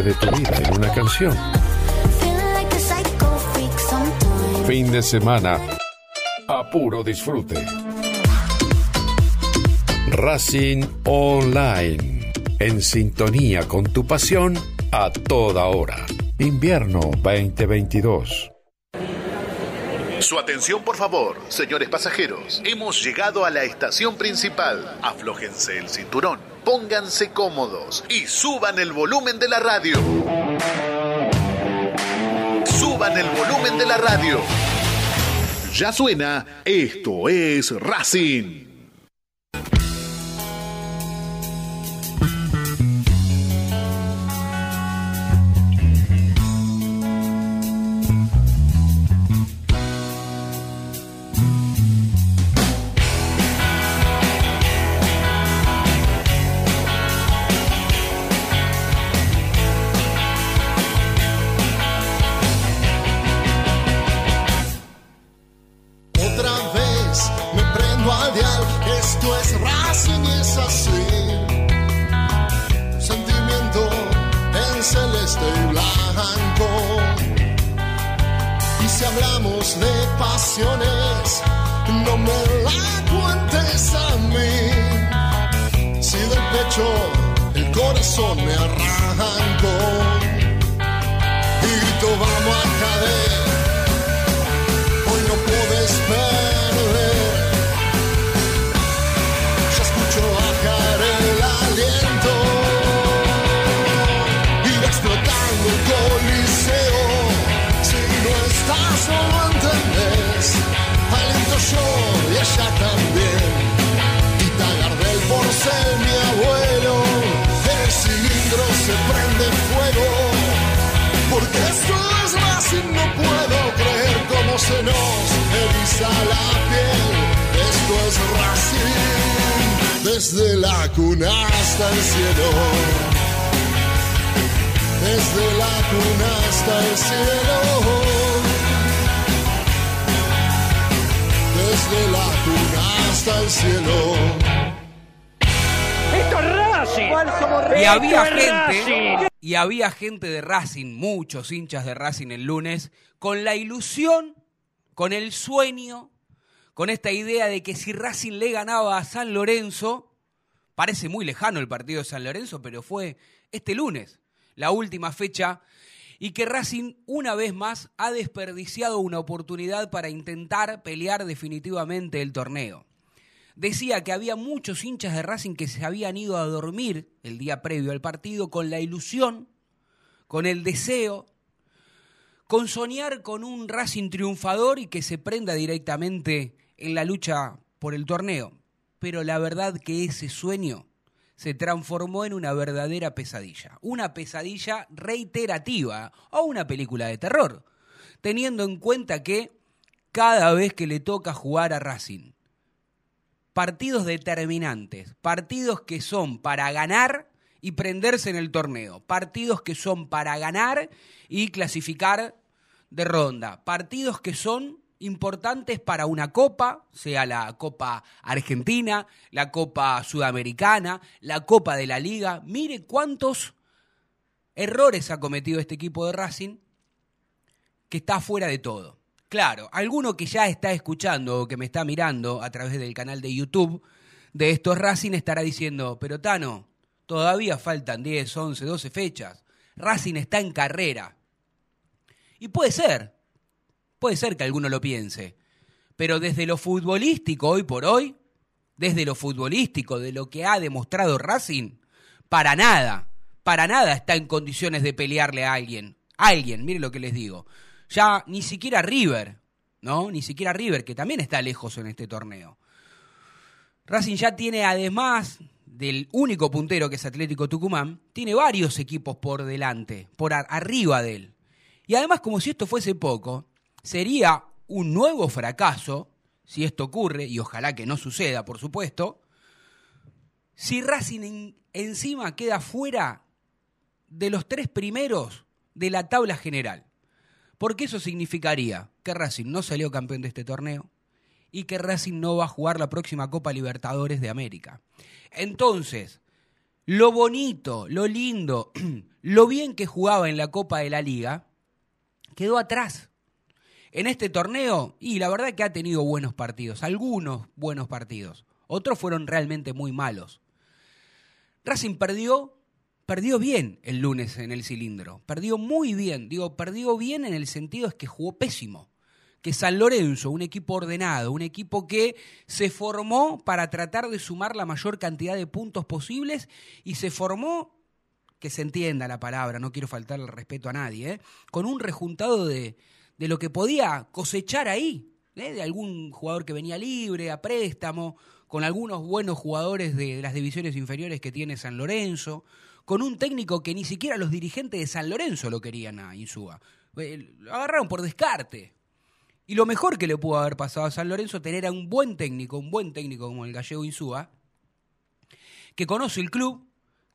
de tu vida en una canción. Fin de semana a puro disfrute. Racing Online. En sintonía con tu pasión a toda hora. Invierno 2022. Su atención, por favor, señores pasajeros. Hemos llegado a la estación principal. Aflójense el cinturón, pónganse cómodos y suban el volumen de la radio. Suban el volumen de la radio. Ya suena, esto es Racing. Gente de Racing, muchos hinchas de Racing el lunes, con la ilusión, con el sueño, con esta idea de que si Racing le ganaba a San Lorenzo, parece muy lejano el partido de San Lorenzo, pero fue este lunes, la última fecha, y que Racing una vez más ha desperdiciado una oportunidad para intentar pelear definitivamente el torneo. Decía que había muchos hinchas de Racing que se habían ido a dormir el día previo al partido con la ilusión con el deseo, con soñar con un Racing triunfador y que se prenda directamente en la lucha por el torneo. Pero la verdad que ese sueño se transformó en una verdadera pesadilla, una pesadilla reiterativa o una película de terror, teniendo en cuenta que cada vez que le toca jugar a Racing, partidos determinantes, partidos que son para ganar y prenderse en el torneo. Partidos que son para ganar y clasificar de ronda. Partidos que son importantes para una copa, sea la Copa Argentina, la Copa Sudamericana, la Copa de la Liga. Mire cuántos errores ha cometido este equipo de Racing que está fuera de todo. Claro, alguno que ya está escuchando o que me está mirando a través del canal de YouTube de estos Racing estará diciendo, pero Tano, Todavía faltan 10, 11, 12 fechas. Racing está en carrera. Y puede ser, puede ser que alguno lo piense. Pero desde lo futbolístico hoy por hoy, desde lo futbolístico, de lo que ha demostrado Racing, para nada, para nada está en condiciones de pelearle a alguien. alguien, mire lo que les digo. Ya ni siquiera River, ¿no? Ni siquiera River, que también está lejos en este torneo. Racing ya tiene además del único puntero que es Atlético Tucumán, tiene varios equipos por delante, por arriba de él. Y además, como si esto fuese poco, sería un nuevo fracaso, si esto ocurre, y ojalá que no suceda, por supuesto, si Racing encima queda fuera de los tres primeros de la tabla general. Porque eso significaría que Racing no salió campeón de este torneo, y que Racing no va a jugar la próxima Copa Libertadores de América. Entonces, lo bonito, lo lindo, lo bien que jugaba en la Copa de la Liga, quedó atrás. En este torneo, y la verdad que ha tenido buenos partidos, algunos buenos partidos. Otros fueron realmente muy malos. Racing perdió, perdió bien el lunes en el cilindro. Perdió muy bien. Digo, perdió bien en el sentido es que jugó pésimo. Que San Lorenzo, un equipo ordenado, un equipo que se formó para tratar de sumar la mayor cantidad de puntos posibles y se formó, que se entienda la palabra, no quiero faltar el respeto a nadie, ¿eh? con un rejuntado de, de lo que podía cosechar ahí, ¿eh? de algún jugador que venía libre, a préstamo, con algunos buenos jugadores de, las divisiones inferiores que tiene San Lorenzo, con un técnico que ni siquiera los dirigentes de San Lorenzo lo querían a Insúa. Eh, lo agarraron por descarte. Y lo mejor que le pudo haber pasado a San Lorenzo tener a un buen técnico, un buen técnico como el gallego Insúa, que conoce el club,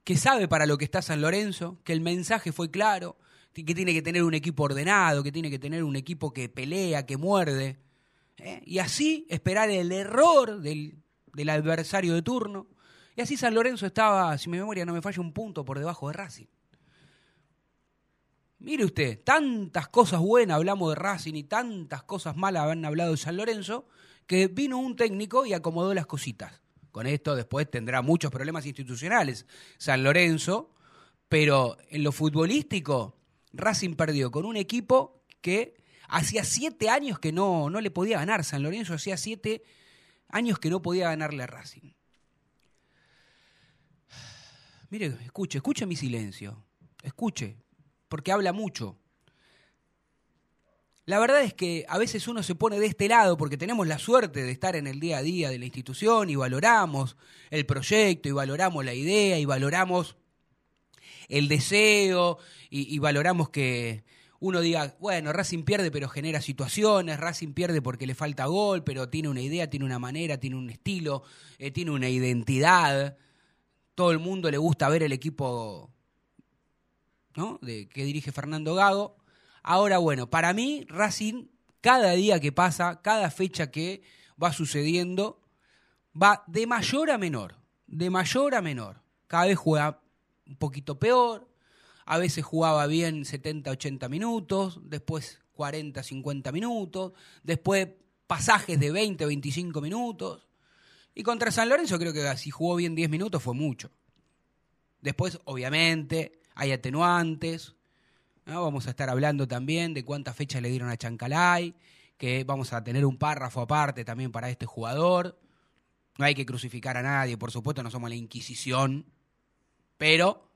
que sabe para lo que está San Lorenzo, que el mensaje fue claro, que tiene que tener un equipo ordenado, que tiene que tener un equipo que pelea, que muerde. ¿eh? Y así esperar el error del, del, adversario de turno. Y así San Lorenzo estaba, si mi memoria no me falla, un punto por debajo de Racing. Mire usted, tantas cosas buenas hablamos de Racing y tantas cosas malas han hablado de San Lorenzo, que vino un técnico y acomodó las cositas. Con esto después tendrá muchos problemas institucionales San Lorenzo, pero en lo futbolístico Racing perdió con un equipo que hacía siete años que no, no le podía ganar. San Lorenzo hacía siete años que no podía ganarle a Racing. Mire, escuche, escuche mi silencio. Escuche, porque habla mucho. La verdad es que a veces uno se pone de este lado porque tenemos la suerte de estar en el día a día de la institución y valoramos el proyecto y valoramos la idea y valoramos el deseo y, valoramos que uno diga, bueno, Racing pierde pero genera situaciones, Racing pierde porque le falta gol, pero tiene una idea, tiene una manera, tiene un estilo, eh, tiene una identidad. Todo el mundo le gusta ver el equipo de, que dirige Fernando Gago. Ahora, bueno, para mí, Racing, cada día que pasa, cada fecha que va sucediendo, va de mayor a menor, de mayor a menor. Cada vez juega un poquito peor, a veces jugaba bien 70, 80 minutos, después 40, 50 minutos, después pasajes de 20, 25 minutos. Y contra San Lorenzo creo que si jugó bien 10 minutos fue mucho. Después, obviamente, hay atenuantes. Vamos a estar hablando también de cuántas fechas le dieron a Chancalay, que vamos a tener un párrafo aparte también para este jugador. No hay que crucificar a nadie, por supuesto, no somos la Inquisición pero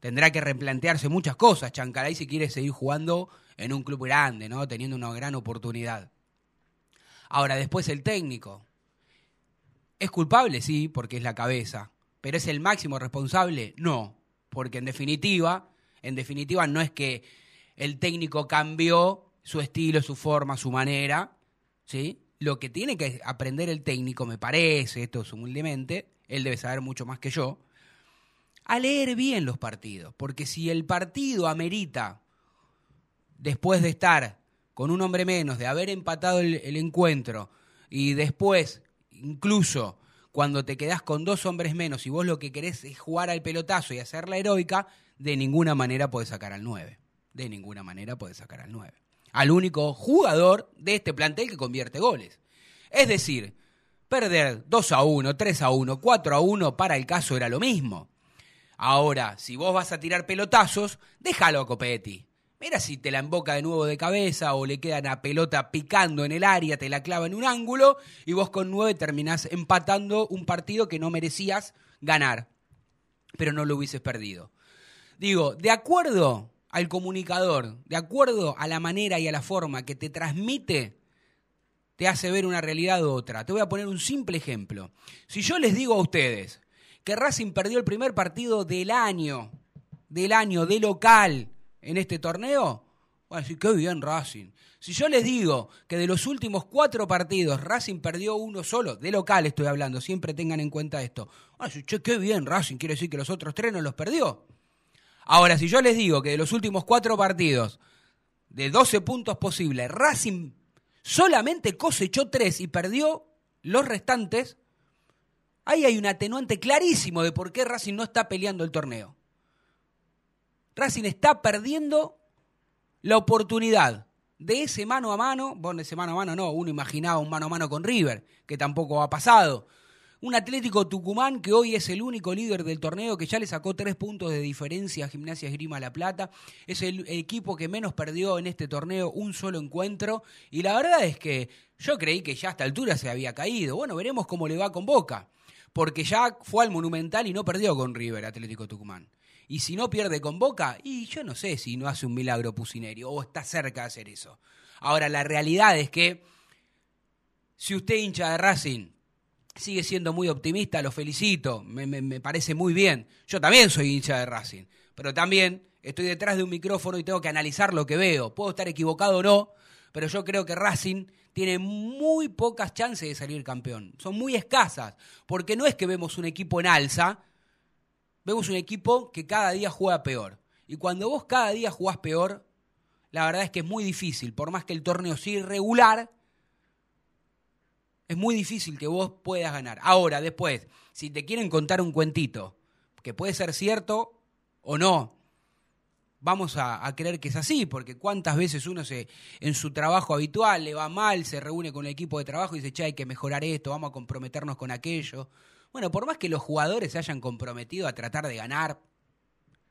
tendrá que replantearse muchas cosas Chancalay si quiere seguir jugando en un club grande, ¿no? Teniendo una gran oportunidad. Ahora, después el técnico. ¿Es culpable? Sí, porque es la cabeza. ¿Pero es el máximo responsable? No, porque en definitiva, en definitiva no es que el técnico cambió su estilo, su forma, su manera, ¿sí? Lo que tiene que aprender el técnico, me parece, esto es humildemente, él debe saber mucho más que yo, a leer bien los partidos, porque si el partido amerita, después de estar con un hombre menos, de haber empatado el, encuentro, y después, incluso cuando te quedás con dos hombres menos y vos lo que querés es jugar al pelotazo y hacer la heroica, de ninguna manera podés sacar al 9. De ninguna manera podés sacar al 9. Al único jugador de este plantel que convierte goles. Es decir, perder 2 a 1, 3 a 1, 4 a 1 para el caso era lo mismo. Ahora, si vos vas a tirar pelotazos, déjalo a Copetti. Mira si te la emboca de nuevo de cabeza o le queda una pelota picando en el área, te la clava en un ángulo y vos con nueve terminás empatando un partido que no merecías ganar, pero no lo hubieses perdido. Digo, de acuerdo al comunicador, de acuerdo a la manera y a la forma que te transmite, te hace ver una realidad u otra. Te voy a poner un simple ejemplo. Si yo les digo a ustedes, que Racing perdió el primer partido del año, del año, de local en este torneo, van a decir, qué bien Racing. Si yo les digo que de los últimos cuatro partidos Racing perdió uno solo, de local estoy hablando, siempre tengan en cuenta esto. Van a decir, che, qué bien Racing, quiere decir que los otros tres no los perdió. Ahora, si yo les digo que de los últimos cuatro partidos, de 12 puntos posibles, Racing solamente cosechó tres y perdió los restantes, Ahí hay un atenuante clarísimo de por qué Racing no está peleando el torneo. Racing está perdiendo la oportunidad de ese mano a mano, bueno, ese mano a mano no, uno imaginaba un mano a mano con River, que tampoco ha pasado. Un Atlético Tucumán que hoy es el único líder del torneo, que ya le sacó tres puntos de diferencia a Gimnasia Esgrima La Plata. Es el equipo que menos perdió en este torneo un solo encuentro. Y la verdad es que yo creí que ya a esta altura se había caído. Bueno, veremos cómo le va con Boca. Porque ya fue al Monumental y no perdió con River Atlético Tucumán. Y si no pierde con Boca, y yo no sé si no hace un milagro Pusinerio o está cerca de hacer eso. Ahora, la realidad es que si usted hincha de Racing sigue siendo muy optimista, lo felicito, me, parece muy bien. Yo también soy hincha de Racing, pero también estoy detrás de un micrófono y tengo que analizar lo que veo. Puedo estar equivocado o no, pero yo creo que Racing tiene muy pocas chances de salir campeón. Son muy escasas, porque no es que vemos un equipo en alza, vemos un equipo que cada día juega peor. Y cuando vos cada día jugás peor, la verdad es que es muy difícil, por más que el torneo sea irregular, es muy difícil que vos puedas ganar. Ahora, después, si te quieren contar un cuentito, que puede ser cierto o no, vamos a, creer que es así, porque cuántas veces uno se en su trabajo habitual le va mal, se reúne con el equipo de trabajo y dice, che, hay que mejorar esto, vamos a comprometernos con aquello. Bueno, por más que los jugadores se hayan comprometido a tratar de ganar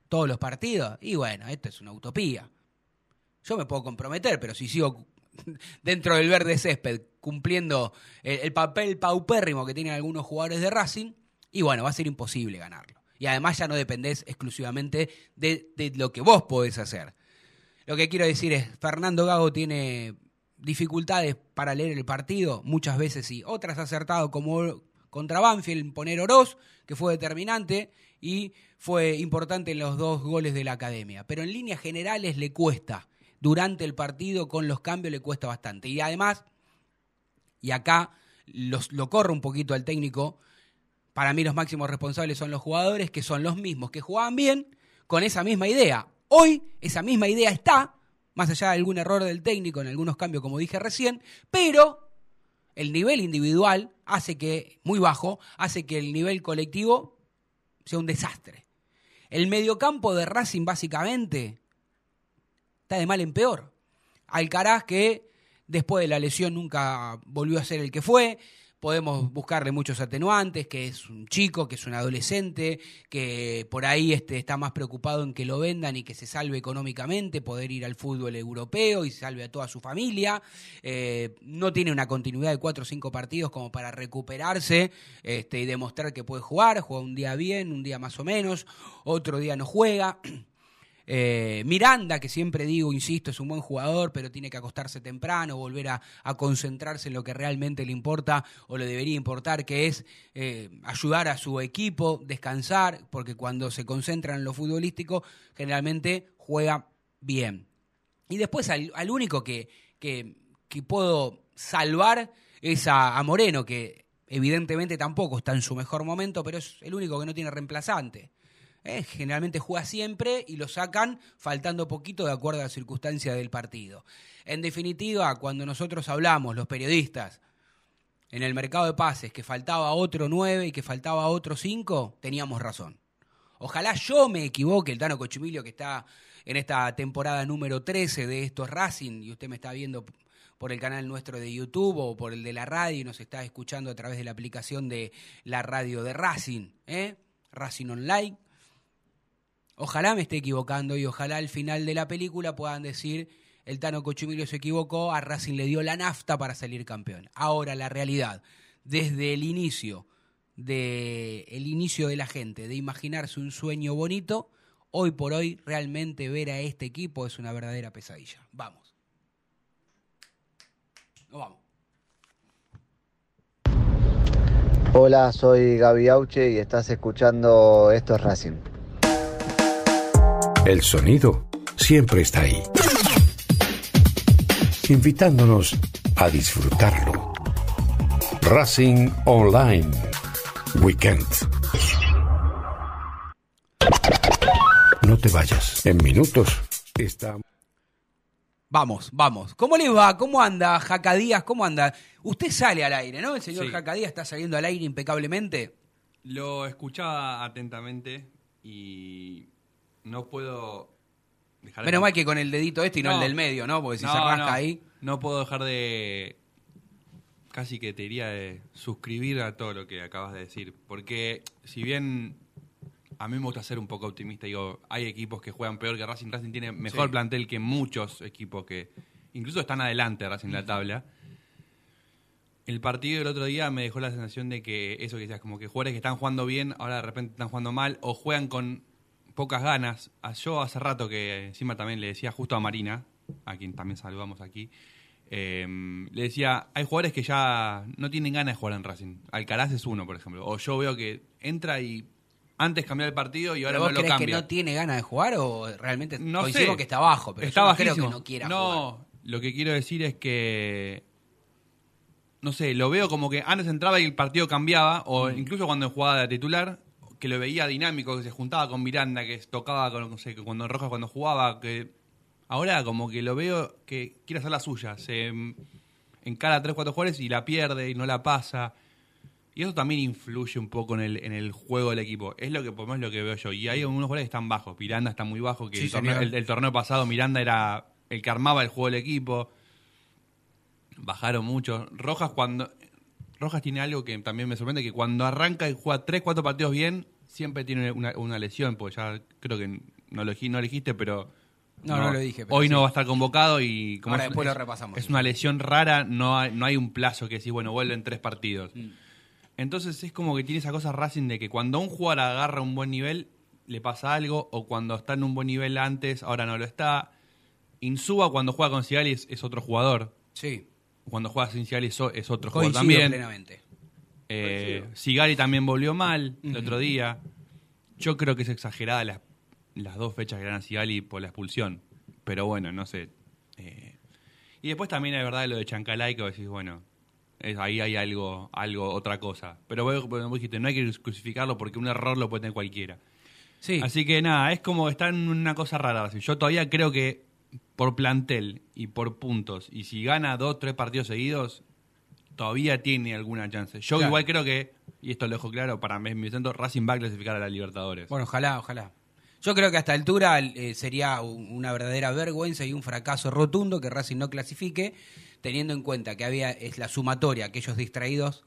todos los partidos, y bueno, esto es una utopía. Yo me puedo comprometer, pero si sigo dentro del verde césped, cumpliendo el, papel paupérrimo que tienen algunos jugadores de Racing, y bueno, va a ser imposible ganarlo. Y además ya no dependés exclusivamente de, lo que vos podés hacer. Lo que quiero decir es, Fernando Gago tiene dificultades para leer el partido, muchas veces sí, otras acertado como contra Banfield poner Oroz, que fue determinante y fue importante en los dos goles de la academia. Pero en líneas generales le cuesta durante el partido con los cambios le cuesta bastante. Y además, y acá lo corro un poquito al técnico, para mí los máximos responsables son los jugadores, que son los mismos que jugaban bien con esa misma idea. Hoy esa misma idea está, más allá de algún error del técnico en algunos cambios, como dije recién, pero el nivel individual hace que, muy bajo, hace que el nivel colectivo sea un desastre. El mediocampo de Racing básicamente está de mal en peor. Alcaraz que después de la lesión nunca volvió a ser el que fue. Podemos buscarle muchos atenuantes, que es un chico, que es un adolescente, que por ahí este, está más preocupado en que lo vendan y que se salve económicamente, poder ir al fútbol europeo y salve a toda su familia. Eh, no tiene una continuidad de cuatro o cinco partidos como para recuperarse este, y demostrar que puede jugar. Juega un día bien, un día más o menos, otro día no juega. Eh, Miranda, que siempre digo, insisto, es un buen jugador, pero tiene que acostarse temprano, volver a, concentrarse en lo que realmente le importa o le debería importar, que es eh, ayudar a su equipo, descansar, porque cuando se concentra en lo futbolístico, generalmente juega bien. Y después al, único que, que, puedo salvar es a Moreno, que evidentemente tampoco está en su mejor momento, pero es el único que no tiene reemplazante. ¿Eh? generalmente juega siempre y lo sacan faltando poquito de acuerdo a la circunstancia del partido. En definitiva, cuando nosotros hablamos, los periodistas, en el mercado de pases, que faltaba otro 9 y que faltaba otro 5, teníamos razón. Ojalá yo me equivoque, el Tano Cochimilio que está en esta temporada número 13 de estos Racing, y usted me está viendo por el canal nuestro de YouTube o por el de la radio y nos está escuchando a través de la aplicación de la radio de Racing, ¿eh? Racing Online. Ojalá me esté equivocando y ojalá al final de la película puedan decir el Tano Cochumilio se equivocó, a Racing le dio la nafta para salir campeón. Ahora la realidad, desde el inicio de el inicio de la gente de imaginarse un sueño bonito, hoy por hoy realmente ver a este equipo es una verdadera pesadilla. Vamos. Nos vamos. Hola, soy Gaby Auche y estás escuchando Esto es Racing. El sonido siempre está ahí, invitándonos a disfrutarlo. Racing Online Weekend. No te vayas, en minutos estamos. Vamos, vamos. ¿Cómo le va? ¿Cómo anda, Jacadías? ¿Cómo anda? Usted sale al aire, ¿no? El señor Sí. Jacadías está saliendo al aire impecablemente. Lo escuchaba atentamente y no puedo dejar de Menos con- mal que con el dedito este y no, No. el del medio, ¿no? Porque si No, se rasca no, ahí. No puedo dejar de. Casi que te diría de suscribir a todo lo que acabas de decir. Porque si bien a mí me gusta ser un poco optimista, digo, hay equipos que juegan peor que Racing. Racing tiene mejor Sí. plantel que muchos equipos que incluso están adelante de Racing en la tabla. El partido del otro día me dejó la sensación de que eso que decías, como que jugadores que están jugando bien, ahora de repente están jugando mal, o juegan con pocas ganas. A- Yo hace rato que encima también le decía justo a Marina, a quien también saludamos aquí, eh, le decía, hay jugadores que ya no tienen ganas de jugar en Racing. Alcaraz es uno, por ejemplo. O yo veo que entra y antes cambió el partido y ahora ¿Pero no vos lo crees cambia. que no tiene ganas de jugar o realmente No coinciden sé. que está abajo? Pero Está yo no creo que no quiera No, jugar. lo que quiero decir es que. No sé, lo veo como que antes entraba y el partido cambiaba, o Mm. incluso cuando jugaba de titular, que lo veía dinámico, que se juntaba con Miranda, que tocaba con, no sé, que cuando Rojas cuando jugaba, que. Ahora como que lo veo que quiere hacer la suya, se mm, encara tres, cuatro jugadores y la pierde y no la pasa. Y eso también influye un poco en el, en el juego del equipo. Es lo que por lo menos lo que veo yo. Y hay algunos jugadores que están bajos. Miranda está muy bajo, que Sí, el, torneo, el torneo pasado Miranda era el que armaba el juego del equipo. Bajaron mucho. Rojas cuando Rojas tiene algo que también me sorprende, que cuando arranca y juega 3, 4 partidos bien, siempre tiene una, una lesión, porque ya creo que no lo, no elegiste, pero... No, no lo dije, pero hoy sí. no va a estar convocado y... Ahora es- después lo repasamos. Es una lesión rara, no hay, no hay un plazo que decís, bueno, vuelve en tres partidos. Mm. Entonces es como que tiene esa cosa Racing de que cuando un jugador agarra un buen nivel, le pasa algo, o cuando está en un buen nivel antes, ahora no lo está. Insúa cuando juega con Sigali es, es otro jugador. Sí, Cuando juega sin Sigali es, otro jugador coincido también. plenamente. Eh, Sigali también volvió mal el otro día. Yo creo que es exagerada las, las dos fechas que ganan Sigali por la expulsión. Pero bueno, no sé. Eh, y después también es verdad lo de Chancalay que vos decís, bueno, es- ahí hay algo, algo, otra cosa. Pero vos, vos dijiste, no hay que crucificarlo porque un error lo puede tener cualquiera. Sí, Así que nada, es como está en una cosa rara. Yo todavía creo que por plantel y por puntos, y si gana dos, tres partidos seguidos, todavía tiene alguna chance. Yo Claro. igual creo que, y esto lo dejo claro, para mí, mi centro, Racing va a clasificar a la Libertadores. bueno, ojalá, ojalá. Yo creo que a esta altura eh, sería un- una verdadera vergüenza y un fracaso rotundo que Racing no clasifique, teniendo en cuenta que había es la sumatoria, aquellos distraídos,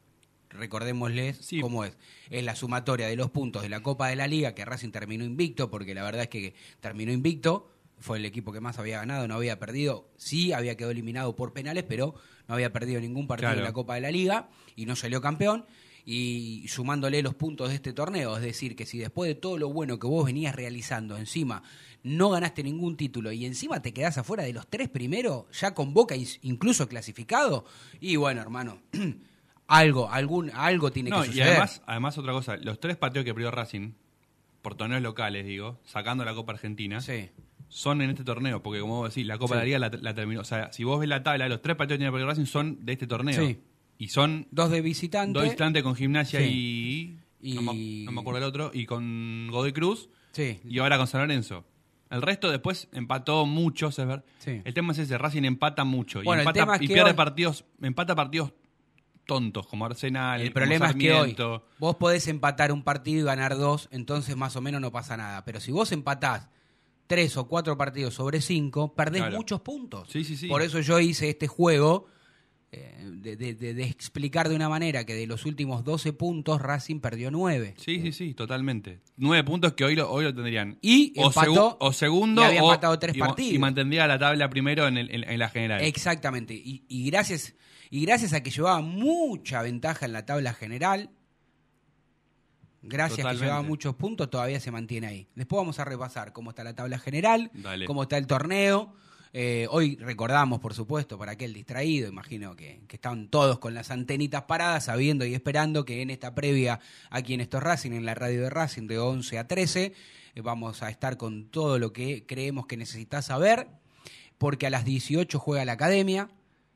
recordémosles Sí. cómo es. Es la sumatoria de los puntos de la Copa de la Liga, que Racing terminó invicto, porque la verdad es que terminó invicto, fue el equipo que más había ganado, no había perdido, sí había quedado eliminado por penales, pero no había perdido ningún partido Claro. en la Copa de la Liga y no salió campeón. Y sumándole los puntos de este torneo, es decir, que si después de todo lo bueno que vos venías realizando, encima no ganaste ningún título y encima te quedás afuera de los tres primeros, ya con Boca incluso clasificado, y bueno, hermano, algo, algún, algo tiene no, que y suceder. además, además otra cosa, los tres partidos que perdió Racing, por torneos locales, digo, sacando la Copa Argentina, Sí. Son en este torneo, porque como vos decís, la Copa Sí. de la Liga la, la terminó. O sea, si vos ves la tabla, los tres partidos que tiene perdido Racing son de este torneo. Sí. Y son Dos de visitante. Dos distantes con gimnasia Sí. y, Y- No, me, no me acuerdo el otro. Y con Godoy Cruz. Sí. Y ahora con San Lorenzo. El resto después empató muchos, es ver. Sí. El tema es ese, Racing empata mucho. Bueno, y el empata, tema es y que pierde hoy- partidos, empata partidos tontos, como Arsenal. El problema es que hoy vos podés empatar un partido y ganar dos, entonces más o menos no pasa nada. Pero si vos empatás tres o cuatro partidos sobre cinco, perdés Claro. muchos puntos. Sí, sí, sí. Por eso yo hice este juego eh, de, de- de- de explicar de una manera que de los últimos 12 puntos Racing perdió 9. Sí, sí, sí, totalmente. Nueve puntos que hoy lo, hoy lo tendrían. Y o, empató o segundo y había o- empatado partidos. Y mantendría la tabla primero en, el- en- en la general. Exactamente. Y, y gracias, y gracias a que llevaba mucha ventaja en la tabla general, gracias que llevaba muchos puntos, todavía se mantiene ahí. Después vamos a repasar cómo está la tabla general, Dale. cómo está el torneo. Eh, hoy recordamos, por supuesto, para aquel distraído, imagino que, que estaban todos con las antenitas paradas, sabiendo y esperando que en esta previa aquí en esto es Racing, en la radio de Racing, de 11 a 13, eh, vamos a estar con todo lo que creemos que necesitas saber, porque a las 18 juega la academia.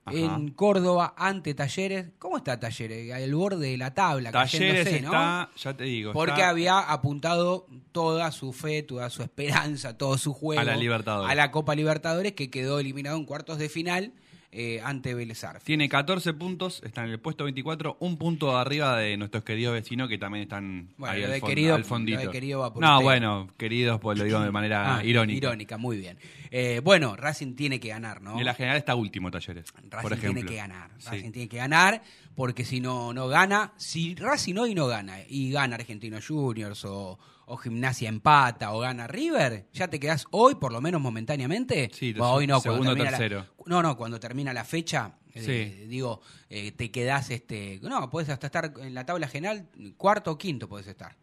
Ajá. En Córdoba, ante Talleres. ¿Cómo está Talleres? Al borde de la tabla, Talleres cayéndose, ¿no? está, ya te digo, Porque está- había apuntado toda su fe, toda su esperanza, todo su juego A la Libertadores. a la Copa Libertadores, que quedó eliminado en cuartos de final eh, ante Vélez. Tiene 14 puntos, está en el puesto 24, un punto arriba de nuestros queridos vecinos que también están Bueno, ahí lo al, de fon- querido- al fondito. lo de querido va por no, usted. bueno, queridos, pues lo digo de manera Ah, irónica. Irónica, muy bien. Eh, bueno, Racing tiene que ganar, ¿no? En la general está último, Talleres. Racing por ejemplo. tiene que ganar. Sí. Racing tiene que ganar porque si no, no gana. Si Racing hoy no gana y gana Argentino Juniors o, o Gimnasia empata o gana River, ya te quedás hoy, por lo menos momentáneamente. Sí, Bueno, hoy no, cuando segundo, la- tercero. no, no, cuando termina la fecha, eh, Sí. digo, eh, te quedás, este, no, puedes hasta estar en la tabla general, cuarto o quinto puedes estar.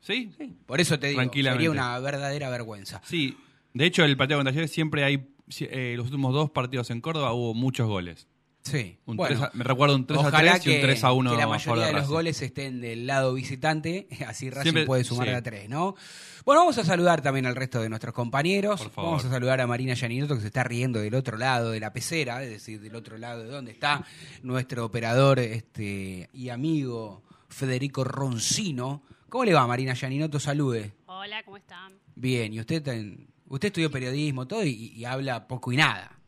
¿Sí? Por eso te digo, sería una verdadera vergüenza. Sí. De hecho, el partido con Talleres siempre hay. eh, los últimos dos partidos en Córdoba hubo muchos goles. Sí. Un Bueno, tres a- me recuerdo un 3 a Ojalá 3 y un que- 3 a 1 Que la mayoría de los goles estén del lado visitante, así Racing Siempre- puede sumar sí. a tres, ¿no? Bueno, vamos a saludar también al resto de nuestros compañeros. Por favor. Vamos a saludar a Marina Yaninoto, que se está riendo del otro lado de la pecera, es decir, del otro lado de donde está nuestro operador este, y amigo Federico Roncino. ¿Cómo le va, Marina Yaninoto? Salude. Hola, ¿cómo están? Bien, y usted, ten- usted estudió periodismo, todo, y, y habla poco y nada.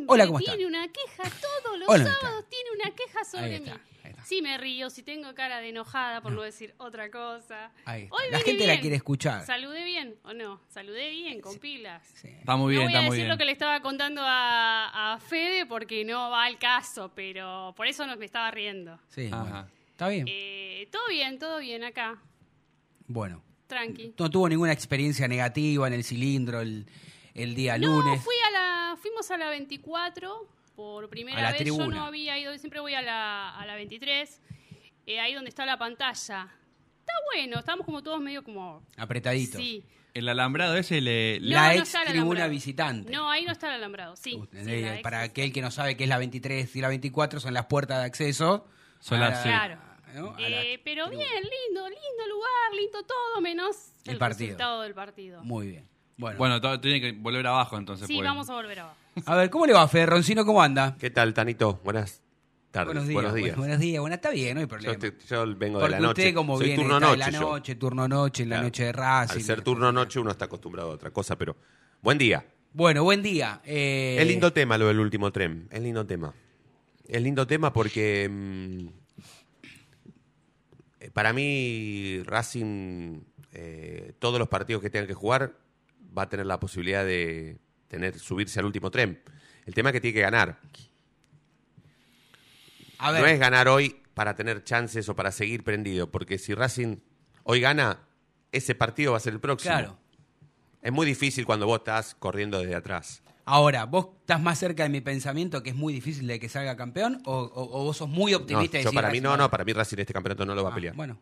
Siempre Hola, ¿cómo tiene están? una queja, todos los Hola, sábados tiene una queja sobre Ahí mí. está, ahí está. Sí me río, si tengo cara de enojada, por no, decir otra cosa. Ahí está. Hoy La vine gente la quiere escuchar. ¿Saludé bien o no? Saludé bien, con pilas. Sí. Está muy bien, no voy está a muy decir bien. lo que le estaba contando a, a Fede porque no va al caso, pero por eso no me estaba riendo. Sí, Ajá. bueno. Está bien. Eh, todo bien, todo bien acá. Bueno. Tranqui. No tuvo ninguna experiencia negativa en el cilindro el, el día No, lunes. fui a la, fuimos a la 24 por primera A la vez. tribuna. Yo no había ido, siempre voy a la, a la 23, eh, ahí donde está la pantalla. Está bueno, estamos como todos medio como... Apretaditos. Sí. El alambrado ese le. le- La No, no ex el tribuna visitante. No, ahí no está el alambrado, sí. Uh, eh, la para está. aquel que no sabe qué es la 23 y la 24 son las puertas de acceso. Son las- sí. Claro. ¿no? La Eh, pero tribuna. bien, lindo, lindo lugar, lindo todo, menos El el, partido. resultado del partido. Muy bien. Bueno. Bueno, todo- tiene que volver abajo entonces. sí, pues. vamos a volver abajo. A ver, ¿cómo le va, Fede Roncino? ¿Cómo anda? ¿Qué tal, Tanito? Buenas tardes. Buenos días. Buenos días. Bueno, buenos días. Bueno, está bien, no hay Yo, problema. te- yo vengo Porque de la noche. usted como Soy viene turno está de noche. la yo. noche, turno noche, en la Claro. noche de Racing. Al ser turno noche uno está acostumbrado a otra cosa, pero buen día. Bueno, buen día. Eh, Es lindo tema lo del último tren. Es lindo tema. Es lindo tema porque mm, eh, para mí Racing, eh, todos los partidos que tenga que jugar, va a tener la posibilidad de tener subirse al último tren. El tema es que tiene que ganar. A ver, No es ganar hoy para tener chances o para seguir prendido, porque si Racing hoy gana, ese partido va a ser el próximo. claro. Es muy difícil cuando vos estás corriendo desde atrás. Ahora, ¿vos estás más cerca de mi pensamiento que es muy difícil de que salga campeón? ¿O, o- o vos sos muy No, optimista y yo decís, para mí no, no, para mí Racing este campeonato no lo va a Ah, pelear. bueno,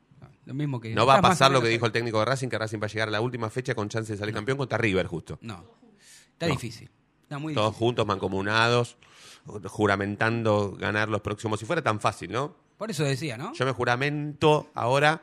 lo mismo que. no va a pasar lo que dijo el técnico de Racing, que Racing va a llegar a la última fecha con chance de salir campeón contra River justo. No. Está No. difícil. Está muy Todos difícil. juntos, mancomunados, juramentando ganar los próximos. Si fuera tan fácil, ¿no? Por eso decía, ¿no? Yo me juramento ahora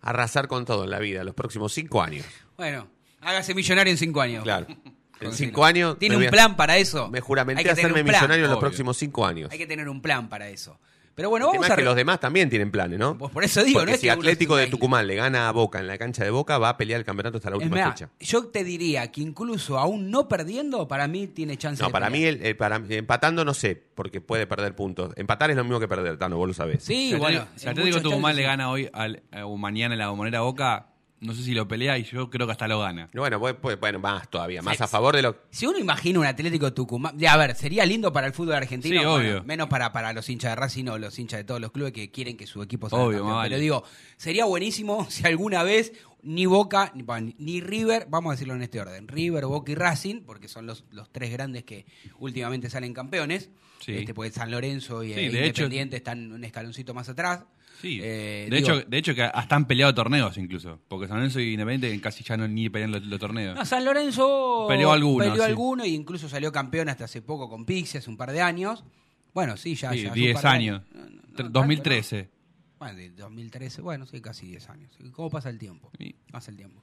arrasar con todo en la vida, los próximos cinco años. Bueno, hágase millonario en cinco años. Claro. En cinco años. ¿Tiene un plan para eso? Me juramenté hacerme millonario en los próximos cinco años. Hay que tener un plan para eso. Pero bueno, El vamos tema a. es que los demás también tienen planes, ¿no? Pues por eso digo, Porque no es si que Atlético de. Tucumán le gana a Boca en la cancha de Boca, va a pelear el campeonato hasta la última fecha. yo te diría que incluso aún no perdiendo, para mí tiene chance No, de para mí, el, el- para, empatando no sé, porque puede perder puntos. Empatar es lo mismo que perder, Tano, vos lo sabés. Sí, Si bueno. Atlético- si Atlético muchos Tucumán chances- le gana hoy al, eh, o mañana en la bombonera Boca, no sé si lo pelea y yo creo que hasta lo gana. Bueno, pues, pues, bueno, más todavía, más a favor de lo Si uno imagina un Atlético Tucumán, ya, a ver, sería lindo para el fútbol argentino, Sí, bueno, obvio. menos para, para los hinchas de Racing o los hinchas de todos los clubes que quieren que su equipo salga Obvio, campeón. más Pero vale. digo, sería buenísimo si alguna vez ni Boca, ni, ni River, vamos a decirlo en este orden, River, Boca y Racing, porque son los, los tres grandes que últimamente salen campeones, Sí. este, porque San Lorenzo y Sí, eh, hecho- Independiente están un escaloncito más atrás. Sí. Eh, de, digo- hecho, de hecho, que hasta han peleado torneos incluso. Porque San Lorenzo y Independiente casi ya no ni pelean los, los torneos. No, San Lorenzo Peleó alguno, peleó sí. alguno y incluso salió campeón hasta hace poco con Pixie, hace un par de años. Bueno, sí, ya. Sí, ya hace un 10 par de años. No, no, no, Tre- tanto, 2013. no. Bueno, de 2013, bueno, sí, casi 10 años. ¿Cómo pasa el tiempo? Sí. Pasa el tiempo.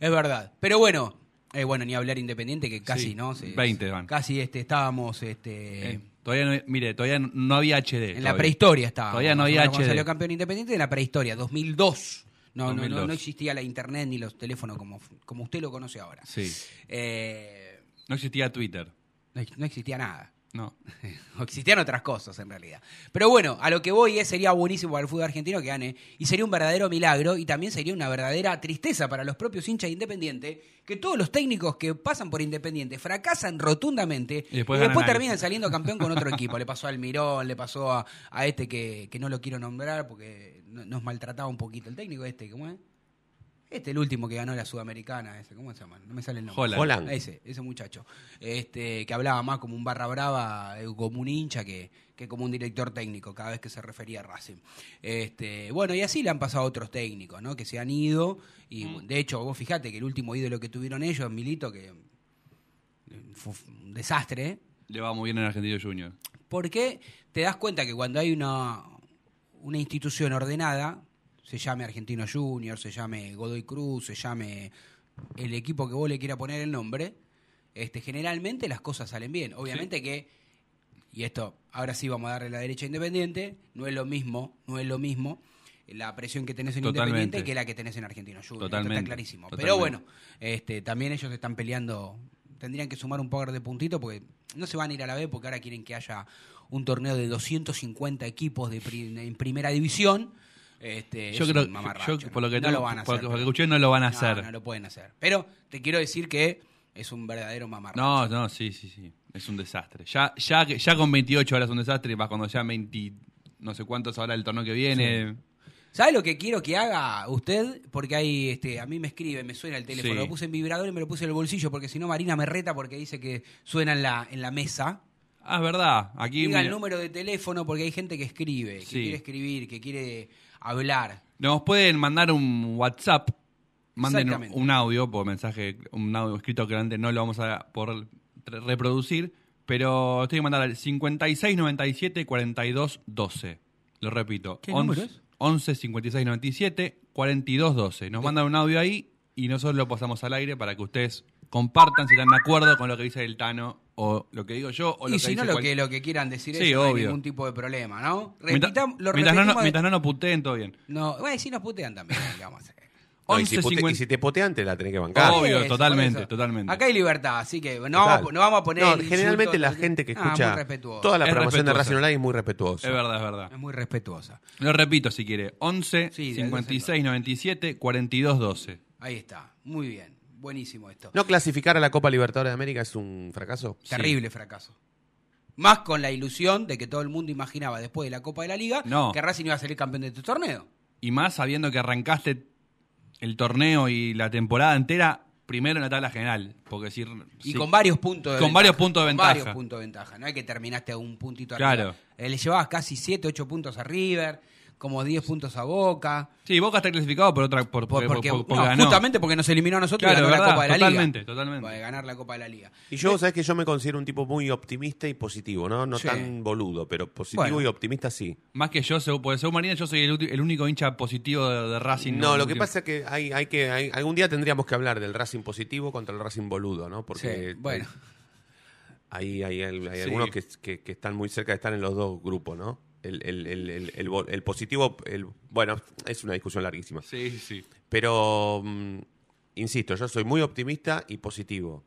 Es verdad. Pero bueno, eh, bueno, ni hablar Independiente que casi, Sí, ¿no? Se- 20 van. Casi este, estábamos este, Eh, todavía no, mire, todavía no había HD. en la prehistoria estábamos. Todavía no había cuando HD. salió campeón Independiente en la prehistoria, 2002. No, no, no, 2002. no existía la internet ni los teléfonos como, como usted lo conoce ahora. Sí. Eh, No existía Twitter. No, no existía nada. No. Existían otras cosas en realidad. Pero bueno, a lo que voy es, sería buenísimo para el fútbol argentino que gane. Y sería un verdadero milagro y también sería una verdadera tristeza para los propios hinchas de Independiente que todos los técnicos que pasan por Independiente fracasan rotundamente Y después terminan saliendo campeón con otro equipo. Le pasó al Mirón, le pasó a, a este que, que no lo quiero nombrar porque no- nos maltrataba un poquito el técnico este, ¿cómo es? Este, el último que ganó la Sudamericana, ese, ¿cómo se llama? No me sale el nombre. Holland. Holland. Ese, ese muchacho. Este, que hablaba más como un barra brava, eh, como un hincha que, que como un director técnico, cada vez que se refería a Racing. Este, bueno, y así le han pasado otros técnicos, ¿no? Que se han ido. Y de hecho, vos fijate que el último ídolo que tuvieron ellos, Milito, que eh, fue un desastre, ¿eh? Le va muy bien en Argentino Junior. Porque te das cuenta que cuando hay una, una institución ordenada, se llame Argentino Junior, se llame Godoy Cruz, se llame el equipo que vos le quiera poner el nombre, este, generalmente las cosas salen bien. Obviamente que, y esto, ahora sí vamos a darle la derecha a Independiente, no es lo mismo, no es lo mismo la presión que tenés en Totalmente. Independiente que la que tenés en Argentino Junior. Esto Totalmente. está clarísimo. Pero bueno, este, también ellos están peleando, tendrían que sumar un par de puntitos porque no se van a ir a la B porque ahora quieren que haya un torneo de 250 equipos de pri- en primera división. Este, Yo es creo yo, por lo que no tengo- lo van a por hacer. lo que escuché no lo van a no, hacer. No lo pueden hacer. Pero te quiero decir que es un verdadero mamarracho. No, no, sí, sí, sí. Es un desastre. Ya, ya, ya con 28 horas es un desastre, y más cuando ya 20, no sé cuántos ahora el torneo que viene. ¿Sabe lo que quiero que haga usted? Porque ahí este, a mí me escribe, me suena el teléfono. Sí. Lo puse en vibrador y me lo puse en el bolsillo porque si no Marina me reta porque dice que suena en la, en la mesa. Ah, es verdad. Aquí Diga el número de teléfono porque hay gente que escribe, que Sí. quiere escribir, que quiere hablar. nos pueden mandar un WhatsApp. Manden un audio, por mensaje, un audio escrito que antes no lo vamos a re- reproducir. Pero tienen que mandar al 56 97 42 12. Lo repito. ¿Qué número es? 11 56 97 42 12. Nos mandan un audio ahí y nosotros lo pasamos al aire para que ustedes compartan si están de acuerdo con lo que dice el Tano o lo que digo yo o lo y que si dice no, lo cual- que, lo que quieran decir Sí, ellos, no hay ningún tipo de problema, ¿no? Mientras, Repitam- lo mientras no, repetimos no- de- mientras no nos puteen, todo bien. No, bueno, si nos putean también, ¿qué vamos a hacer? No, y, si 11, pute- 50 y si te potean, te la tenés que bancar. Obvio, Eso, totalmente, eso. totalmente. Acá hay libertad, así que no, vamos, a- no vamos a poner. No, insultos, generalmente la gente que Ah, escucha respetuosa. toda la Es programación de respetuosa. Racing Online es muy respetuosa. Es verdad, es verdad. Es muy respetuosa. Lo repito si quiere. 11 Sí, de- 56 97 42 12. Ahí está, muy bien. Buenísimo esto. ¿No clasificar a la Copa Libertadores de América es un fracaso? Terrible fracaso. Más con la ilusión de que todo el mundo imaginaba después de la Copa de la Liga No. que Racing iba a salir campeón de este torneo. Y más sabiendo que arrancaste el torneo y la temporada entera primero en la tabla general. Porque si, Y si- con varios puntos de Con ventaja. varios puntos de Con ventaja. varios puntos de ventaja. No es que terminaste a un puntito Claro. arriba. Eh, le llevabas casi 7, 8 puntos a River, como 10 puntos a Boca. Sí, Boca está clasificado por otra por, Por- por- porque, por- porque no, ganó. justamente porque nos eliminó a nosotros Claro, y ganó la verdad, Copa de la totalmente, Liga. totalmente. Para ganar la Copa de la Liga. Y yo, sabes que yo me considero un tipo muy optimista y positivo, ¿no? No Sí. tan boludo, pero positivo Bueno. y optimista sí. Más que yo, porque según Marina, yo soy el, el único hincha positivo de, de Racing. No, lo que último- pasa es que hay, hay que hay- algún día tendríamos que hablar del Racing positivo contra el Racing boludo, ¿no? Porque Sí, bueno. hay, hay, hay- hay Sí. algunos que, que- que están muy cerca de estar en los dos grupos, ¿no? El, el- el- el- positivo, el, bueno, es una discusión larguísima. Sí, sí. Pero, mm, insisto, yo soy muy optimista y positivo.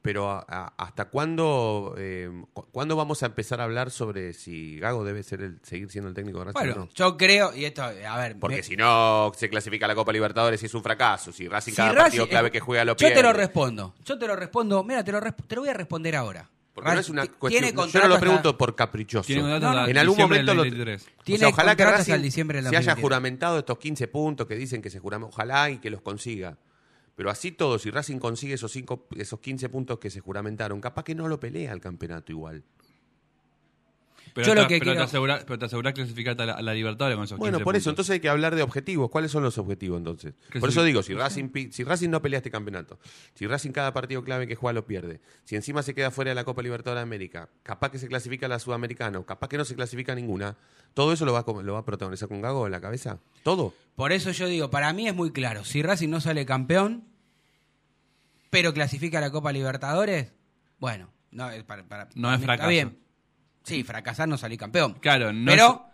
Pero a- a- ¿hasta cuándo, eh, cu- cuándo vamos a empezar a hablar sobre si Gago debe ser el, seguir siendo el técnico de Racing o Bueno, no? yo creo, y esto, a ver. Porque me- si no se clasifica a la Copa Libertadores y es un fracaso. Si Racing si cada Racing- partido clave eh, que juega lo Yo pierde. te lo respondo. Yo te lo respondo. Mira, te lo, te lo voy a responder ahora. Porque no es una Ti- cuestión. tiene yo no lo hasta- pregunto por caprichoso. Tiene contrato No, no. hasta En algún momento del lo, 23. o Tiene sea, ojalá que Racing diciembre del se haya 2023. juramentado estos 15 puntos que dicen que se juramentó. Ojalá y que los consiga. Pero así todo, si Racing consigue esos, cinco, esos 15 puntos que se juramentaron, capaz que no lo pelea el campeonato igual. Pero, Yo te, lo que pero, quiero- te asegura- pero te asegurás clasificarte a la, a la Libertadores con esos Bueno, 15 por eso, puntos. entonces hay que hablar de objetivos. ¿Cuáles son los objetivos entonces? Por eso digo, si Racing, si Racing no pelea este campeonato, si Racing cada partido clave que juega lo pierde, si encima se queda fuera de la Copa Libertadores de América, capaz que se clasifica a la Sudamericana, o capaz que no se clasifica a ninguna, ¿todo eso lo va, lo va a protagonizar con Gago en la cabeza? ¿Todo? Por eso yo digo, para mí es muy claro. Si Racing no sale campeón, pero clasifica a la Copa Libertadores, bueno, no, es para, para- No es está fracaso. bien. Sí, fracasar no salir campeón. Claro, no pero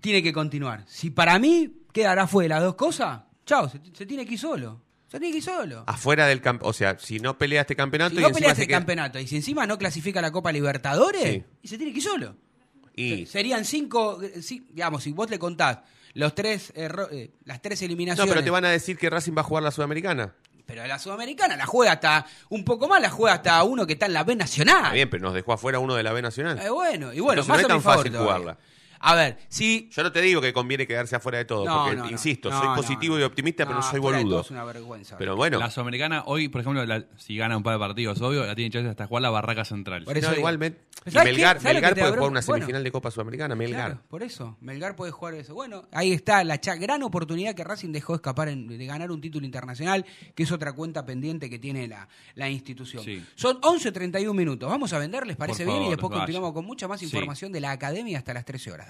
tiene que continuar. Si para mí quedará fuera las dos cosas, chao, se, se tiene que ir solo. Se tiene que ir solo. Afuera del campo. O sea, si no pelea este campeonato Si y no encima pelea se este queda- campeonato y si encima no clasifica la Copa Libertadores, Sí. y se tiene que ir solo. Y, Serían cinco, eh, sí, digamos, si vos le contás los tres eh, las tres no, eliminaciones. pero te van a decir que Racing va a jugar la Sudamericana. Pero la Sudamericana la juega hasta, un poco más la juega hasta uno que está en la B Nacional. Está bien, pero nos dejó afuera uno de la B Nacional. Eh, bueno, y bueno, Entonces más no es a tan mi favor fácil todavía. jugarla. A ver, si Yo no te digo que conviene quedarse afuera de todo, No, porque, no, insisto, No, soy no, positivo no. y optimista, pero no soy boludo. Es una vergüenza. Pero bueno, La Sudamericana, hoy, por ejemplo, la- si gana un par de partidos, obvio, la tiene chance hasta jugar la Barraca Central. Por eso igualmente. Melgar, ¿Sabes lo Melgar puede jugar una? Bueno. semifinal de Copa Sudamericana, Melgar. Claro, por eso. Melgar puede jugar eso. Bueno, ahí está la cha- gran oportunidad que Racing dejó escapar en- de ganar un título internacional, que es otra cuenta pendiente que tiene la, la institución. Sí. Son 11.31 minutos. Vamos a vender, ¿les parece bien? y después vaya. continuamos con mucha más Sí. información de la academia hasta las 13 horas.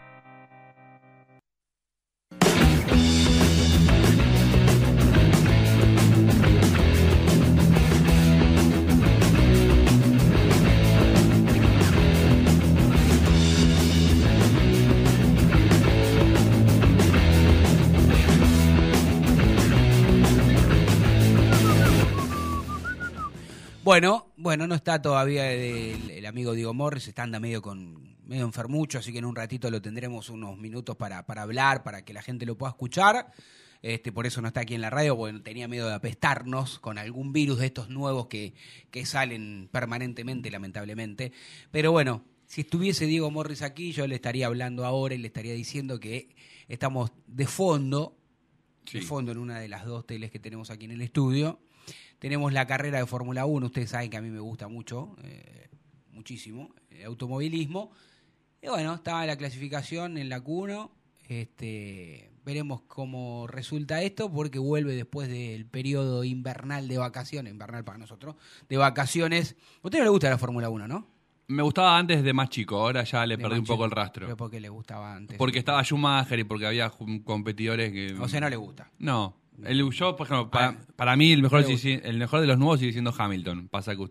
Bueno, bueno, no está todavía el, el amigo Diego Morris, está anda medio con medio enfermucho, así que en un ratito lo tendremos unos minutos para, para hablar, para que la gente lo pueda escuchar. Este, por eso no está aquí en la radio, porque tenía miedo de apestarnos con algún virus de estos nuevos que, que salen permanentemente, lamentablemente. Pero bueno, si estuviese Diego Morris aquí, yo le estaría hablando ahora y le estaría diciendo que estamos de fondo, de fondo en una de las dos teles que tenemos aquí en el estudio. Tenemos la carrera de Fórmula 1, ustedes saben que a mí me gusta mucho, eh, muchísimo, el automovilismo. Y bueno, estaba la clasificación en la Q1. Este, veremos cómo resulta esto, porque vuelve después del periodo invernal de vacaciones, invernal para nosotros, de vacaciones. A usted no le gusta la Fórmula 1, ¿no? Me gustaba antes de más chico, ahora ya le De perdí un poco el rastro. Pero porque le gustaba antes. Porque estaba Schumacher y porque había competidores que... O sea, no le gusta. No. El, yo, por ejemplo, para, Ah, para mí el mejor, el mejor de los nuevos sigue siendo Hamilton. Pasa que,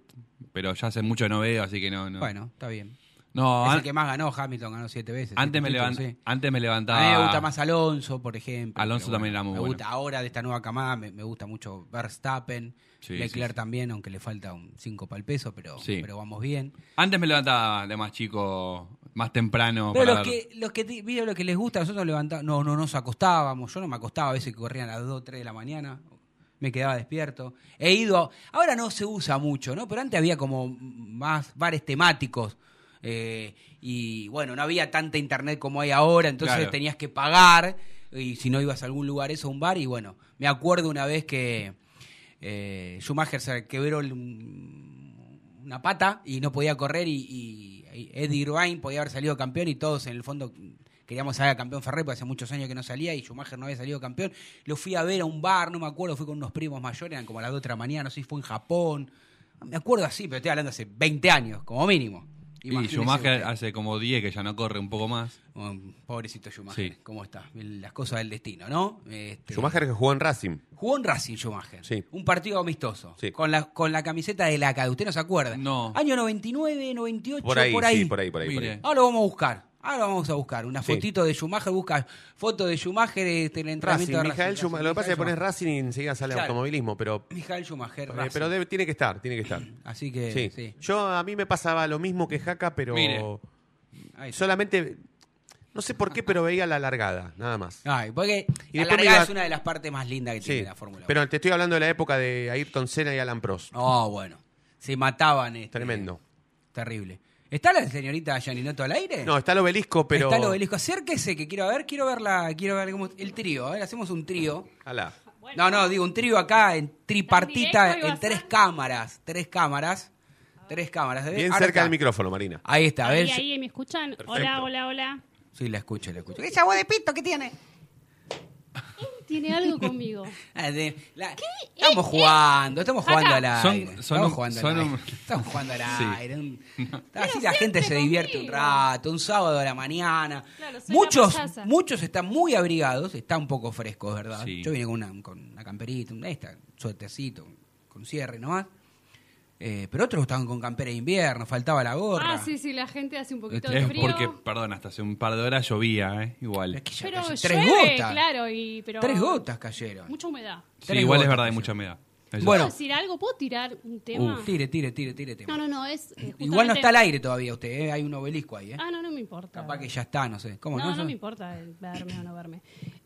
pero ya hace mucho no veo, así que no... no. Bueno, está bien. No, es el que más ganó, Hamilton ganó siete veces. antes, siete me títulos, levan- sí. antes me A levantaba. mí me gusta más Alonso, por ejemplo. Alonso también era muy me bueno. gusta ahora de esta nueva camada, me, me gusta mucho Verstappen, Sí, Leclerc sí, también, aunque le falta un 5 para el peso, pero, pero vamos bien. Antes me levantaba de más chico, más temprano. Pero para los que, los que vieron lo que les gusta, nosotros levantamos, no, no nos acostábamos, yo no me acostaba a veces que corrían a las 2, 3 de la mañana, me quedaba despierto. He ido, ahora no se usa mucho, ¿no? Pero antes había como más bares temáticos. eh, y bueno, no había tanta internet como hay ahora, entonces Claro. tenías que pagar, y si no ibas a algún lugar, eso, a un bar, y bueno, me acuerdo una vez que eh, Schumacher se quebró una pata y no podía correr y Eddie Irvine podía haber salido campeón y todos en el fondo queríamos saber campeón Ferrari porque hace muchos años que no salía y Schumacher no había salido campeón. Lo fui a ver a un bar, no me acuerdo, fui con unos primos mayores, eran como a las 2 de la mañana, no sé si fue en Japón. Me acuerdo así, pero estoy hablando hace 20 años, como mínimo. Y Schumacher hace como 10 que ya no corre un poco más. Oh, pobrecito Schumacher, Sí. ¿cómo está? Las cosas del destino, ¿no? Este, Schumacher que jugó en Racing. Jugó en Racing Schumacher. Sí. Un partido amistoso. Sí. Con, la, con la camiseta de la CAD. ¿Usted no se acuerda? No. Año 99, 98, Por ahí, por ahí. sí, por ahí, por ahí. por Mire. ahí. Ahora lo vamos a buscar. Ahora vamos a buscar. Una Sí. fotito de Schumacher. Busca foto de Schumacher este, en el entrenamiento Racing, de Racing. Schumacher. Lo que pasa es que pones Racing y enseguida sale Claro. automovilismo, pero, Schumacher. Michael Schumacher. eh, Racing. pero debe- tiene que estar, tiene que estar. Así que, Sí. sí. Yo a mí me pasaba lo mismo que Jaca, pero Mire. Ahí está. solamente no sé por qué, pero veía la largada, nada más. Ay, porque Y la después me largada iba- es una de las partes más lindas que tiene Sí, la Fórmula 1. pero te estoy hablando de la época de Ayrton Senna y Alan Prost. Oh, bueno. Se mataban. Este, Tremendo. Terrible. ¿Está la señorita Gianinoto al aire? No, está el obelisco, pero. Está el obelisco. Acérquese que quiero ver, quiero ver la, quiero ver cómo- el trío. A ver, hacemos un trío. Alá. Bueno, No, no, digo un trío acá en tripartita, directo en tres cámaras. Tres cámaras. Tres cámaras. ¿se ve? Bien Ahora cerca está. del micrófono, Marina. Ahí está, a ver. ahí, ¿me escuchan? Hola, hola, hola. Sí, la escucho, la escucho. ¿Esa voz de pito que tiene? Tiene algo conmigo. Ah, la- Estamos jugando, estamos jugando al aire. son estamos un- jugando son al aire. un- Estamos jugando al Sí. aire. un- Así la gente se divierte un rato, un sábado a la mañana. Claro, muchos, muchos están muy abrigados, está un poco fresco, ¿verdad? Sí. Yo vine con una, con una camperita, un esta, un suétercito, con cierre nomás. Eh, pero otros estaban con campera de invierno, faltaba la gorra. Ah, sí, sí, la gente hace un poquito Es de frío. porque, perdón, hasta hace un par de horas llovía, ¿eh? Igual. Es que ya Pero llueve, tres gotas. claro, y, pero... Tres gotas cayeron. Mucha humedad. Sí, tres igual es verdad, hay mucha humedad. Eso Bueno. ¿Puedo decir algo? ¿Puedo tirar un tema? Uh, tire, tire, tire, tire. tema. No, no, no, es... eh, Igual no está al aire todavía usted, ¿eh? hay un obelisco ahí. ¿eh? Ah, no, no me importa. Capaz que ya está, no sé. ¿Cómo no, no? no, me importa verme o no verme.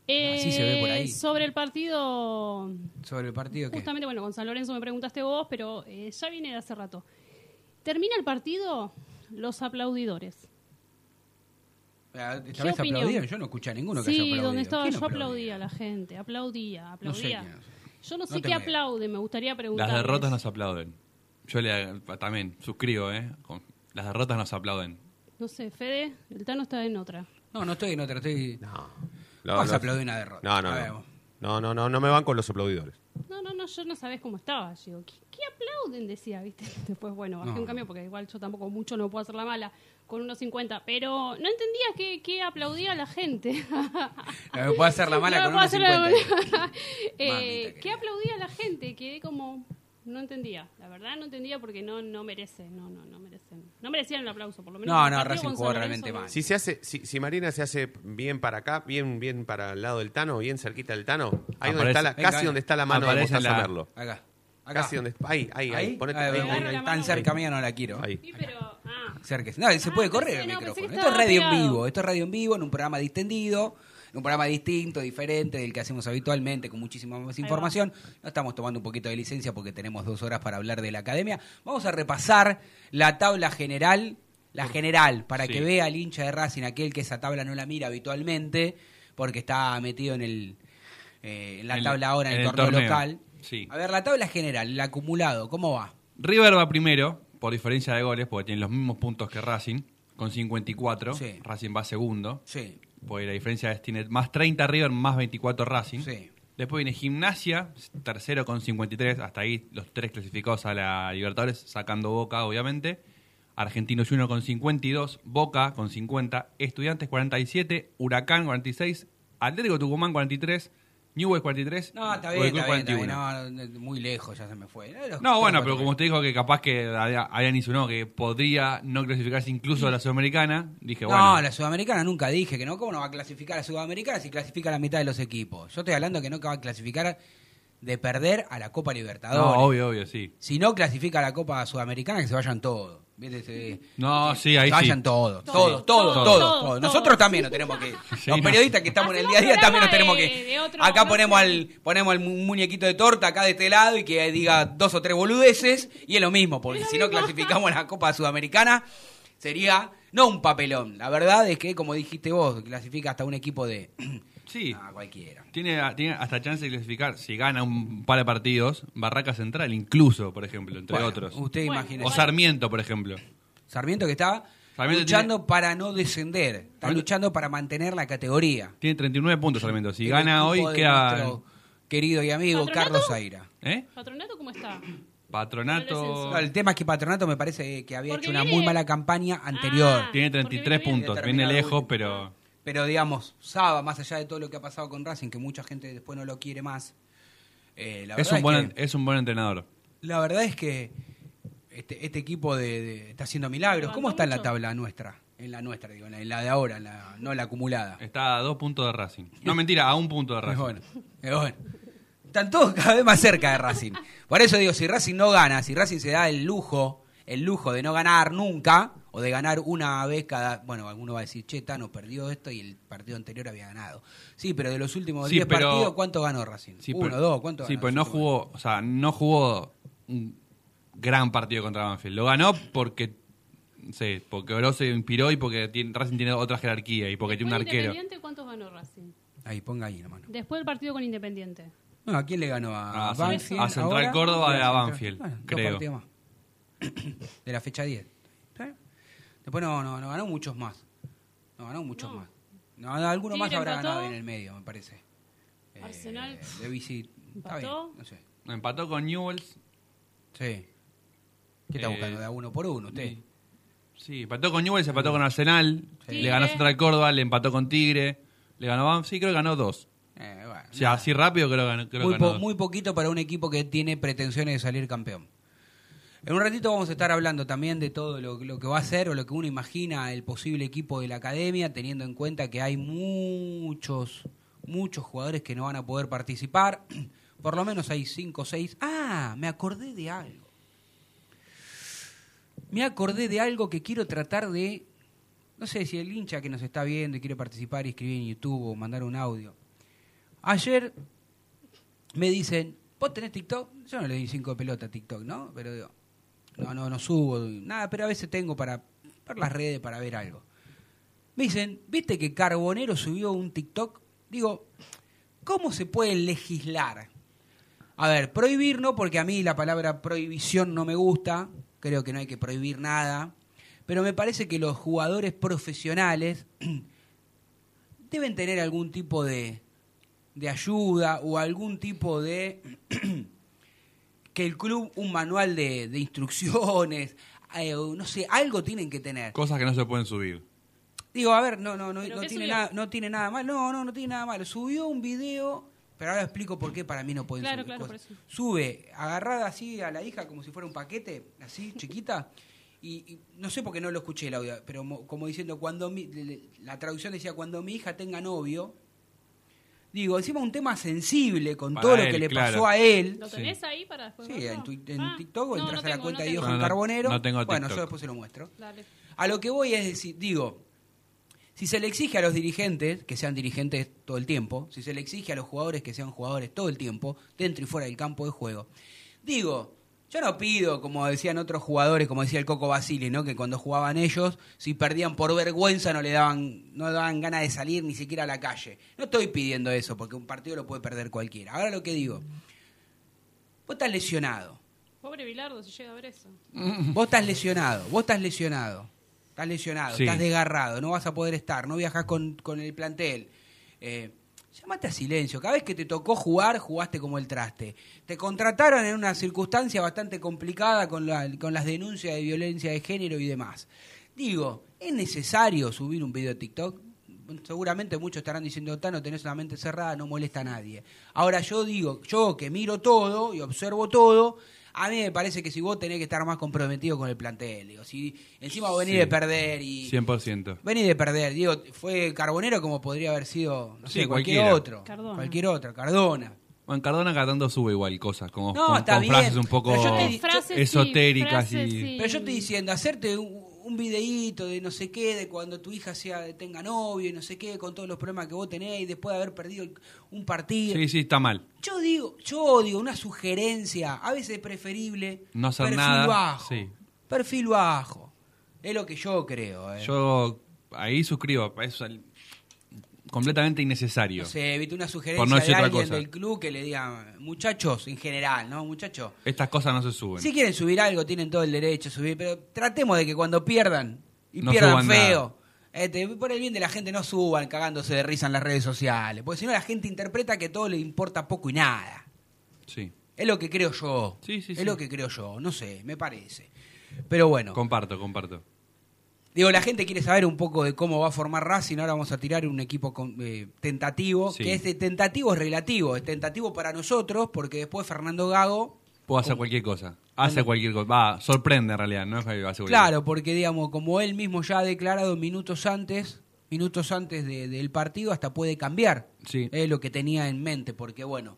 Así se ve por ahí. Eh, Sobre el partido, Sobre el partido que. justamente, bueno, con San Lorenzo me preguntaste vos, pero eh, ya viene de hace rato. Termina el partido, los aplaudidores. Ah, ¿Qué Esta vez opinión? aplaudieron, yo no escuché a ninguno que haya Sí, aplaudido. donde estaba ¿Quién yo aplaudía? aplaudía a la gente, aplaudía, No sé aplaudía. quién es. Yo no sé No qué tengo idea. aplaude, me gustaría preguntar. Las derrotas nos aplauden. Yo le, también suscribo, ¿eh? Con- Las derrotas nos aplauden. No sé, Fede, el Tano está en otra. No, no estoy en otra, estoy. No. Vas no, a aplaudir una derrota. No, no, no. No, no, no, no me van con los aplaudidores. No, no, no, yo no sabés cómo estaba. Yo digo, ¿qué, qué aplauden? Decía, ¿viste? Después, bueno, bajé No. un cambio porque igual yo tampoco mucho no puedo hacer la mala con unos 50. Pero no entendía qué, qué aplaudía la gente. Me puedo hacer la mala No, con puedo unos hacer la- 50. Eh, ¿Qué aplaudía la gente? Quedé como... No entendía, la verdad no entendía porque no, no merece, no, no, no merecen. No merecían el aplauso, por lo menos. No, no, Racing jugó realmente mal. Si se hace, si, si Marina se hace bien para acá, bien, bien para el lado del Tano, bien cerquita del Tano, ahí donde está la, Venga, casi venga. donde está la mano de Mostaza la- Merlo. Acá. Acá. Casi donde ahí, ahí, ahí, ¿Ahí? ponete Ah, ahí, ahí, Tan cerca mía no la quiero. ahí. Sí, pero... Ah. No, se Ah, puede pensé correr el micrófono. Esto es radio en vivo. Esto es radio en vivo en un programa distendido, en un programa distinto, diferente del que hacemos habitualmente, con muchísima más información. No estamos tomando un poquito de licencia porque tenemos dos horas para hablar de la academia. Vamos a repasar la tabla general, la general, para Sí. que vea el hincha de Racing, aquel que esa tabla no la mira habitualmente, porque está metido en el eh, en la tabla ahora en, en el el torneo, torneo. local. Sí. A ver, la tabla general, el acumulado, ¿cómo va? River va primero, por diferencia de goles, porque tiene los mismos puntos que Racing, con 54. Sí. Racing va segundo. Sí, Porque la diferencia es tiene más 30 River, más 24 Racing. sí. Después viene Gimnasia, tercero con 53. Hasta ahí los tres clasificados a la Libertadores, sacando Boca, obviamente. Argentino Junior con 52, Boca con 50, Estudiantes 47, Huracán 46, Atlético Tucumán 43, Newell's 43. No, está bien, está bien, está bien. 41. No, muy lejos ya se me fue. Los- No, bueno, pero como usted dijo que capaz que había- habían insinuado que podría no clasificarse incluso a la Sudamericana, dije, No, bueno. la Sudamericana nunca dije que no. ¿Cómo no va a clasificar a la Sudamericana si clasifica la mitad de los equipos? Yo estoy hablando que no va a clasificar de perder a la Copa Libertadores. No, obvio, obvio, sí. Si no clasifica a la Copa Sudamericana, que se vayan todos. ¿Viste? Se- No, sí, ahí se vayan sí. todos, Todos, todos, todos, todos, todos, todos, todos. todos. Nosotros también nos tenemos que. Sí, Los no. periodistas que estamos en el día a día también nos tenemos que Acá ponemos al ponemos el mu- muñequito de torta acá de este lado y que diga dos o tres boludeces y es lo mismo, porque si no clasificamos a la Copa Sudamericana sería no un papelón. La verdad es que como dijiste vos, clasifica hasta un equipo de Sí. Ah, cualquiera. Tiene, tiene hasta chance de clasificar si gana un par de partidos, Barraca Central incluso, por ejemplo, entre Bueno, otros. Usted Bueno, imagine. O Sarmiento, por ejemplo. Sarmiento que está Sarmiento luchando para no descender, está Sarmiento- luchando para mantener la categoría. Tiene 39 puntos Sarmiento. Si gana hoy, queda... nuestro querido y amigo ¿Patronato? Carlos Zaira. ¿Eh? ¿Patronato cómo está? Patronato... No, el tema es que Patronato me parece que había Porque hecho una viene- muy mala campaña anterior. Ah. Tiene Porque 33 viene bien. puntos. Viene lejos, pero... Pero digamos, Saba, más allá de todo lo que ha pasado con Racing, que mucha gente después no lo quiere más. eh, la, Es verdad un, buen, que, es un buen entrenador. la verdad es que este, este equipo de, de- está haciendo milagros. ¿Cómo está en la tabla nuestra? En la nuestra, digo, en la de ahora, en la- no la acumulada. Está a dos puntos de Racing. No, mentira, a un punto de Es Racing. bueno, es bueno. Están todos cada vez más cerca de Racing. Por eso digo, si Racing no gana, si Racing se da el lujo, el lujo de no ganar nunca, o de ganar una vez cada... Bueno, alguno va a decir, che, Tano perdió esto y el partido anterior había ganado. Sí, pero de los últimos Sí, 10 pero- partidos, ¿cuánto ganó Racing? Sí, Uno, pero, dos, ¿cuánto Sí, ganó? pues no Sí, jugó, o sea, no jugó un gran partido contra Banfield. Lo ganó porque, sí, porque Oro se inspiró y porque tiene- Racing tiene otra jerarquía y porque tiene un arquero. Independiente, ¿cuántos ganó Racing? Ahí, ponga ahí, hermano. Después del partido con Independiente. No, ¿A quién le ganó? ¿A, A Banfield? a Central ahora? Córdoba y a Banfield, Bueno, dos creo. partidos más. De la fecha 10. Después no, no, no ganó muchos más. No ganó muchos No. más. No, alguno más habrá empató. ganado en el medio, me parece. Eh, Arsenal de Visi. Está bien, no sé. Empató con Newells. Sí. ¿Qué está Eh, buscando? ¿De a uno por uno usted? Sí, empató con Newells, empató con Arsenal. Sí. Le ganó. Central Córdoba, le empató con Tigre. Le ganó. Sí, creo que ganó dos. Eh, bueno, O sea, nada. así rápido creo que ganó, creo muy, ganó po- dos. muy poquito para un equipo que tiene pretensiones de salir campeón. En un ratito vamos a estar hablando también de todo lo, que va a ser o lo que uno imagina el posible equipo de la academia, teniendo en cuenta que hay muchos, muchos jugadores que no van a poder participar. Por lo menos hay cinco o seis. Ah, me acordé de algo. Me acordé de algo que quiero tratar de... No sé si el hincha que nos está viendo y quiere participar y escribir en YouTube o mandar un audio. Ayer me dicen, ¿vos tenés TikTok? Yo no le di cinco de pelota a TikTok, ¿no? Pero digo, no, no, no subo, nada, pero a veces tengo para ver las redes, para ver algo. Me dicen, ¿viste que Carbonero subió un TikTok? Digo, ¿cómo se puede legislar? A ver, prohibir no, porque a mí la palabra prohibición no me gusta, creo que no hay que prohibir nada, pero me parece que los jugadores profesionales deben tener algún tipo de, de ayuda o algún tipo de que el club un manual de, de instrucciones eh, no sé algo tienen que tener Cosas que no se pueden subir. digo a ver no no no ¿Pero no tiene subió? nada no tiene nada mal no no no tiene nada malo subió un video pero ahora explico por qué para mí no pueden Claro, subir claro, cosas. por eso. sube agarrada así a la hija como si fuera un paquete así chiquita y, y no sé por qué no lo escuché el audio pero mo- como diciendo cuando mi- la traducción decía cuando mi hija tenga novio digo encima un tema sensible con Para todo lo que le claro. pasó a él ¿Lo Sí. tenés ahí para después Sí, en, tu- en Ah, TikTok o no, entras no a la tengo, cuenta no de No, no- Carbonero. no tengo Bueno, yo después se lo muestro. Dale. A lo que voy es decir, digo, si se le exige a los dirigentes que sean dirigentes todo el tiempo, si se le exige a los jugadores que sean jugadores todo el tiempo, dentro y fuera del campo de juego, digo, yo no pido, como decían otros jugadores, como decía el Coco Basile, ¿no? que cuando jugaban ellos, si perdían por vergüenza no le daban, no daban ganas de salir ni siquiera a la calle. No estoy pidiendo eso, porque un partido lo puede perder cualquiera. Ahora lo que digo, vos estás lesionado. Pobre Bilardo si llega a ver eso. Vos estás lesionado, vos estás lesionado. Estás lesionado, Sí. estás desgarrado, no vas a poder estar, no viajas con, con el plantel. Eh, llamate a silencio. Cada vez que te tocó jugar, jugaste como el traste. Te contrataron en una circunstancia bastante complicada con, la- con las denuncias de violencia de género y demás. Digo, ¿es necesario subir un video a TikTok? seguramente muchos estarán diciendo, Tano, tenés una mente cerrada, no molesta a nadie. Ahora yo digo, yo que miro todo y observo todo, a mí me parece que si vos tenés que estar más comprometido con el plantel, digo, si encima vos venís Sí. de perder y... 100%. Venís de perder, digo, fue Carbonero como podría haber sido, no Sí, sé, cualquier otro. Cardona. Cualquier otro, Cardona. Bueno, Cardona cada tanto sube igual cosas, como No, con, está con bien, frases un poco pero yo te di- Frases sí, esotéricas frases y... sí. Pero yo estoy diciendo, hacerte un, un videíto de no sé qué, de cuando tu hija sea tenga novio y no sé qué, con todos los problemas que vos tenés, y después de haber perdido un partido. Sí, sí, está mal. Yo digo, yo digo, una sugerencia, a veces es preferible No hacer perfil nada, bajo. sí. Perfil bajo. Es lo que yo creo. eh. Yo ahí suscribo, es al- completamente innecesario. no sé, viste una Por sugerencia no decir de otra alguien cosa. del club que le diga, muchachos, en general, ¿no? Muchachos, Estas cosas no se suben. Si quieren subir algo, tienen todo el derecho a subir, pero tratemos de que cuando pierdan, y No pierdan feo, este, por el bien de la gente no suban cagándose de risa en las redes sociales, porque si no la gente interpreta que todo le importa poco y nada. Sí, Es lo que creo yo. Sí, sí, es sí. lo que creo yo, no sé, me parece. Pero bueno, comparto, comparto. Digo, la gente quiere saber un poco de cómo va a formar Racing, ahora vamos a tirar un equipo con- eh, tentativo, Sí. que este tentativo es relativo, es tentativo para nosotros, porque después Fernando Gago Puedo hacer cualquier cosa. Hace cualquier cosa. Va, sorprende en realidad, no hace Claro, porque digamos, como él mismo ya ha declarado minutos antes, minutos antes de- del partido, hasta puede cambiar Sí. eh, lo que tenía en mente, porque bueno,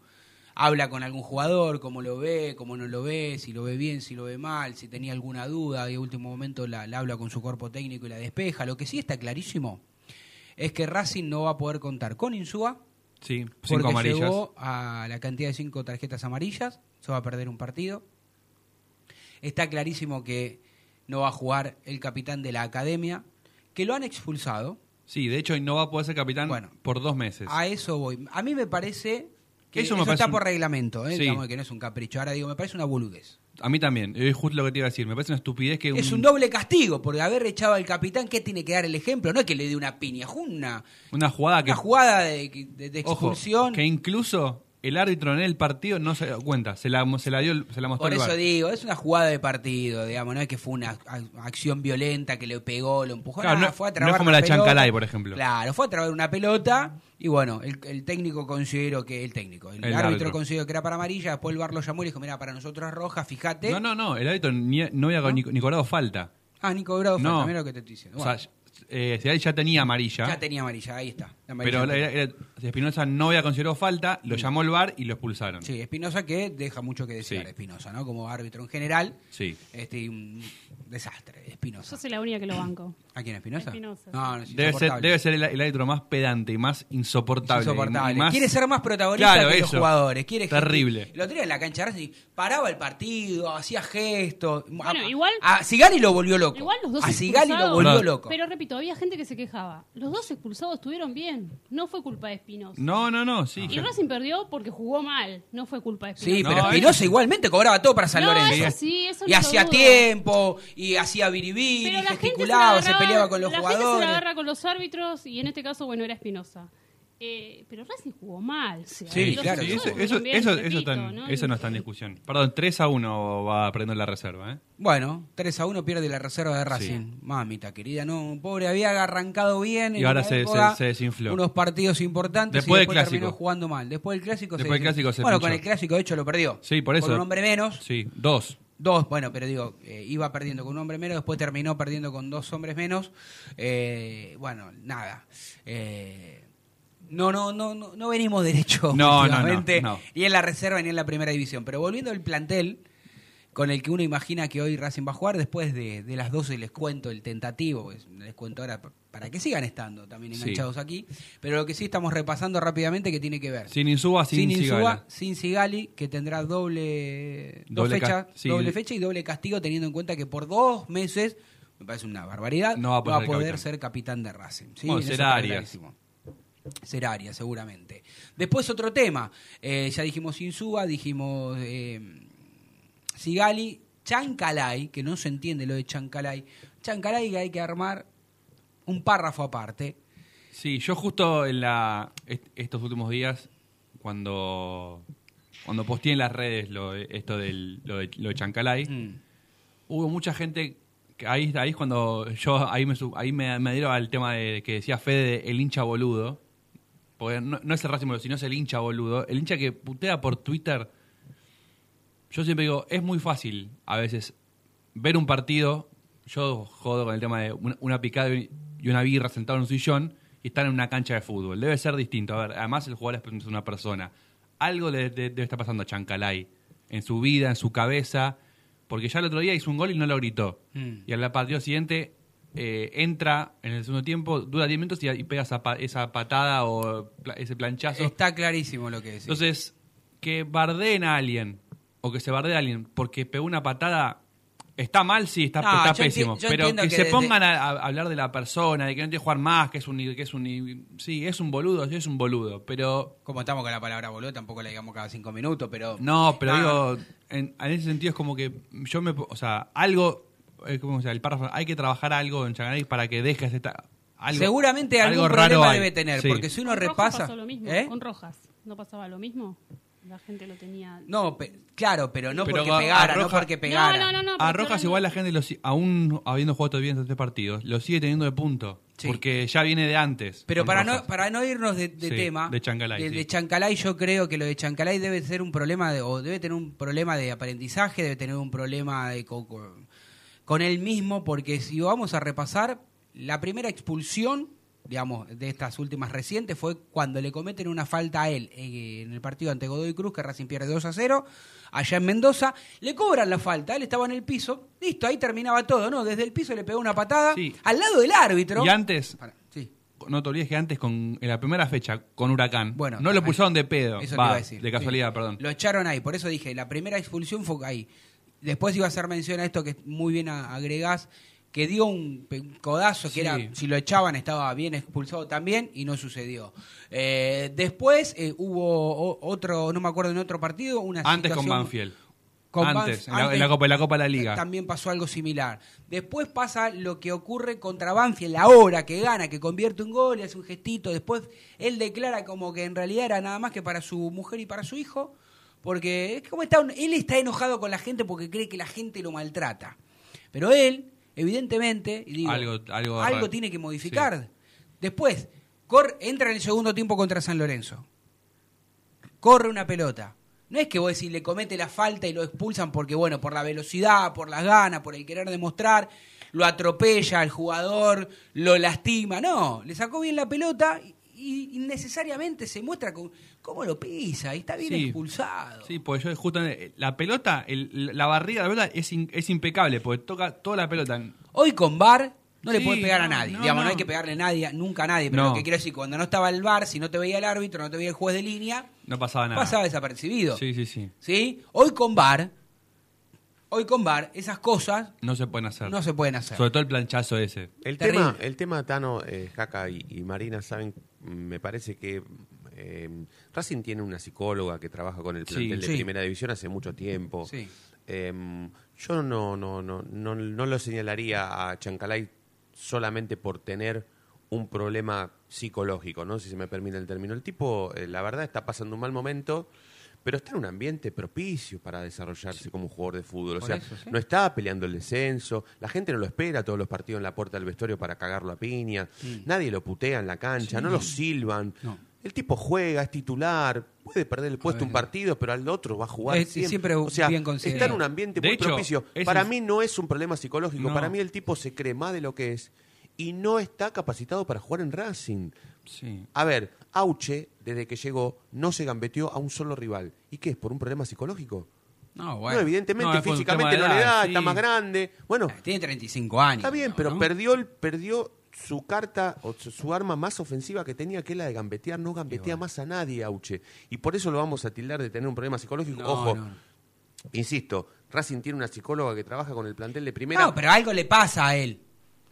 habla con algún jugador, cómo lo ve, cómo no lo ve, si lo ve bien, si lo ve mal, si tenía alguna duda, y a último momento la, la habla con su cuerpo técnico y la despeja. Lo que sí está clarísimo es que Racing no va a poder contar con Insúa, Sí, porque cinco amarillas. llegó a la cantidad de cinco tarjetas amarillas, se va a perder un partido. Está clarísimo que no va a jugar el capitán de la academia, que lo han expulsado. Sí, de hecho no va a poder ser capitán Bueno. por dos meses. A eso voy. A mí me parece que Eso eso, me parece está un- por reglamento, ¿eh? Sí. digamos que no es un capricho. Ahora digo, me parece una boludez. A mí también, es justo lo que te iba a decir. Me parece una estupidez que Es un doble castigo, porque haber echado al capitán, ¿qué tiene que dar el ejemplo? No es que le dé una piña, es una, una jugada que... una jugada de, de- de Ojo, expulsión. que incluso el árbitro en el partido no se dio cuenta. Se la, se la, dio, se la mostró Por el eso digo, es una jugada de partido, digamos, no es que fue una ac- acción violenta que le pegó, lo empujó, Claro, nada, no- fue a no trabar es como una la. Chancalay, por ejemplo. Claro, fue a trabar una pelota y bueno, el, el técnico consideró que, el técnico, el, El árbitro, árbitro. consideró que era para amarilla, después el VAR lo llamó y le dijo, mira, para nosotros es roja, fíjate. No, no, no. El árbitro ni, no había ni, ni cobrado falta. Ah, Nico Bravo, No. también lo que te estoy diciendo. O sea, eh, ya tenía amarilla. ya tenía amarilla, ahí está. la amarilla Pero era- Espinosa no había considerado falta, lo llamó el VAR y lo expulsaron. Sí, Espinosa que deja mucho que desear, Sí. Espinosa, ¿no? Como árbitro en general, Sí. este, un desastre, Espinosa. Yo soy la única que lo banco. ¿A quién, Espinosa? Espinosa. No, no, es Debe ser, debe ser el, el árbitro más pedante y más insoportable. Insoportable. y más- Quiere ser más protagonista Claro, que los eso. jugadores. Quiere Terrible. Lo tenía en la cancha de Racing, paraba el partido, hacía gestos. Bueno, a, igual- A Sigali lo volvió loco. Igual los dos a Sigali lo expulsados- volvió loco. Pero repito, había gente que se quejaba. Los dos expulsados estuvieron bien. No fue culpa de Espinosa. No, no, no, sí. Y Racing perdió porque jugó mal. No fue culpa de Espinosa. Sí, pero eso Espinosa igualmente cobraba todo para San No, Lorenzo. eso sí, eso y hacía tiempo, y hacía biribiri, Pero la gente se, la gesticulaba, se, peleaba con los la gente se jugadores. la agarra con los árbitros y en este caso, bueno, era Espinosa. Eh, pero Racing jugó mal. o sea, Sí, los claro, Sí, eso, eso, eso, repito, eso no está en discusión. Perdón, 3 a 1 va perdiendo la reserva, ¿eh? Bueno, 3 a 1 pierde la reserva de Racing. Mamita querida, no, pobre, había arrancado bien. Y en ahora se- época, se- se desinfló. Unos partidos importantes Después y del después clásico. terminó jugando mal. Después del clásico Después se del clásico se Bueno, pinchó. con el clásico de hecho lo perdió. Sí, por eso. Con un hombre menos. Sí, dos. Dos, bueno, pero digo, eh, iba perdiendo con un hombre menos, después terminó perdiendo con dos hombres menos. Eh, bueno, nada. Eh, no, no, no, no, no venimos derecho No, no, últimamente, no, no. ni en la reserva ni en la primera división. Pero volviendo al plantel con el que uno imagina que hoy Racing va a jugar, después de, de las 12 les cuento el tentativo, les cuento ahora pa- para que sigan estando también Sí. enganchados aquí. Pero lo que sí estamos repasando rápidamente que tiene que ver. Sin Insúa, sin, Sin. Insúa, sin Sigali, que tendrá doble, Doble fecha, sí. doble fecha y doble castigo, teniendo en cuenta que por dos meses, me parece una barbaridad, No va a poder ser ser capitán de Racing. ¿sí? Bueno, será Arias. Será Arias, seguramente. Después otro tema, eh, ya dijimos Insúa, dijimos eh, Sigali, Chancalay, que no se entiende lo de Chancalay. Chancalay que hay que armar un párrafo aparte. Sí, yo justo en la est- estos últimos días, cuando cuando posteé en las redes lo, esto del, lo, de, lo de Chancalay, Mm. hubo mucha gente que ahí, ahí es cuando yo ahí me, ahí me, me adhiero al tema de que decía Fede de el hincha boludo. Porque no, no es el Racing boludo, sino es el hincha boludo. El hincha que putea por Twitter. Yo siempre digo, es muy fácil a veces ver un partido. Yo jodo con el tema de una, una picada y una birra sentado en un sillón y estar en una cancha de fútbol. Debe ser distinto. A ver, además el jugador es una persona. Algo le, debe estar pasando a Chancalay en su vida, en su cabeza. Porque ya el otro día hizo un gol y no lo gritó. Mm. Y al partido siguiente eh, entra en el segundo tiempo, dura 10 minutos y, y pega esa, pa- esa patada o pla- ese planchazo. Está clarísimo lo que decís. Entonces, que bardeen a alguien o que se bardee a alguien porque pegó una patada, está mal, sí, está, No, está yo pésimo. pero que, que se desde- pongan a, a hablar de la persona, de que no tiene que jugar más, que es un. Que es un sí, es un boludo, sí, es un boludo. Pero. Como estamos con la palabra boludo, tampoco la digamos cada cinco minutos, pero... No, pero Ah, digo, en, en ese sentido es como que yo me. O sea, algo. ¿Cómo se llama? El párrafo. Hay que trabajar algo en Changanay para que dejes esta. Algo, Seguramente algún algo raro problema hay. debe tener, Sí. porque si uno Con Rojas repasa... pasó lo mismo. ¿Eh? Con Rojas no pasaba lo mismo. La gente lo tenía. No, pe- claro, pero no Pero porque a- a pegara, no porque pegara. No, no. A Rojas igual la gente, lo si- aún habiendo jugado todavía en tres partidos, lo sigue teniendo de punto. Sí. Porque ya viene de antes. Pero con para Rojas. no, para no irnos de, de Sí, tema, de Chancalay, de, sí. de Chancalay yo creo que lo de Chancalay debe ser un problema, de- o debe tener un problema de aprendizaje, debe tener un problema de, co- co- con él mismo, porque si vamos a repasar, la primera expulsión, digamos, de estas últimas recientes fue cuando le cometen una falta a él eh, en el partido ante Godoy Cruz, que Racing pierde 2 a 0, allá en Mendoza, le cobran la falta, él estaba en el piso, listo, ahí terminaba todo, ¿no? Desde el piso le pegó una patada Sí. al lado del árbitro. Y antes, Para- sí. no te olvides que antes, con, en la primera fecha, con Huracán, Bueno, no lo pulsaron de pedo. Eso te Va, iba a decir. De casualidad, Sí. perdón. Lo echaron ahí, por eso dije, la primera expulsión fue ahí. Después iba a hacer mención a esto que muy bien agregás, que dio un codazo, que Sí. era, si lo echaban estaba bien expulsado también, y no sucedió. Eh, después eh, hubo otro, no me acuerdo en otro partido, una Antes con Banfield. con antes, Banf- en la, en la Copa, en la Copa de la Liga. También pasó algo similar. Después pasa lo que ocurre contra Banfield, ahora que gana, que convierte un gol y hace un gestito. Después él declara como que en realidad era nada más que para su mujer y para su hijo. Porque es como está, él está enojado con la gente porque cree que la gente lo maltrata. Pero él, evidentemente, y digo, Algo- algo- tiene que modificar. Después, cor- entra en el segundo tiempo contra San Lorenzo corre una pelota. No es que vos decís, le comete la falta y lo expulsan porque, bueno, por la velocidad, por las ganas, por el querer demostrar, lo atropella al jugador, lo lastima. No, le sacó bien la pelota y, y innecesariamente se muestra con, cómo lo pisa y está bien Sí. expulsado. Sí, porque yo justamente, la pelota, el- la barriga de la pelota es, in- es impecable, porque toca toda la pelota. Hoy con VAR no le puedes pegar a nadie. no, Digamos, no. no. hay que pegarle a nadie, nunca a nadie. Pero No. lo que quiero decir, cuando no estaba el VAR, si no te veía el árbitro, no te veía el juez de línea, No pasaba nada. pasaba desapercibido. Sí, sí, sí. ¿Sí? Hoy con VAR, hoy con VAR, esas cosas No se pueden hacer. no se pueden hacer. Sobre todo el planchazo ese. El Terrible. tema, el tema Tano, eh, Jaca y, y Marina saben, mm, me parece que eh, Racing tiene una psicóloga que trabaja con el Sí, plantel de sí. primera división hace mucho tiempo. Sí. Eh, yo no, no, no, no, no lo señalaría a Chancalay solamente por tener un problema psicológico, ¿no? Si se me permite el término. El tipo, eh, la verdad, está pasando un mal momento, pero está en un ambiente propicio para desarrollarse como jugador de fútbol. O Por sea, eso, sí. no está peleando el descenso, la gente no lo espera todos los partidos en la puerta del vestuario para cagarlo a piña, nadie lo putea en la cancha, no lo silban. No. El tipo juega, es titular, puede perder el puesto un partido, pero al otro va a jugar Es- siempre. siempre o sea, bien está en un ambiente De muy hecho, propicio. Para es- mí no es un problema psicológico, No. para mí el tipo se cree más de lo que es y no está capacitado para jugar en Racing. Sí. A ver, Auche, desde que llegó, no se gambeteó a un solo rival. ¿Y qué es? ¿Por un problema psicológico? No, bueno. No, evidentemente, No, físicamente no le da, sí. está más grande. Bueno, Tiene 35 años. está bien, pero perdió, el, perdió su carta o su, arma más ofensiva que tenía, que es la de gambetear. No gambetea más a nadie, Auche. Y por eso lo vamos a tildar de tener un problema psicológico. No, Ojo, no. insisto, Racing tiene una psicóloga que trabaja con el plantel de primera. No, pero algo le pasa a él.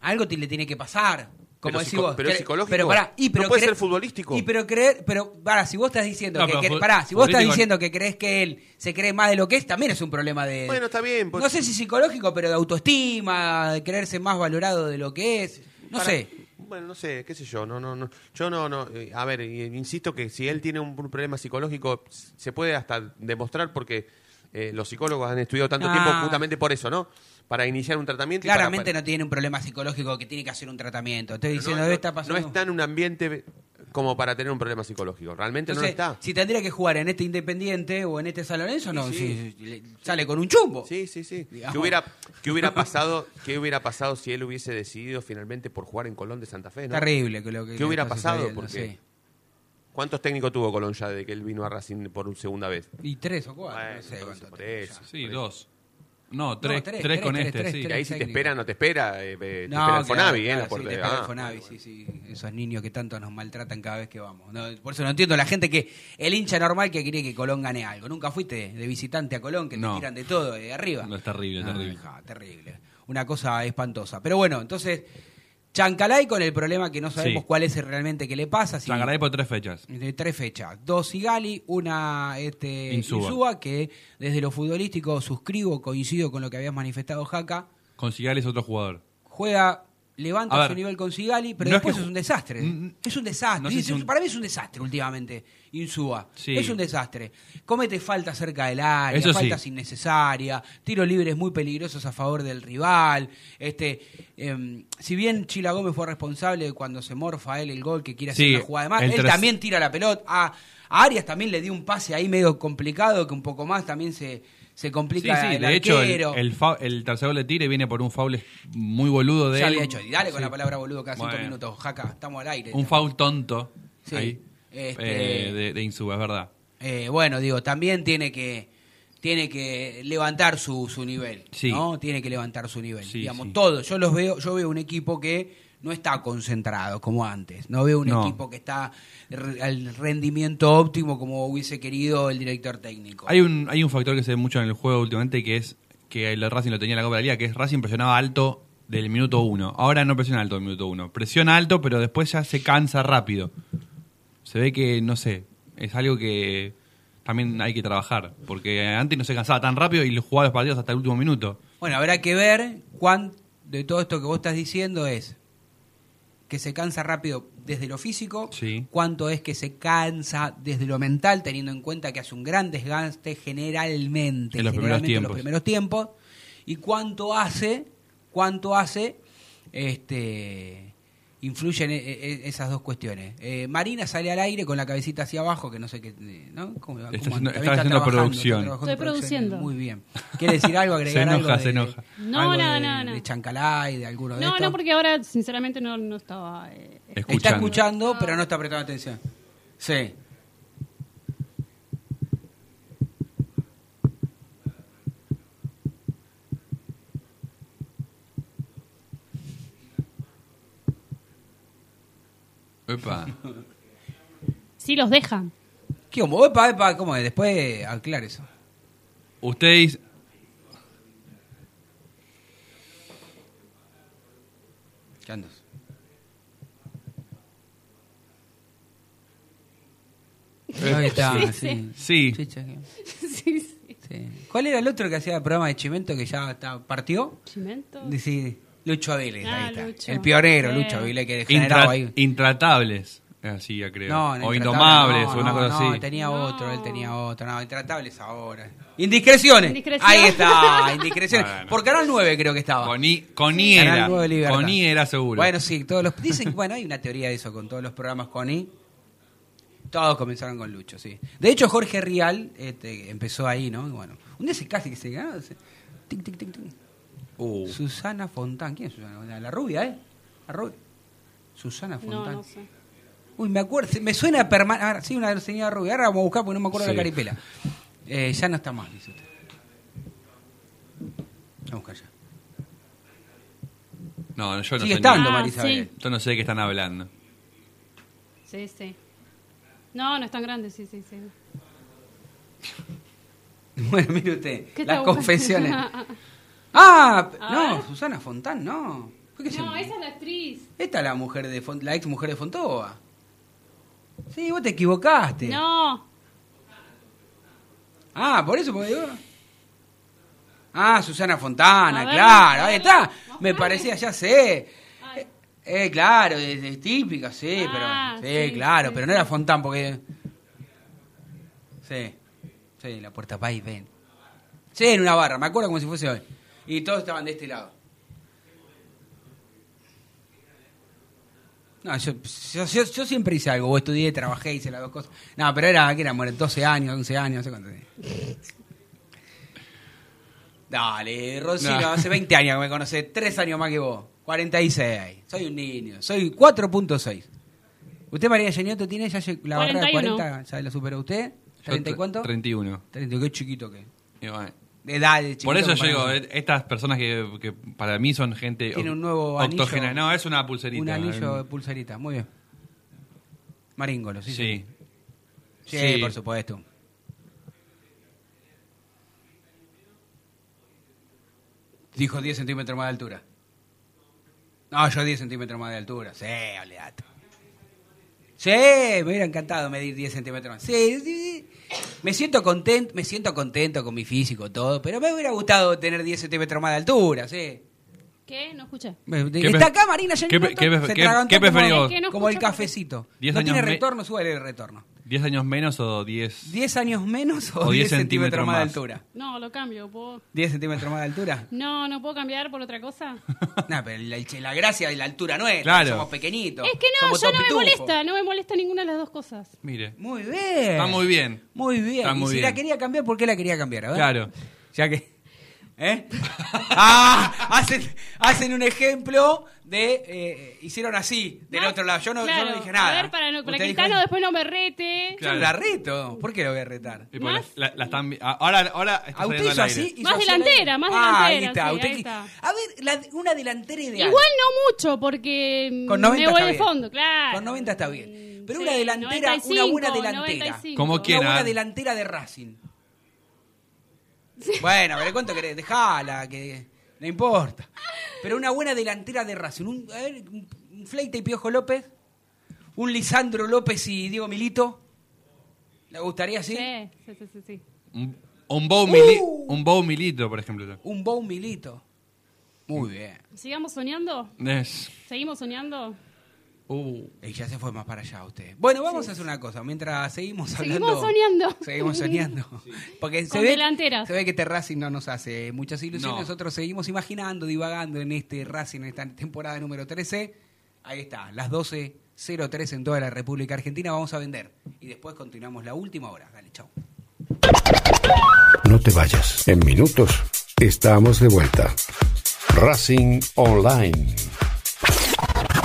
Algo te- le tiene que pasar. Como Pero decís psico- vos. pero es psicológico. Pero pará, y No pero puede cre- ser futbolístico. Y pero creer, pero pará, si vos estás diciendo No, que, pero que- fu- pará, si vos estás diciendo que crees que él se cree más de lo que es, también es un problema de Bueno, está bien. pues- No sé si psicológico, pero de autoestima, de creerse más valorado de lo que es. No Para- sé. Bueno, no sé, qué sé yo, no, no, no. Yo no, no. eh, A ver, eh, insisto que si él tiene un, problema psicológico, se puede hasta demostrar porque eh, los psicólogos han estudiado tanto Ah. tiempo justamente por eso, ¿no? Para iniciar un tratamiento. y para- Claramente para- no tiene un problema psicológico que tiene que hacer un tratamiento. Estoy no, diciendo, no- no pasando. está en un ambiente como para tener un problema psicológico. Realmente Entonces, no lo está. si tendría que jugar en este Independiente o en este San Lorenzo, no, sí. si sale con un chumbo. Sí, sí, sí. ¿Qué hubiera, qué hubiera pasado, ¿Qué hubiera pasado si él hubiese decidido finalmente por jugar en Colón de Santa Fe? ¿no? Terrible que lo que ¿Qué hubiera está pasado? sucediendo, Porque sí. ¿Cuántos técnicos tuvo Colón ya desde que él vino a Racing por un segunda vez? Y tres o cuatro, Bueno, no sé por eso. Sí, dos. No, tres, tres, tres, con tres, este, tres, sí. Y ahí si te técnicos. espera, no te espera, eh, eh, te No, espera el claro, Fonavi, ¿eh? claro, la sí, te de- espera el ah. Sí, sí. Esos niños que tanto nos maltratan cada vez que vamos. No, por eso no entiendo la gente que, el hincha normal que quiere que Colón gane algo. Nunca fuiste de visitante a Colón, que No. te tiran de todo de arriba. No, es terrible, terrible. ja, terrible. Una cosa espantosa. Pero bueno, entonces, Chancalay con el problema que no sabemos Sí. cuál es realmente que le pasa. si- Changaray por tres fechas. de tres fechas. Dos Sigali, una este. Insúa, que desde lo futbolístico suscribo, coincido con lo que habías manifestado Jaca. Con Sigali es otro jugador. Juega, levanta ver, su nivel con Sigali, pero no es después que es, un desastre. Es un desastre. no sé Es- si un- Para mí es un desastre últimamente, Insúa. Sí. Es un desastre. Comete faltas cerca del área, Eso sí. faltas innecesarias, tiros libres muy peligrosos a favor del rival. Este, em, si bien Chila Gómez fue responsable de cuando se morfa él el gol que quiere hacer Sí, una jugada de más, él también tira la pelota. A, a Arias también le dio un pase ahí medio complicado, que un poco más también se, se Sí, complica sí, el de hecho, el, el, el tercer gol de viene por un foul muy boludo de ya él. había hecho. Y dale con Sí. la palabra boludo cada cinco minutos. Jaca, estamos al aire. Un foul tonto. Sí. Ahí. Este- eh, de, de Insúa, es verdad. Eh, bueno, digo, también tiene que tiene que levantar su, su nivel, Sí. ¿no? Tiene que levantar su nivel. Sí, Digamos, sí. todo. Yo los veo, yo veo un equipo que no está concentrado como antes. No veo un No. equipo que está al rendimiento óptimo como hubiese querido el director técnico. Hay un, hay un factor que se ve mucho en el juego últimamente que es que el Racing lo tenía en la Copa de la Liga, que es Racing presionaba alto del minuto uno. Ahora no presiona alto del minuto uno. Presiona alto, pero después ya se cansa rápido. Se ve que, no sé, es algo que también hay que trabajar. Porque antes no se cansaba tan rápido y jugaba los partidos hasta el último minuto. Bueno, habrá que ver cuán de todo esto que vos estás diciendo es que se cansa rápido desde lo físico, Sí. cuánto es que se cansa desde lo mental, teniendo en cuenta que hace un gran desgaste generalmente, En los primeros generalmente en los primeros tiempos, y cuánto hace, cuánto hace, este influyen e- e- esas dos cuestiones. Eh, Marina sale al aire con la cabecita hacia abajo, que no sé qué, eh, ¿no? ¿Cómo- cómo haciendo- anda? está También haciendo trabajando, producción. Estoy produciendo. Muy bien. ¿Quiere decir algo, agregar Se algo enoja, de- se enoja. No, algo nada, de, nada, nada. de Chancalay, de alguno de No, estos? no, porque ahora sinceramente no, no estaba... eh, Está Escuchando. escuchando, pero no está prestando atención. Sí. Epa. Sí los dejan. ¿Qué como? Epa, epa, ¿cómo es? Después aclare eso. Ustedes. ¿Qué andas? Ahí está, Sí, sí. Sí. Sí, cheque. sí, sí. Sí. ¿Cuál era el otro que hacía el programa de Chimento que ya está, partió? Chimento. Sí, Lucho Vélez, Ah, ahí está. Lucho. El pionero, Sí. Lucho Vélez, que generaba Intra- ahí. intratables. Así ya creo. No, o Intratable, indomables, no, o una no, cosa no, así. tenía No. otro, él tenía otro. No, intratables ahora. Indiscreciones. Indiscreción. Ahí está, indiscreciones. Bueno. Por Canal 9 creo que estaba. Con I, con I Canal era. 9 Libertad. Con I era seguro. Bueno, sí, todos los dicen, bueno, hay una teoría de eso con todos los programas con I. Todos comenzaron con Lucho, sí. De hecho, Jorge Rial este, empezó ahí, ¿no? Y Bueno, un día se casi que se ganó. tic, tic, tic, tic. Uh, Susana Fontán, ¿quién es Susana Fontán? La rubia, ¿eh? La rubia. Susana Fontán. No, no sé. Uy, me acuerdo, me suena permanente. Sí, una señora rubia. Ahora vamos a buscar porque no me acuerdo Sí. la caripela. Eh, ya no está mal, dice usted. Vamos a buscar ya. no, yo no Sigue sé. estando, Ah, Marisabel. sí. Yo no sé de qué están hablando. Sí, sí. No, no es tan grande, sí, sí, sí. Bueno, mire usted, ¿Qué las confesiones. Ah, A no, ver. Susana Fontán, no. ¿Por qué se- No, esa es la actriz. Esta es la mujer de Font- la ex mujer de Fontova. Sí, vos te equivocaste. No. Ah, por eso porque digo. Ah, Susana Fontana, A ver, claro, ahí está. mostrame. Me parecía, ya sé. Ay. Eh, eh, claro, es, es típica, sí, Ah, pero. Sí, sí, claro, sí, pero no era Fontán porque. Sí, sí, la puerta va y ven. Sí, en una barra, me acuerdo como si fuese hoy. Y todos estaban de este lado. No, yo, yo, yo- yo siempre hice algo, o estudié, trabajé, hice las dos cosas. No, pero era, que era, bueno, 12 años, 11 años, no sé cuánto tenía. Dale, Roncino, No. hace 20 años que me conoces, 3 años más que vos. 46. Soy un niño, soy 4.6. ¿Usted, María Genioto, tiene ya la barra de 41. 40? ¿Ya la superó usted? Yo ¿30 y cuánto? 31. 30, qué chiquito que. Y bueno, De edad de. Por eso yo digo, eh, estas personas que, que para mí son gente Tiene un nuevo anillo. octogenaria. No, es una pulserita. Un anillo de pulserita, muy bien. Maríngolo, sí. Sí. Sí, Sí. por supuesto. Dijo 10 centímetros más de altura. No, yo 10 centímetros más de altura. Sí, olvidate. Sí, me hubiera encantado medir 10 centímetros más. Sí, sí, sí. Me siento contento, me siento contento con mi físico, todo, pero me hubiera gustado tener 10 centímetros más de altura, sí. ¿Qué? No escuché. ¿Qué Está acá Marina qué pre- qué qué- qué como- preferís vos? No Como el cafecito. No tiene retorno, sube el retorno. ¿10 años menos o 10? ¿10 años menos o, O 10 10 centímetros más de altura? No, lo cambio. ¿puedo? ¿10 centímetros más de altura? No, no puedo cambiar por otra cosa. No, pero la, la gracia de la altura nuestra, Claro. somos pequeñitos. Es que no, somos yo no me molesta. No me molesta ninguna de las dos cosas. Mire. Muy bien. Está muy bien. Muy bien. Está y muy si bien. la quería cambiar, ¿por qué la quería cambiar? A ver. Claro. Ya que. ¿Eh? ¡Ah! Hacen, hacen un ejemplo de. eh, hicieron así, del otro lado. Yo no, yo claro, no dije nada. A ver, para, no, para Usted que dijo- Tano después no me rete. Yo la reto. ¿Por qué lo voy a retar? Y porque ¿Más? la, la- la están vi- ah, ahora, ahora está ¿A usted saliendo hizo al aire. así? ¿Hizo Más así al delantera, más Ah, ahí delantera, está. sí, Usted ahí qui- está. A ver, la- una delantera ideal. Igual no mucho, porque mm, Con 90 me voy está de bien. fondo, claro. Con 90 está bien. Pero Sí, una delantera, 95, una buena delantera. 95. ¿Cómo quién? Una buena ah? delantera de Racing. Bueno, pero ¿cuánto querés? Dejala, que no importa. Pero una buena delantera de Racing. Un, a ver, un, un Fleita y Piojo López. Un Lisandro López y Diego Milito. ¿Le gustaría así? Sí, sí, sí, sí, sí. Un, un Bow Mili- Uh. un Bow Milito, por ejemplo. Un Bow Milito. Muy bien. ¿Sigamos soñando? Es- ¿Seguimos soñando? Uh, Y ya se fue más para allá usted. Bueno, vamos a hacer una cosa. Mientras seguimos hablando. Seguimos soñando. Seguimos soñando. Porque se Con ve, delanteras. se ve que este Racing no nos hace muchas ilusiones. No. Nosotros seguimos imaginando, divagando en este Racing, en esta temporada número 13. Ahí está, las 12.03 en toda la República Argentina. Vamos a vender. Y después continuamos la última hora. Dale, chao. No te vayas. En minutos estamos de vuelta. Racing Online.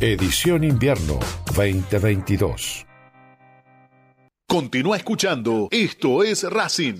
Edición Invierno 2022. Continúa escuchando. Esto es Racing.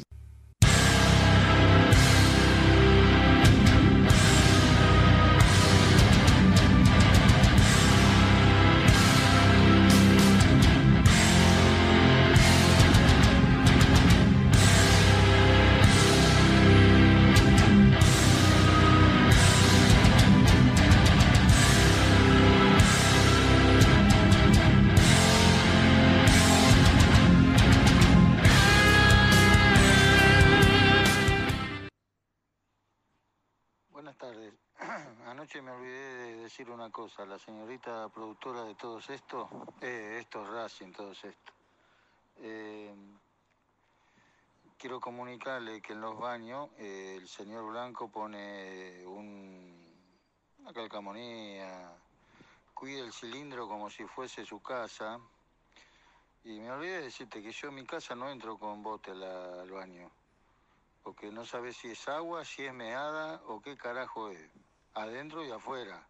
Una cosa. La señorita productora de todos estos, eh, estos Racing, todos estos. Eh, quiero comunicarle que en los baños eh, el señor Blanco pone un, una calcamonía, cuide el cilindro como si fuese su casa. Y me olvidé de decirte que yo en mi casa no entro con bote al baño porque no sabes si es agua, si es meada o qué carajo es, adentro y afuera.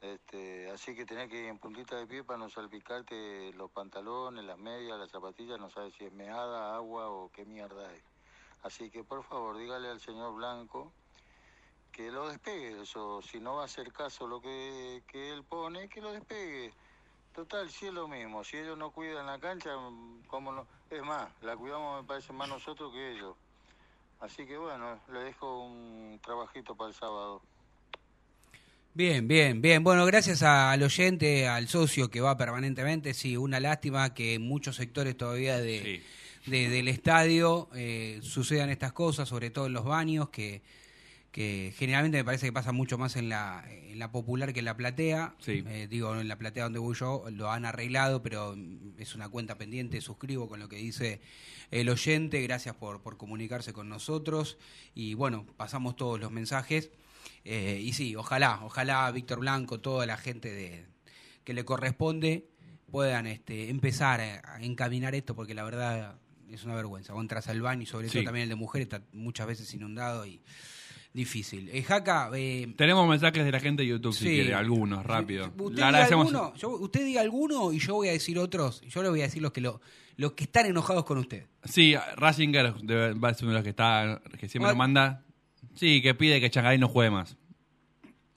Este, así que tenés que ir en puntita de pie para no salpicarte los pantalones, las medias, las zapatillas, no sabes si es meada, agua o qué mierda es. Así que por favor dígale al señor Blanco que lo despegue eso, si no va a hacer caso lo que, que él pone, que lo despegue. Total, si es lo mismo, si ellos no cuidan la cancha, ¿cómo no? Es más, la cuidamos me parece más nosotros que ellos. Así que bueno, le dejo un trabajito para el sábado. Bien, bien, bien. Bueno, gracias al oyente, al socio que va permanentemente. Sí, una lástima que en muchos sectores todavía de, de- del estadio eh, sucedan estas cosas, sobre todo en los baños, que, que generalmente me parece que pasa mucho más en la, en la popular que en la platea. Eh, digo, en la platea donde voy yo lo han arreglado, pero mm, es una cuenta pendiente. Suscribo con lo que dice el oyente. Gracias por, por comunicarse con nosotros. Y bueno, pasamos todos los mensajes. Eh, y sí, ojalá, ojalá Víctor Blanco, toda la gente de, que le corresponde puedan este, empezar a, a encaminar esto, porque la verdad es una vergüenza. Contra Salvani, sobre Sí. todo también el de mujeres, está muchas veces inundado y difícil. Eh, Jaca, eh, Tenemos mensajes de la gente de YouTube, si Sí. quiere, algunos, rápido. usted, diga agradecemos. alguno, yo- usted diga alguno y yo voy a decir otros. Yo le voy a decir los que, lo, los que están enojados con usted. Sí, Ratzinger debe- va a ser uno de los que, está, que siempre nos manda. Sí, que pide que Changaray no juegue más.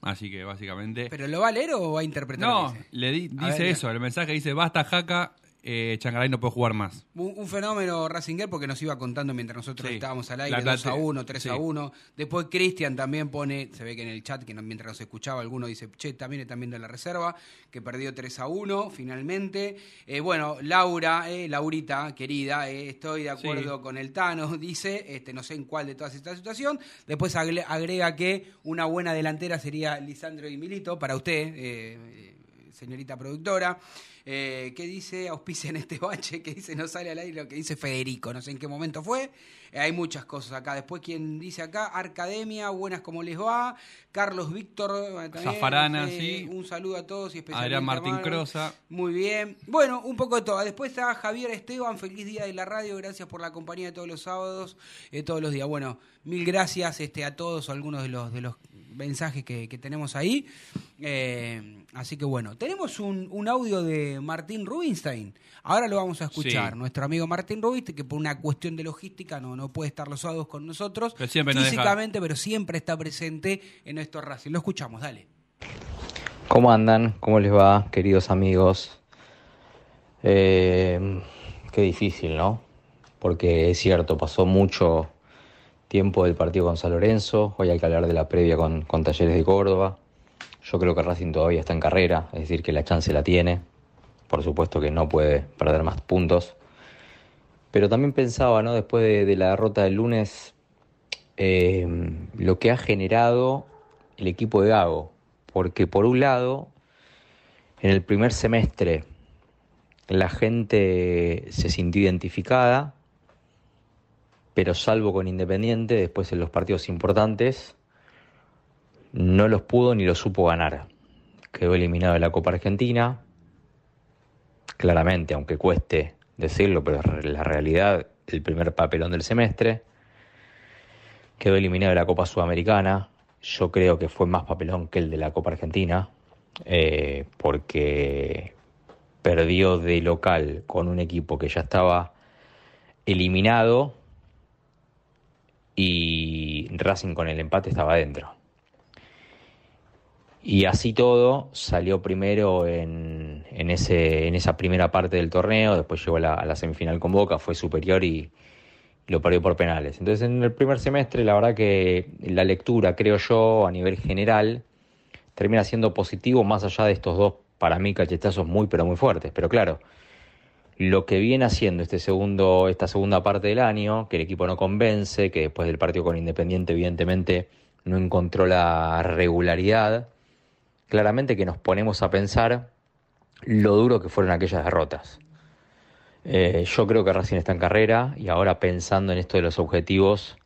Así que básicamente. ¿Pero lo va a leer o va a interpretar? lo No, que dice? le di- dice ver, eso. El mensaje dice: basta, jaca. Eh, Changaray no puede jugar más. Un, un fenómeno Racinger porque nos iba contando mientras nosotros Sí. estábamos al La aire, 2 a plate- 1, 3 a sí. 1. Después Cristian también pone, se ve que en el chat, que mientras nos escuchaba, alguno dice, che, también están viendo la reserva, que perdió 3 a 1 finalmente. Eh, bueno, Laura, eh, Laurita, querida, eh, estoy de acuerdo Sí. con el Tano, dice, este, no sé en cuál de todas esta situación. Después agrega que una buena delantera sería Lisandro y Milito, para usted, eh, señorita productora. Eh, ¿Qué dice? Auspicia en este bache, que dice no sale al aire lo que dice Federico, no sé en qué momento fue. Eh, hay muchas cosas acá. Después, ¿quién dice acá? Arcademia, buenas como les va. Carlos Víctor, eh, también, Zafarana, eh, sí. Un saludo a todos y especialmente Adrián a Martín. Crosa. Muy bien. Bueno, un poco de todo. Después está Javier Esteban, feliz día de la radio, gracias por la compañía de todos los sábados, eh, todos los días. Bueno, mil gracias este, a todos, algunos de los, de los mensajes que, que tenemos ahí. Así que bueno, tenemos un, un audio de Martín Rubinstein. Ahora lo vamos a escuchar. Sí. Nuestro amigo Martín Rubinstein, que por una cuestión de logística no, no puede estar los sábados con nosotros Pero siempre nos físicamente, pero siempre está presente en nuestro Racing. Lo escuchamos, dale. ¿Cómo andan? ¿Cómo les va, queridos amigos? Eh, qué difícil, ¿no? Porque es cierto, pasó mucho tiempo del partido con San Lorenzo, hoy hay que hablar de la previa con, con Talleres de Córdoba. Yo creo que Racing todavía está en carrera, es decir, que la chance la tiene. Por supuesto que no puede perder más puntos. Pero también pensaba, ¿no? Después de, la derrota del lunes, eh, lo que ha generado el equipo de Gago. Porque por un lado, en el primer semestre, la gente se sintió identificada, pero salvo con Independiente, después en los partidos importantes, no los pudo ni los supo ganar. Quedó eliminado de la Copa Argentina, claramente, aunque cueste decirlo, pero es la realidad, el primer papelón del semestre. Quedó eliminado de la Copa Sudamericana. Yo creo que fue más papelón que el de la Copa Argentina, eh, porque perdió de local con un equipo que ya estaba eliminado y Racing con el empate estaba adentro. Y así todo salió primero en, en, ese, en esa primera parte del torneo, después llegó a la, semifinal con Boca, fue superior y, y lo perdió por penales. Entonces en el primer semestre la verdad que la lectura, creo yo, a nivel general, termina siendo positivo más allá de estos dos, para mí, cachetazos muy pero muy fuertes. Pero claro, lo que viene haciendo este segundo, esta segunda parte del año, que el equipo no convence, que después del partido con Independiente evidentemente no encontró la regularidad, claramente que nos ponemos a pensar lo duro que fueron aquellas derrotas. Eh, yo creo que Racing está en carrera y ahora pensando en esto de los objetivos,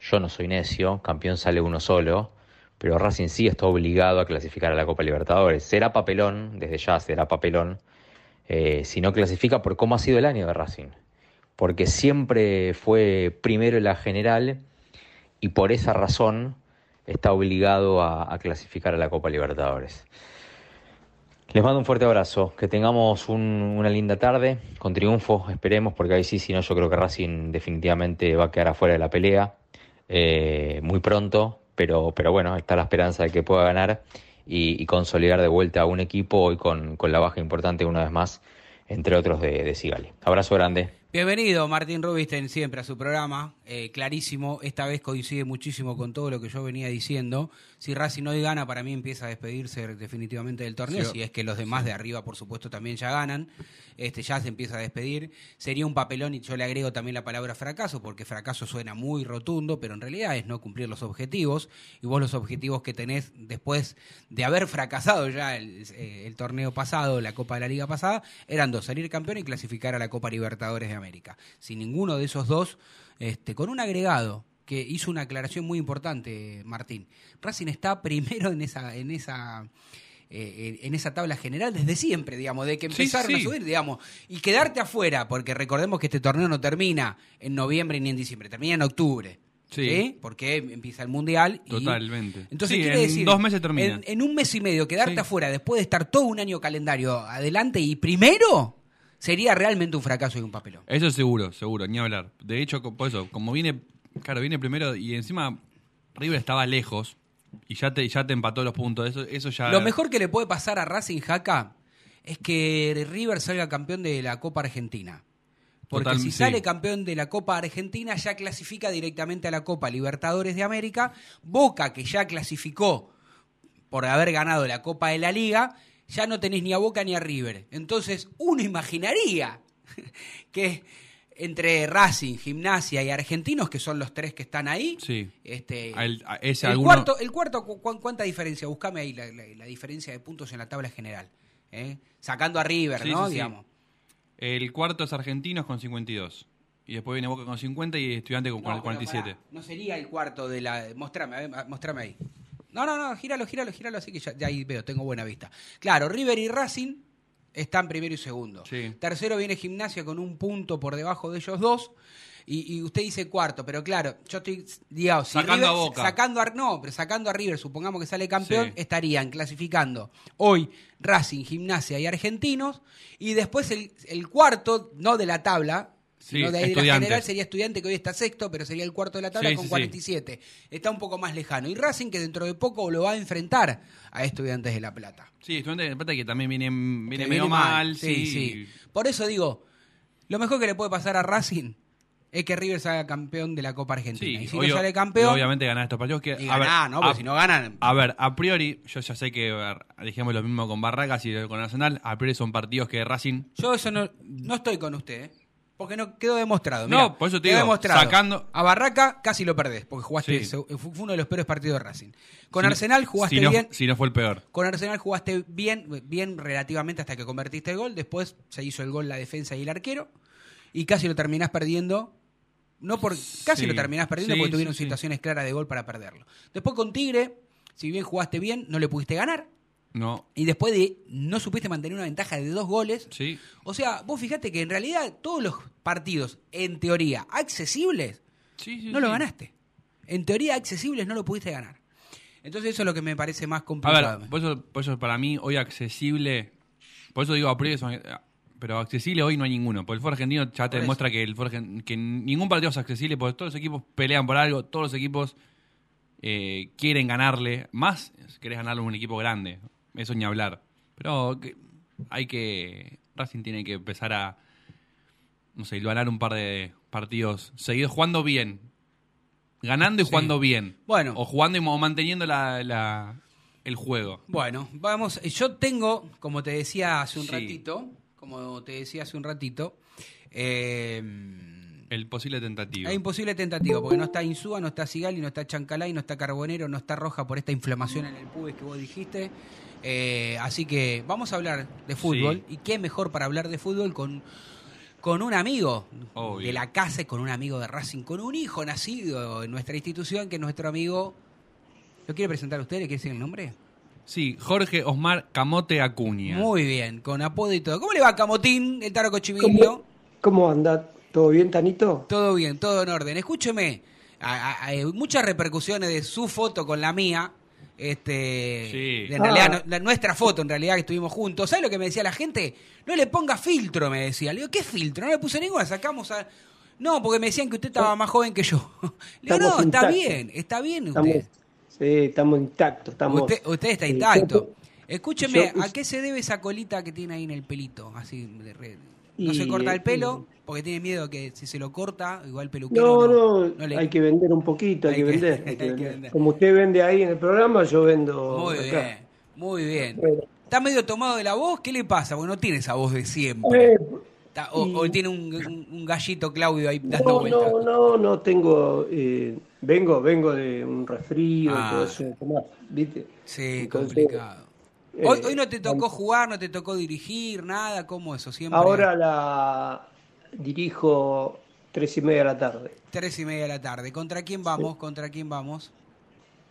yo no soy necio, campeón sale uno solo, pero Racing sí está obligado a clasificar a la Copa Libertadores. Será papelón, desde ya será papelón, eh, si no clasifica por cómo ha sido el año de Racing. Porque siempre fue primero en la general y por esa razón está obligado a, a clasificar a la Copa Libertadores. Les mando un fuerte abrazo, que tengamos un- una linda tarde, con triunfo, esperemos, porque ahí sí, si no, yo creo que Racing definitivamente va a quedar afuera de la pelea eh, muy pronto, pero, pero bueno, está la esperanza de que pueda ganar y, consolidar de vuelta a un equipo hoy con, con la baja importante una vez más, entre otros de, de Sigali. Abrazo grande. Bienvenido Martín Rubinstein siempre a su programa, eh, clarísimo, esta vez coincide muchísimo con todo lo que yo venía diciendo. Si Racing hoy gana, para mí empieza a despedirse definitivamente del torneo, Sí. si es que los demás de arriba, por supuesto, también ya ganan, este ya se empieza a despedir. Sería un papelón y yo le agrego también la palabra fracaso, porque fracaso suena muy rotundo, pero en realidad es no cumplir los objetivos, y vos los objetivos que tenés después de haber fracasado ya el, eh, torneo pasado, la Copa de la Liga pasada, eran dos, salir campeón y clasificar a la Copa Libertadores de América. Sin ninguno de esos dos, este, con un agregado que hizo una aclaración muy importante, Martín. Racing está primero en esa, en esa, eh, en esa tabla general desde siempre, digamos, de que Sí, empezaron a subir, digamos, y quedarte afuera, porque recordemos que este torneo no termina en noviembre ni en diciembre, termina en octubre. Sí. ¿sí? Porque empieza el mundial. y- Totalmente. Entonces Sí, quiere en decir, dos meses termina. En, en un mes y medio, quedarte Sí. afuera después de estar todo un año calendario adelante y primero, sería realmente un fracaso y un papelón. Eso seguro, seguro, ni hablar. De hecho, por eso, como viene, claro, viene primero y encima River estaba lejos y ya te, ya te empató los puntos. Eso, eso ya. Lo mejor que le puede pasar a Racing Jaca es que River salga campeón de la Copa Argentina. Porque Total- si sí. sale campeón de la Copa Argentina, ya clasifica directamente a la Copa Libertadores de América. Boca, que ya clasificó por haber ganado la Copa de la Liga, ya no tenés ni a Boca ni a River. Entonces, uno imaginaría que entre Racing, Gimnasia y Argentinos, que son los tres que están ahí, Sí. este, A a ese el, alguno- cuarto, el cuarto, cu- cu- ¿cuánta diferencia? Buscame ahí la, la- la diferencia de puntos en la tabla general. ¿eh? Sacando a River, Sí, ¿no? sí. Digamos. El cuarto es Argentinos con 52. Y después viene Boca con 50 y Estudiante con No, pero 47. pará, no sería el cuarto de la. Mostrame, a ver, mostrame ahí. No, no, no, gíralo, gíralo, gíralo, así que ya, ya ahí veo, tengo buena vista. Claro, River y Racing están primero y segundo. Sí. Tercero viene Gimnasia con un punto por debajo de ellos dos. Y, y usted dice cuarto, pero claro, yo estoy, digamos, si Sacando River- a Boca. Sacando a, no, pero sacando a River, supongamos que sale campeón, Sí. estarían clasificando hoy Racing, Gimnasia y Argentinos. Y después el, el cuarto, no de la tabla, Sí, sino de ahí de la Estudiantes. general sería estudiante que hoy está sexto, pero sería el cuarto de la tabla Sí, con sí, sí. 47. Está un poco más lejano. Y Racing que dentro de poco lo va a enfrentar a Estudiantes de La Plata. Sí, Estudiante de Plata que también viene, viene Que medio viene mal. Sí, sí. sí. Por eso digo, lo mejor que le puede pasar a Racing es que River salga campeón de la Copa Argentina. Sí, y si obvio- no sale campeón, obviamente ganar estos partidos. Que, y a ver, ¿no? Porque a- si no ganan... A ver, a priori, yo ya sé que dijimos lo mismo con Barracas y con Nacional. A priori son partidos que Racing. Yo eso no, no estoy con usted, ¿eh? Porque no quedó demostrado. No, por eso te quedó digo, demostrado. sacando- A Barraca casi lo perdés, porque jugaste, Sí. fue uno de los peores partidos de Racing. Con Si Arsenal jugaste si no, bien. Si no fue el peor. Con Arsenal jugaste bien, bien relativamente hasta que convertiste el gol. Después se hizo el gol la defensa y el arquero. Y casi lo terminás perdiendo. No por, casi Sí, lo terminás perdiendo sí, porque tuvieron situaciones claras de gol para perderlo. Después con Tigre, si bien jugaste bien, no le pudiste ganar. No. Y después de no supiste mantener una ventaja de dos goles. Sí. O sea, vos fijate que en realidad todos los partidos, en teoría, accesibles, Sí, sí, no lo ganaste. En teoría, accesibles no lo pudiste ganar. Entonces eso es lo que me parece más A complicado. ver, por eso, por eso para mí hoy accesible. Por eso digo a priori son- Pero accesible hoy no hay ninguno. Porque el fútbol argentino ya te demuestra que el fútbol que ningún partido es accesible porque todos los equipos pelean por algo, todos los equipos eh, quieren ganarle. Más querés ganarle a un equipo grande. Eso ni hablar. Pero que- hay que. Racing tiene que empezar a. No sé, ganar un par de partidos seguidos jugando bien. Ganando y Sí. jugando bien. Bueno. O jugando y manteniendo la, la- el juego. Bueno, vamos. Yo tengo, como te decía hace un Sí. ratito, como te decía hace un ratito, eh, El posible tentativo. hay imposible tentativo, porque no está Insúa, no está Sigali, no está Chancalay, no está Carbonero, no está Roja por esta inflamación en el pubis que vos dijiste. Eh, así que vamos a hablar de fútbol. Sí. Y qué mejor para hablar de fútbol con, con un amigo Obvio. de la casa, y con un amigo de Racing, con un hijo nacido en nuestra institución, que es nuestro amigo. ¿Lo quiere presentar a usted? ¿Le quiere decir el nombre? Sí, Jorge Osmar Camote Acuña. Muy bien, con apodo y todo. ¿Cómo le va Camotín, el Taro Cochivilio? ¿Cómo anda? ¿Todo bien, Tanito? Todo bien, todo en orden. Escúcheme, a- a- hay muchas repercusiones de su foto con la mía. Este, Sí. En realidad, Ah. no- la- nuestra foto, en realidad, que estuvimos juntos. ¿Sabes lo que me decía la gente? No le ponga filtro, me decía. Le digo, ¿qué filtro? No le puse ninguna, sacamos a. No, porque me decían que usted estaba más joven que yo. Le digo, no, está bien, está bien usted. Estamos, sí, estamos intactos. Estamos, usted, usted está intacto. Escúcheme, yo- ¿a qué se debe esa colita que tiene ahí en el pelito? Así, de re- ¿No se corta el pelo? Porque tiene miedo que si se lo corta, igual el peluquero No, no, no le- hay que vender un poquito, hay, Hay que, vender, hay hay que que vender. vender. Como usted vende ahí en el programa, yo vendo Muy acá. bien, muy bien. Bueno. ¿Está medio tomado de la voz? ¿Qué le pasa? Porque no tiene esa voz de siempre. Eh, Está- o, y- o tiene un, un- un gallito Claudio ahí dando no, vueltas. no, no, no tengo, eh, vengo, vengo de un resfrío Ah. y todo eso, Tomás, ¿viste? Sí, Entonces, complicado. eh, Hoy, hoy no te tocó jugar, no te tocó dirigir, nada, ¿cómo eso? Siempre Ahora la dirijo tres y media de la tarde. tres y media de la tarde. ¿Contra quién vamos? ¿Contra quién vamos?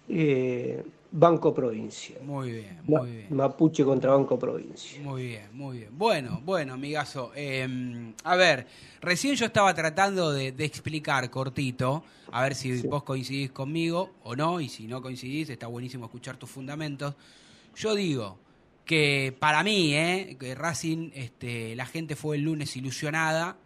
Eh, Banco Provincia. Muy bien, Ma- muy bien. Mapuche contra Banco Provincia. Muy bien, muy bien. Bueno, bueno, amigazo. eh, a ver, recién yo estaba tratando de, de explicar cortito, a ver si vos coincidís conmigo o no, y si no coincidís, está buenísimo escuchar tus fundamentos. Yo digo que para mí, eh, que Racing, este, la gente fue el lunes ilusionada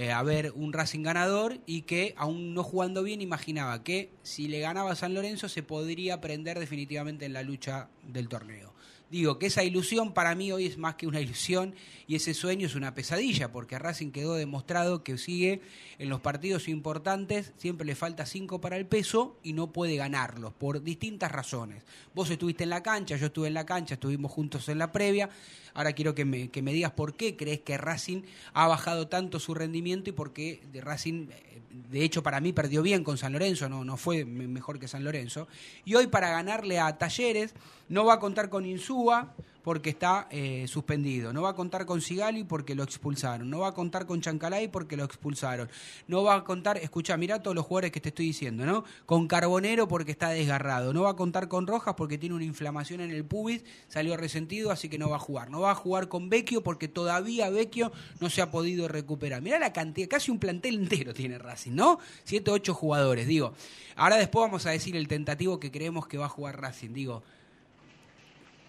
eh, a ver un Racing ganador y que, aún no jugando bien, imaginaba que si le ganaba San Lorenzo se podría prender definitivamente en la lucha del torneo. Digo que esa ilusión para mí hoy es más que una ilusión y ese sueño es una pesadilla, porque Racing quedó demostrado que sigue en los partidos importantes, siempre le falta cinco para el peso y no puede ganarlos por distintas razones. Vos estuviste en la cancha, yo estuve en la cancha, estuvimos juntos en la previa. Ahora quiero que me, que me digas por qué crees que Racing ha bajado tanto su rendimiento y por qué de Racing, eh, de hecho para mí perdió bien con San Lorenzo, no, no fue me- mejor que San Lorenzo. Y hoy para ganarle a Talleres no va a contar con Insúa porque está eh, suspendido, no va a contar con Sigali porque lo expulsaron, no va a contar con Chancalay porque lo expulsaron, no va a contar, escucha, mira todos los jugadores que te estoy diciendo, ¿no? Con Carbonero porque está desgarrado, no va a contar con Rojas porque tiene una inflamación en el pubis, salió resentido, así que no va a jugar, no va a jugar con Vecchio porque todavía Vecchio no se ha podido recuperar. Mira la cantidad, casi un plantel entero tiene Racing, ¿no? Siete, ocho jugadores, digo. Ahora después vamos a decir el tentativo que creemos que va a jugar Racing, digo.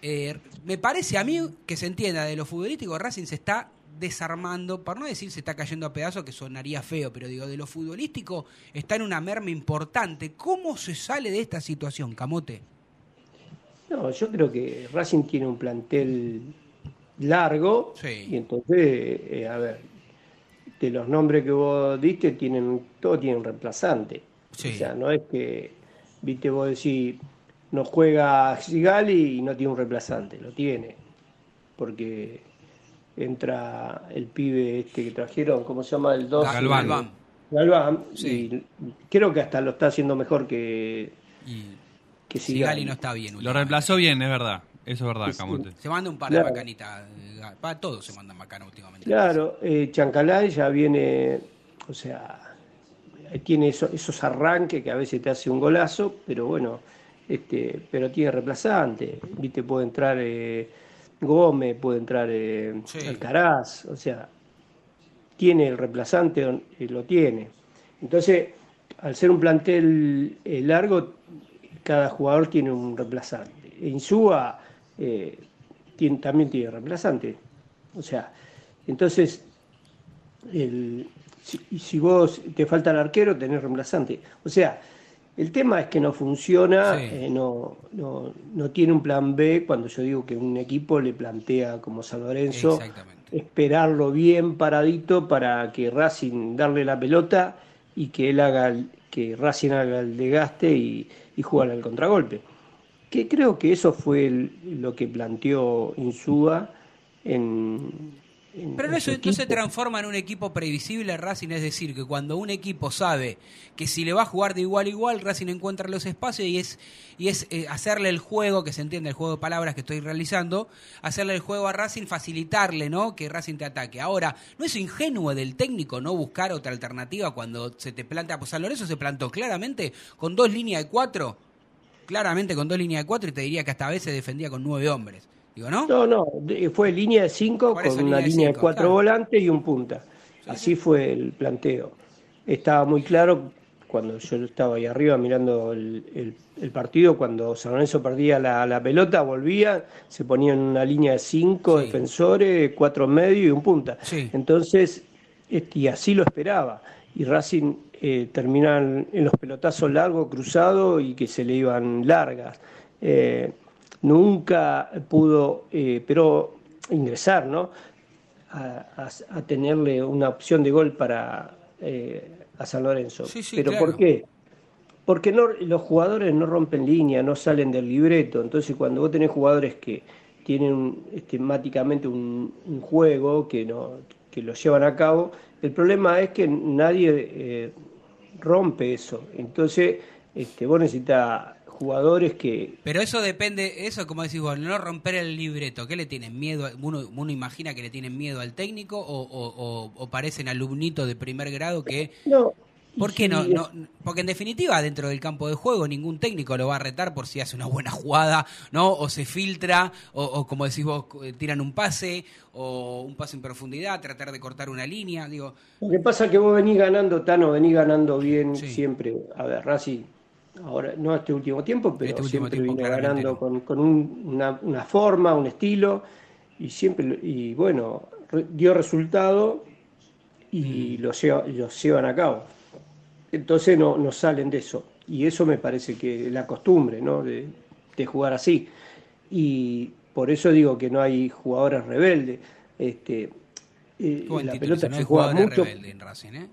Eh, me parece a mí que se entienda de lo futbolístico, Racing se está desarmando, para no decir se está cayendo a pedazos, que sonaría feo, pero digo, de lo futbolístico está en una merma importante. ¿Cómo se sale de esta situación, Camote? No, yo creo que Racing tiene un plantel largo y entonces, eh, a ver, de los nombres que vos diste, tienen, todos tienen reemplazante. O sea, no es que, viste, vos decís, no juega Sigali y no tiene un reemplazante, lo tiene. Porque entra el pibe este que trajeron, ¿cómo se llama? El 2. Galván. Galván. Galván, y creo que hasta lo está haciendo mejor que, que Sigali Sigali. no está bien. Lo reemplazó bien, es verdad. Eso es verdad, Camote. Se manda un par Claro. de macanitas. eh, Para todos se mandan macanas últimamente. Claro, eh, Chancalay ya viene, o sea, eh, tiene eso- esos arranques que a veces te hace un golazo, pero bueno, este, pero tiene reemplazante. Viste, puede entrar eh, Gómez, puede entrar eh, Alcaraz, o sea, tiene el reemplazante, eh, lo tiene. Entonces, al ser un plantel eh, largo, cada jugador tiene un reemplazante. Insúa tiene- también tiene reemplazante. O sea, entonces, el- si, si vos te falta el arquero, tenés reemplazante. O sea, el tema es que no funciona, Sí. eh, no, no, no tiene un plan B cuando yo digo que un equipo le plantea como San Lorenzo esperarlo bien paradito para que Racing darle la pelota y que él haga el- que Racing haga el desgaste y, y jugar al contragolpe. Que creo que eso fue el- lo que planteó Insúa en, en- Pero no, se- no se transforma en un equipo previsible Racing, es decir, que cuando un equipo sabe que si le va a jugar de igual a igual, Racing encuentra los espacios y es, y es eh, hacerle el juego, que se entiende el juego de palabras que estoy realizando, hacerle el juego a Racing, facilitarle, ¿no? Que Racing te ataque. Ahora, no es ingenuo del técnico no buscar otra alternativa cuando se te plantea, pues San Lorenzo se plantó claramente con dos líneas de cuatro, claramente con dos líneas de cuatro y te diría que hasta a veces defendía con nueve hombres. Digo, ¿no? No, no, fue línea de 5 Por con una línea de línea de cinco, 4 claro. volantes y un punta. Así fue el planteo. Estaba muy claro cuando yo estaba ahí arriba mirando el, el- el partido, cuando San Lorenzo perdía la, la pelota, volvía, se ponía en una línea de 5 defensores, 4 medio y un punta. Entonces, este, y así lo esperaba. Y Racing eh, terminaba en en los pelotazos largos, cruzados y que se le iban largas. Eh, nunca pudo, eh, pero ingresar, ¿no? A, a- a tenerle una opción de gol para eh, a San Lorenzo. Sí, sí, pero claro. ¿por qué? Porque no, los jugadores no rompen línea, no salen del libreto. Entonces, cuando vos tenés jugadores que tienen un, un juego que, no, que lo llevan a cabo, el problema es que nadie eh, rompe eso. Entonces, este, vos necesitas jugadores que Pero eso depende, eso como decís vos, no romper el libreto. ¿Qué le tienen miedo? Uno, uno imagina que le tienen miedo al técnico o, o- o- o parecen alumnitos de primer grado que... No. ¿Por qué no, no? Porque en definitiva, dentro del campo de juego, ningún técnico lo va a retar por si hace una buena jugada, ¿no? O se filtra, o, o como decís vos, tiran un pase, o un pase en profundidad, tratar de cortar una línea. Digo, Lo que pasa es que vos venís ganando, Tano, venís ganando bien siempre. A ver, Racing, ahora no este último tiempo, pero Este siempre tiempo, vino ganando con, con un- una, una forma, un estilo, y siempre, y bueno, re- dio resultado Mm. y lo, lleva- y lo llevan a cabo. Entonces no, no salen de eso. Y eso me parece que es la costumbre, ¿no? De, de jugar así. Y por eso digo que no hay jugadores rebeldes. Este, eh, la pelota no se hay juega jugadores mucho. en Racing, ¿eh?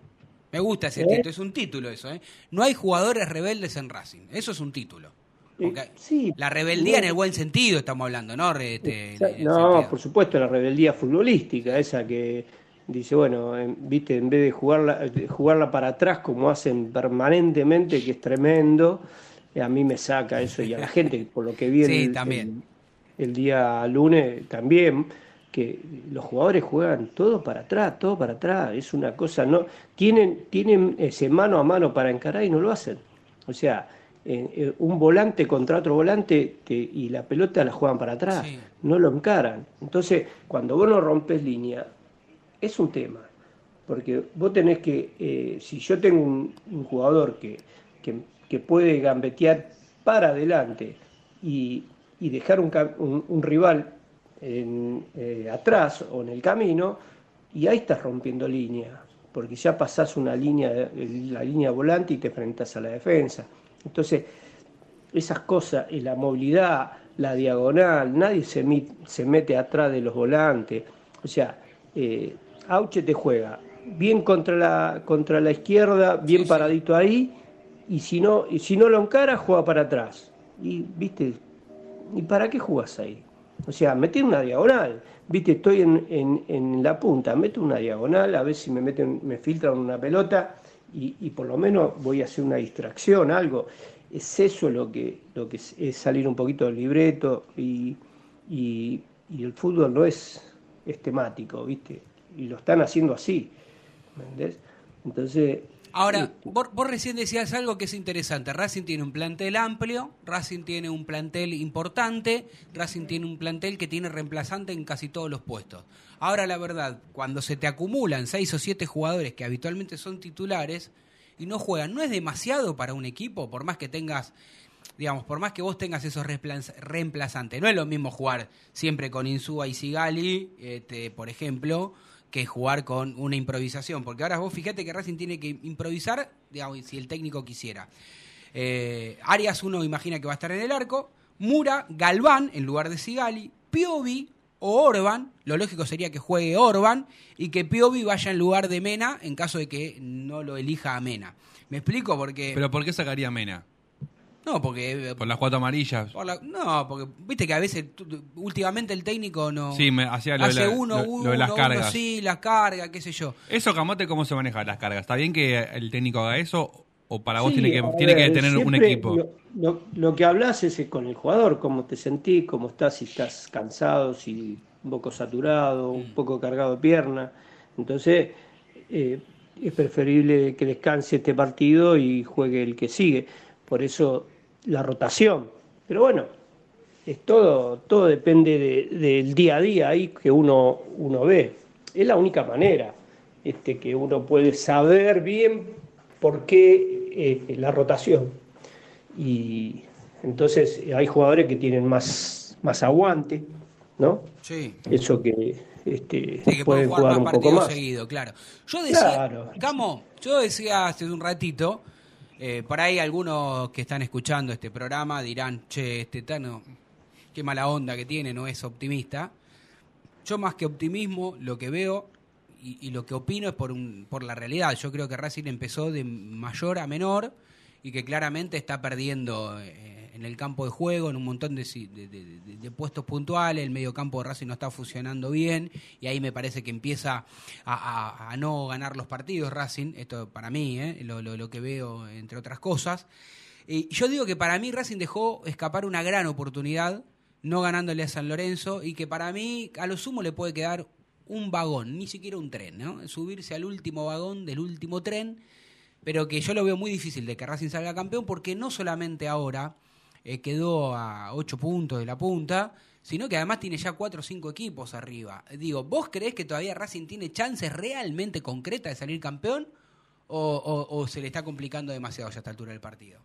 Me gusta ese ¿Eh? título, es un título eso, ¿eh? No hay jugadores rebeldes en Racing, eso es un título. Porque sí, la rebeldía en el buen sentido estamos hablando, ¿no? Este, No, por supuesto, la rebeldía futbolística, esa que dice, bueno, en- viste, en vez de jugarla, jugarla para atrás como hacen permanentemente, que es tremendo, eh, a mí me saca eso y a la gente, por lo que vi Sí, el, también. el- el día lunes también, que los jugadores juegan todo para atrás, todo para atrás, es una cosa, no tienen, tienen ese mano a mano para encarar y no lo hacen. O sea, eh, eh, un volante contra otro volante te- y la pelota la juegan para atrás, no lo encaran. Entonces, cuando vos no rompes línea, es un tema. Porque vos tenés que, eh, si yo tengo un, un jugador que, que, que puede gambetear para adelante y, y dejar un- un rival en, eh, atrás o en el camino, y ahí estás rompiendo línea, porque ya pasás una línea, la línea volante y te enfrentas a la defensa. Entonces, esas cosas, y la movilidad, la diagonal, nadie se, mi- se mete atrás de los volantes. O sea, eh, Auche te juega bien contra la, contra la izquierda, bien paradito ahí, y si no, y si no lo encara, juega para atrás. Y, viste, ¿y para qué jugás ahí? O sea, mete una diagonal. Viste, estoy en, en- en la punta, meto una diagonal, a ver si me meten, me filtran una pelota y, y por lo menos voy a hacer una distracción, algo. Es eso lo que, lo que es, salir un poquito del libreto y, y- y el fútbol no es, es temático, ¿viste? Y lo están haciendo así, ¿me entendés? Entonces, Ahora, vos, vos recién decías algo que es interesante. Racing tiene un plantel amplio, Racing tiene un plantel importante, Racing tiene un plantel que tiene reemplazante en casi todos los puestos. Ahora, la verdad, cuando se te acumulan seis o siete jugadores que habitualmente son titulares y no juegan, ¿no es demasiado para un equipo? Por más que tengas, digamos, por más que vos tengas esos reemplaz- reemplazantes. No es lo mismo jugar siempre con Insúa y Sigali, este, por ejemplo, que jugar con una improvisación. Porque ahora vos fíjate que Racing tiene que improvisar, digamos, si el técnico quisiera. Eh, Arias uno imagina que va a estar en el arco, Mura, Galván en lugar de Sigali, Piovi o Orban, lo lógico sería que juegue Orban y que Piovi vaya en lugar de Mena en caso de que no lo elija a Mena. ¿Me explico? Porque... ¿Pero por qué sacaría a Mena? No, porque... Por las cuatro amarillas. por la- no, porque viste que a veces, últimamente el técnico no... Sí, me hacía lo de hace la- uno, lo- uno, lo de las uno, cargas. sí, las cargas, qué sé yo. ¿Eso, Camote, cómo se maneja las cargas? ¿Está bien que el técnico haga eso? ¿O para vos Sí, tiene que, tiene que tener un equipo? Lo, lo- lo que hablas es con el jugador, cómo te sentís, cómo estás, si estás cansado, si un poco saturado, un poco cargado de pierna. Entonces, eh, es preferible que descanse este partido y juegue el que sigue. Por eso la rotación. Pero bueno, es todo, todo depende de- del día a día ahí que uno, uno ve. Es la única manera este, que uno puede saber bien por qué eh, la rotación. Y entonces hay jugadores que tienen más, más aguante, ¿no? Sí. Eso que, este, Sí, que pueden jugar, un poco más. seguidos, claro. Yo decía, Claro. Camo, yo decía hace un ratito, eh, por ahí algunos que están escuchando este programa dirán, che, este Tano, qué mala onda que tiene, no es optimista. Yo más que optimismo, lo que veo y, lo que opino es por, un, por la realidad. Yo creo que Racing empezó de mayor a menor y que claramente está perdiendo eh, en el campo de juego, en un montón de, de- puestos puntuales, el medio campo de Racing no está funcionando bien y ahí me parece que empieza a no ganar los partidos Racing, esto para mí, eh, lo, lo- lo que veo entre otras cosas. Y yo digo que para mí Racing dejó escapar una gran oportunidad no ganándole a San Lorenzo y que para mí a lo sumo le puede quedar un vagón, ni siquiera un tren, ¿no? Subirse al último vagón del último tren, pero que yo lo veo muy difícil de que Racing salga campeón porque no solamente ahora eh, quedó a ocho puntos de la punta, sino que además tiene ya cuatro o cinco equipos arriba. Digo, ¿vos creés que todavía Racing tiene chances realmente concretas de salir campeón o, o- o se le está complicando demasiado ya a esta altura del partido?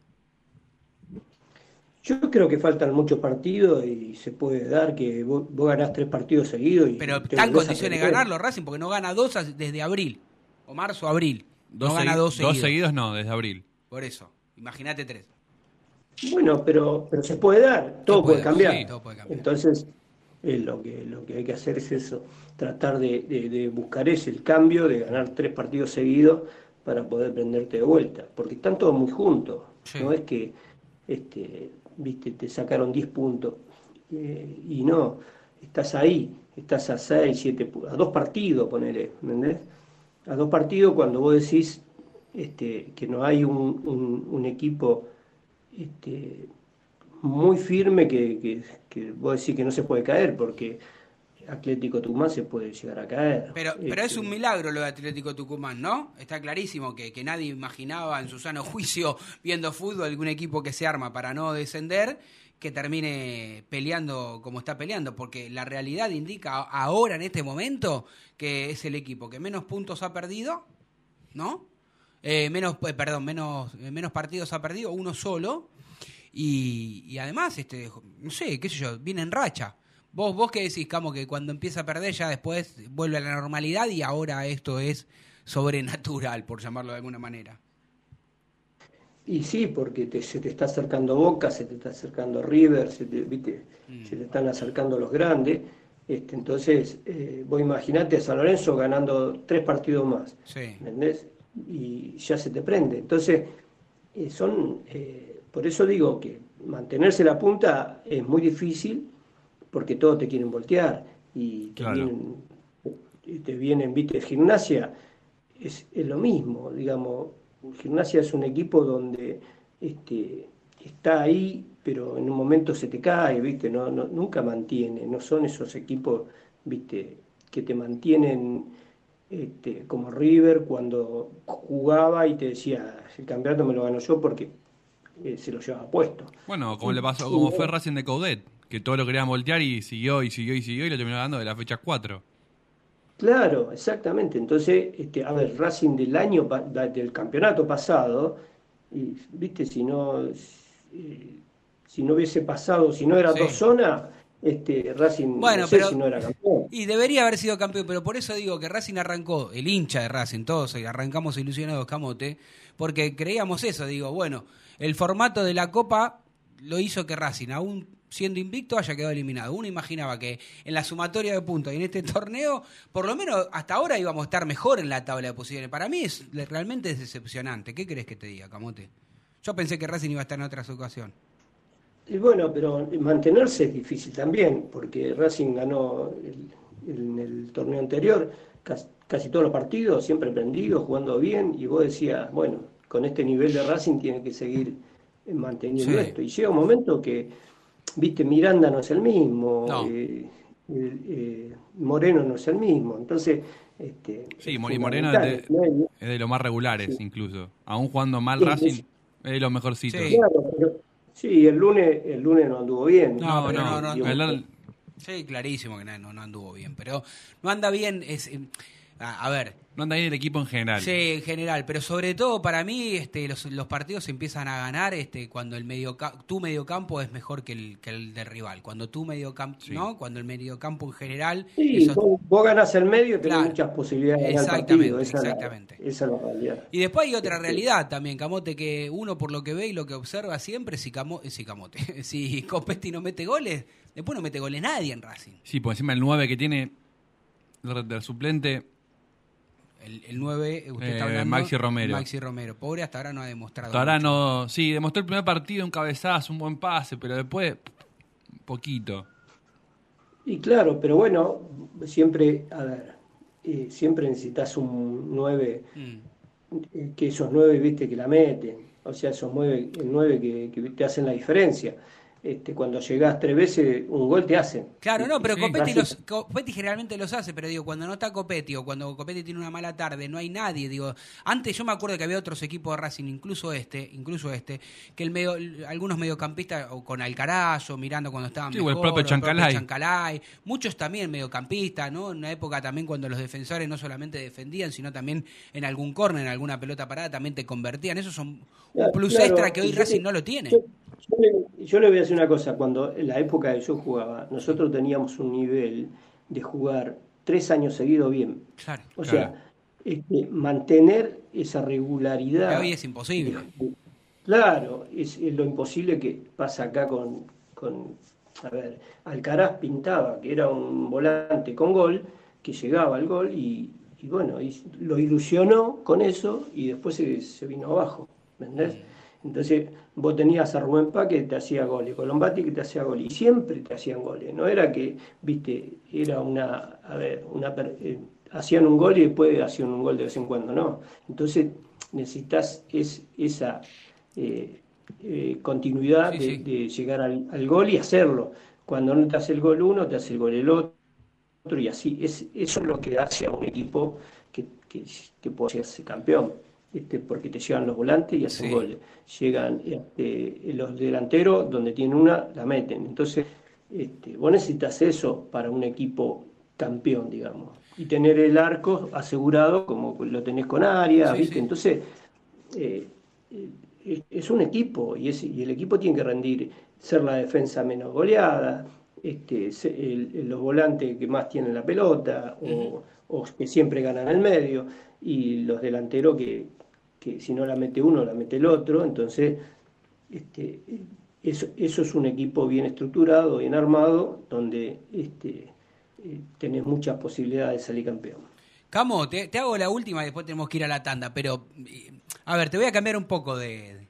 Yo creo que faltan muchos partidos y se puede dar que vos, vos ganás tres partidos seguidos. Y Pero está en condiciones de ganarlo Racing porque no gana dos desde abril, o marzo, abril. Dos, no gana segui- dos seguidos. seguidos no, desde abril. Por eso, imagínate tres. Bueno, pero, pero se puede dar, todo, puede, puede, cambiar. sí, todo puede cambiar. Entonces, es lo que, lo que hay que hacer es eso, tratar de, de- de buscar ese el cambio, de ganar tres partidos seguidos para poder prenderte de vuelta, porque están todos muy juntos, no es que este, viste, te sacaron 10 puntos, eh, y no, estás ahí, estás a 6, 7, a dos partidos, ponele, ¿entendés? A dos partidos cuando vos decís este, que no hay un, un- un equipo este, muy firme que, que, que vos decís que no se puede caer, porque Atlético Tucumán se puede llegar a caer. Pero, pero es Este, un milagro lo de Atlético Tucumán, ¿no? Está clarísimo que, que nadie imaginaba en su sano juicio, viendo fútbol, algún equipo que se arma para no descender, que termine peleando como está peleando, porque la realidad indica ahora, en este momento, que es el equipo que menos puntos ha perdido, ¿no? Eh, menos, eh, perdón, menos, eh, menos partidos ha perdido, uno solo, y, y además, este, no sé, qué sé yo, viene en racha. Vos, vos qué decís, Camo, que cuando empieza a perder ya después vuelve a la normalidad y ahora esto es sobrenatural, por llamarlo de alguna manera. Y sí, porque te- se te está acercando Boca, se te está acercando River, se te, ¿viste? Mm. se te están acercando los grandes. Este, entonces, eh, vos imaginate a San Lorenzo ganando tres partidos más, Sí. ¿entendés? Y ya se te prende. Entonces, eh, son, eh, por eso digo que mantenerse la punta es muy difícil porque todos te quieren voltear y te Claro. vienen, te vienen, viste, gimnasia es, es lo mismo, digamos, gimnasia es un equipo donde este, está ahí, pero en un momento se te cae, viste, no, no- nunca mantiene, no son esos equipos, viste, que te mantienen este, como River cuando jugaba y te decía, el campeonato me lo gano yo porque eh, se lo llevaba puesto. Bueno, como le pasó, como fue Racing de Coudet, que todo lo querían voltear y siguió y siguió y siguió y lo terminó ganando de la fecha 4. Claro, exactamente. Entonces, este, a ver, Racing del año, del campeonato pasado, y, viste, si no, eh, si no hubiese pasado, si no era Sí. dos zonas, este, Racing, Bueno, no sé pero- si no era campeón. Y debería haber sido campeón, pero por eso digo que Racing arrancó, el hincha de Racing, todos arrancamos ilusionados Camote, porque creíamos eso, digo, bueno, el formato de la Copa lo hizo que Racing, aún siendo invicto, haya quedado eliminado. Uno imaginaba que en la sumatoria de puntos y en este torneo, por lo menos hasta ahora íbamos a estar mejor en la tabla de posiciones. Para mí es realmente es decepcionante. ¿Qué crees que te diga, Camote? Yo pensé que Racing iba a estar en otra ocasión. Y bueno, pero mantenerse es difícil también, porque Racing ganó el- en el torneo anterior casi, casi todos los partidos, siempre prendido, jugando bien, y vos decías, bueno, con este nivel de Racing tiene que seguir manteniendo Sí. esto. Y llega un momento que, viste, Miranda no es el mismo, No. eh, eh, Moreno no es el mismo, entonces... Este, Sí, es Mori Moreno es de, es de los más regulares, incluso. Aún jugando mal Sí, Racing, sí. es de los mejorcitos. Claro, pero- sí, el lunes, el lunes no anduvo bien. No, no, no, digo, El- Sí, clarísimo que no, no, no anduvo bien, pero no anda bien, es, eh, a, a ver, No anda bien el equipo en general. Sí, en general, pero sobre todo para mí este, los, los partidos se empiezan a ganar este, cuando el medio tu mediocampo es mejor que el, que el del rival. Cuando tu mediocampo, ¿no? Cuando el mediocampo en general Sí, vos, vos ganás el medio y tenés Claro. muchas posibilidades de ganar el Exactamente, partido. Esa es la- exactamente. esa es la realidad. Y después hay otra realidad también, Camote, que uno por lo que ve y lo que observa siempre, si, Camo- si Camote, si Copetti no mete goles, después no mete goles nadie en Racing. Sí, por encima el 9 que tiene el, del suplente. El, el 9, usted está Eh, hablando. Maxi Romero. Maxi Romero. Pobre, hasta ahora no ha demostrado. Hasta ahora mucho. no. Sí, demostró el primer partido, un cabezazo, un buen pase, pero después. Poquito. Y claro, pero bueno, siempre, a ver, eh, siempre necesitas un 9, Mm. eh, que esos 9, viste, que la meten. O sea, esos 9, el 9 que, que te hacen la diferencia. Este, cuando llegás tres veces, un gol te hacen. Claro, no, pero Sí, Copetti, los, Copetti generalmente los hace, pero digo, cuando no está Copetti o cuando Copetti tiene una mala tarde, no hay nadie, digo, antes yo me acuerdo que había otros equipos de Racing, incluso este, incluso este, que el medio, algunos mediocampistas, o con Alcaraz o mirando cuando estaban Sí, o el mejor, propio Chancalay. Chancalay, muchos también mediocampistas, ¿no? En una época también cuando los defensores no solamente defendían, sino también en algún córner, en alguna pelota parada, también te convertían, esos son un Claro, plus claro, extra que hoy Racing te- no lo tiene. Yo, yo le, yo le voy a decir una cosa, cuando en la época que yo jugaba, nosotros teníamos un nivel de jugar tres años seguidos bien. Claro. O Claro. sea, este, mantener esa regularidad. Que hoy es imposible. Claro, es, es lo imposible que pasa acá con, con, a ver, Alcaraz pintaba que era un volante con gol, que llegaba al gol y, y bueno, y lo ilusionó con eso y después se, se vino abajo, ¿entendés? Entonces vos tenías a Rubén Pá que te hacía goles, Colombati que te hacía goles, y siempre te hacían goles, no era que, viste, era una, a ver, una, eh, hacían un gol y después hacían un gol de vez en cuando, no. Entonces necesitas es, esa eh, eh, continuidad de, de llegar al, al gol y hacerlo. Cuando no te hace el gol uno, te hace el gol el otro, y así. Es, eso es lo que hace a un equipo que, que, que puede hacerse campeón. Este, porque te llegan los volantes y hacen Sí. goles. Llegan este, los delanteros, donde tienen una, la meten. Entonces, este, vos necesitas eso para un equipo campeón, digamos. Y tener el arco asegurado como lo tenés con Arias, Sí, ¿viste? sí. Entonces, eh, es, un equipo y, es- y el equipo tiene que rendir, ser la defensa menos goleada, este, el- el- los volantes que más tienen la pelota o, o que siempre ganan al medio y los delanteros que, que si no la mete uno, la mete el otro. Entonces, este, eso, eso es un equipo bien estructurado, bien armado, donde este, eh, tenés muchas posibilidades de salir campeón. Camo, te, hago la última y después tenemos que ir a la tanda, pero a ver, te voy a cambiar un poco de,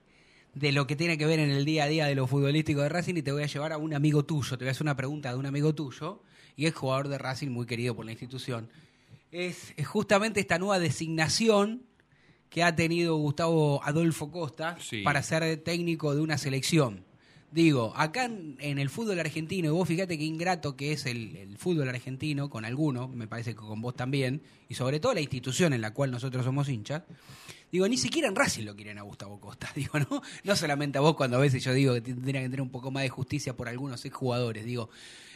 de lo que tiene que ver en el día a día de lo futbolístico de Racing y te voy a llevar a un amigo tuyo, te voy a hacer una pregunta de un amigo tuyo y es jugador de Racing muy querido por la institución. Es justamente esta nueva designación que ha tenido Gustavo Adolfo Costa Sí. para ser técnico de una selección. Digo, acá en, en el fútbol argentino, y vos fíjate qué ingrato que es el, el fútbol argentino, con algunos, me parece que con vos también, y sobre todo la institución en la cual nosotros somos hinchas, digo, ni siquiera en Racing lo quieren a Gustavo Costa, digo, ¿no? No solamente a vos cuando a veces yo digo que tendría que tener un poco más de justicia por algunos exjugadores, digo,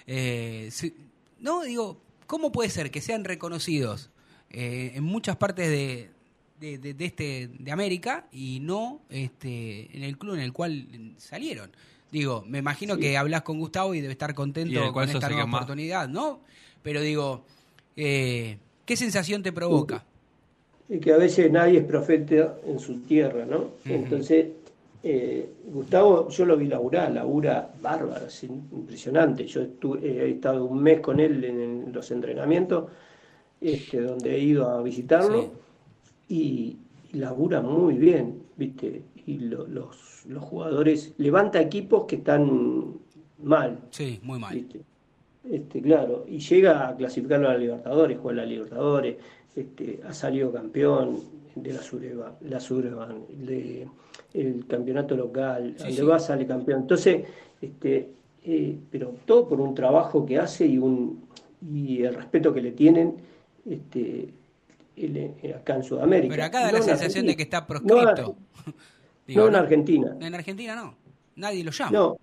eh, si- no, digo, ¿cómo puede ser que sean reconocidos eh, en muchas partes de, de, de- de este de América y no este en el club en el cual salieron. Digo, me imagino Sí. que hablas con Gustavo y debe estar contento con esta nueva oportunidad, ¿no? Pero digo, eh, ¿qué sensación te provoca? y que a veces nadie es profeta en su tierra, ¿no? Entonces, eh, Gustavo, yo lo vi laburar, labura bárbaro, es impresionante. Yo estu- he estado un mes con él en los entrenamientos, este, donde he ido a visitarlo, y, y labura muy bien, ¿viste? Y lo- los, los jugadores, levanta equipos que están mal, Sí, muy mal. ¿viste? Este, claro, y llega a clasificarlo a la Libertadores, juega a la Libertadores, este, ha salido campeón de la Sureban, la Sureban, de el campeonato local, Sí, donde sí. va sale campeón. Entonces, este, eh, pero todo por un trabajo que hace y un y el respeto que le tienen este, acá en Sudamérica. Pero acá da No la en sensación de que está No, proscripto. no en Argentina. En Argentina no. Nadie lo llama. No,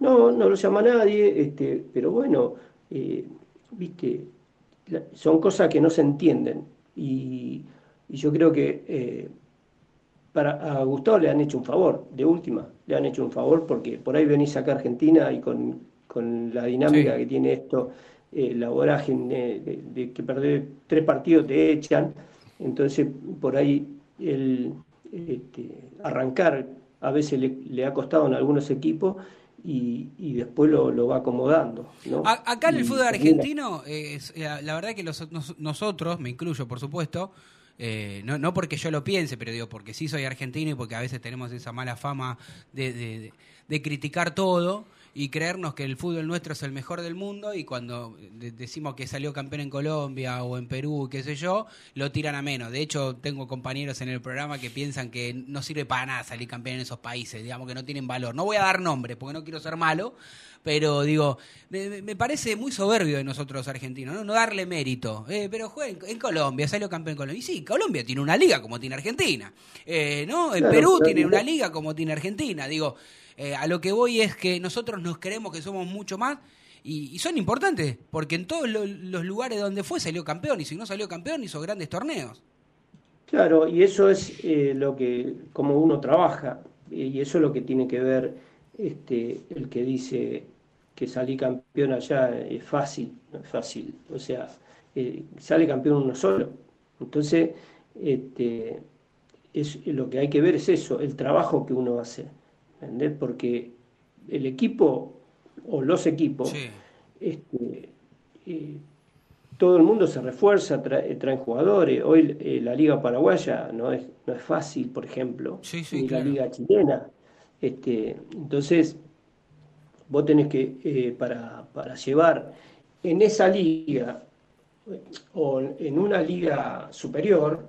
no, no lo llama nadie, este, pero bueno, eh, viste, la- son cosas que no se entienden. Y, y yo creo que eh, para, a Gustavo le han hecho un favor, de última, le han hecho un favor porque por ahí venís acá a Argentina y con, con la dinámica Sí. que tiene esto, eh, la vorágine de, de que perder tres partidos te echan, entonces por ahí el este, arrancar a veces le, le ha costado en algunos equipos y, y después lo, lo va acomodando. ¿no? Acá en el fútbol argentino, eh, es- eh, la verdad que los- nos- nosotros, me incluyo por supuesto, eh, no, no porque yo lo piense, pero digo porque sí soy argentino y porque a veces tenemos esa mala fama de- de criticar todo y creernos que el fútbol nuestro es el mejor del mundo y cuando de- decimos que salió campeón en Colombia o en Perú, qué sé yo, lo tiran a menos. De hecho, tengo compañeros en el programa que piensan que no sirve para nada salir campeón en esos países, digamos que no tienen valor. No voy a dar nombres porque no quiero ser malo, pero digo, me, parece muy soberbio de nosotros argentinos, no, no darle mérito. Eh, pero juega en, en Colombia, salió campeón en Colombia. Y sí, Colombia tiene una liga como tiene Argentina. Eh, ¿no? En Claro, Perú claro. tiene una liga como tiene Argentina. Digo, eh, a lo que voy es que nosotros nos creemos que somos mucho más. Y, son importantes, porque en todos lo- los lugares donde fue salió campeón, y si no salió campeón hizo grandes torneos. Claro, y eso es eh, lo que, como uno trabaja, eh, y eso es lo que tiene que ver este, el que dice que salí campeón allá es fácil, no es fácil, o sea, eh, sale campeón uno solo. Entonces, este, es, lo que hay que ver es eso, el trabajo que uno hace, ¿entendés? Porque el equipo o los equipos, este, eh, todo el mundo se refuerza, trae, traen jugadores. Hoy eh, la Liga Paraguaya no es, no es fácil, por ejemplo, ni la Liga Chilena. Este, entonces, vos tenés que, eh, para, para llevar en esa liga o en una liga superior,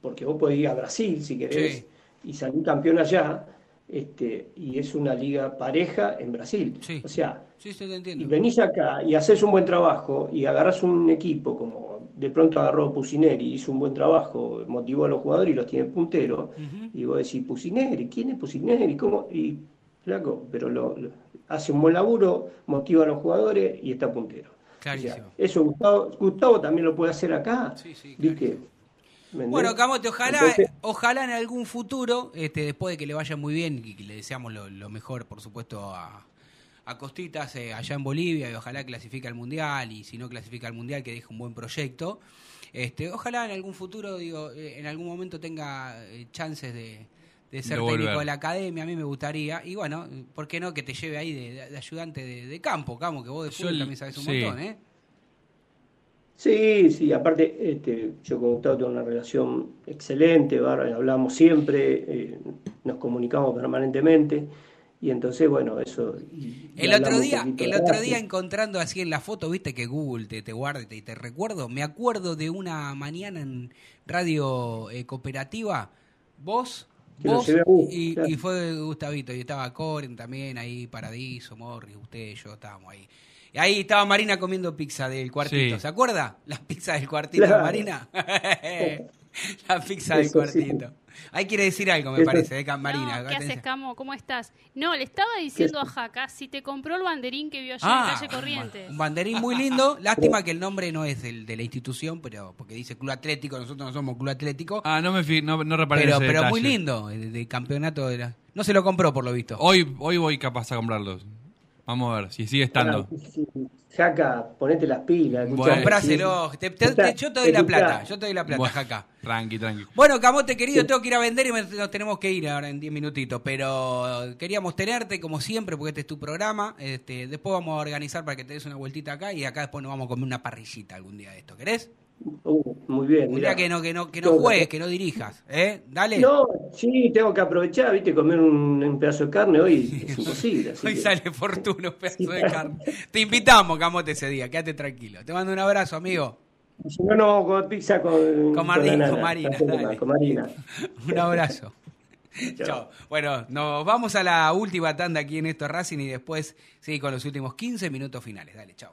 porque vos podés ir a Brasil si querés y salir campeón allá, este, y es una liga pareja en Brasil. O sea, y venís acá y haces un buen trabajo y agarras un equipo como de pronto agarró Pusineri, hizo un buen trabajo, motivó a los jugadores y los tiene punteros, y vos decís, Pusineri, ¿quién es Pusineri? ¿Cómo? Y flaco, pero lo, hace un buen laburo, motiva a los jugadores y está puntero. eso Gustavo, Gustavo también lo puede hacer acá. ¿viste? Bueno, Camote, ojalá, ojalá en algún futuro, este, después de que le vaya muy bien y que le deseamos lo, mejor, por supuesto, a, Costitas eh, allá en Bolivia y ojalá clasifique al Mundial y si no clasifica al Mundial que deje un buen proyecto. Este, ojalá en algún futuro, digo, eh, en algún momento tenga eh, chances de, ser técnico de la academia, a mí me gustaría. Y bueno, ¿por qué no que te lleve ahí de, ayudante de, campo, Camo, que vos de fútbol también sabes un montón, ¿eh? Sí, sí, aparte este, yo con Gustavo tengo una relación excelente, hablamos siempre, eh, nos comunicamos permanentemente y entonces bueno, eso... el otro día, el otro día encontrando así en la foto, viste que Google te, te guarda y te, recuerdo, me acuerdo de una mañana en radio eh, cooperativa, vos... Vos y, y, fue Gustavito, y estaba Coren también ahí, Paradiso, Morris, usted, yo estábamos ahí. Ahí estaba Marina comiendo pizza del cuartito. ¿Se acuerda? Las pizzas del cuartito, Marina. la pizza del cuartito. Ahí quiere decir algo, me parece, de ¿eh, Marina. ¿Qué haces, Camo? ¿Cómo estás? No, le estaba diciendo a Jaca si te compró el banderín que vio ayer en ah, Calle Corrientes. Un banderín muy lindo. Lástima que el nombre no es el de la institución, pero porque dice Club Atlético, nosotros no somos Club Atlético. Ah, no me no, no reparé Pero, pero muy lindo, de, campeonato de la... No se lo compró, por lo visto. Hoy, hoy voy capaz a comprarlos. Vamos a ver si sigue estando. Jaca, ponete las pilas. Compráselo. yo te doy la plata. Yo te doy la plata, Jaca. Tranqui, tranqui. Bueno, Camote querido, tengo que ir a vender y nos tenemos que ir ahora en 10 minutitos. Pero queríamos tenerte como siempre porque este es tu programa. Este, después vamos a organizar para que te des una vueltita acá y acá después nos vamos a comer una parrillita algún día de esto. ¿Querés? Uh, muy bien. Día que no, que no, que no juegues, que no dirijas, ¿eh? Dale. No, sí, tengo que aprovechar, viste, comer un, pedazo de carne hoy es imposible. hoy sale fortuna un pedazo de carne. Te invitamos, Camote, ese día, quédate tranquilo. Te mando un abrazo, amigo. Si no, no, con pizza con, con, Marina, con, Marina, con Marina. un abrazo. Chao. Bueno, nos vamos a la última tanda aquí en esto Racing y después sí con los últimos 15 minutos finales. Dale, chao.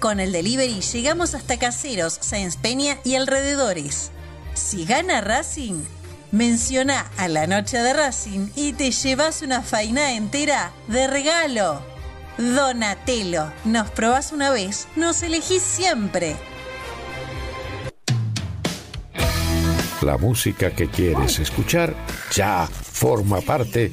Con el delivery llegamos hasta Caseros, Sáenz Peña y alrededores. Si gana Racing, Menciona a la noche de Racing y te llevas una faina entera de regalo. Donatelo, nos probás una vez, nos elegís siempre. La música que quieres escuchar ya forma parte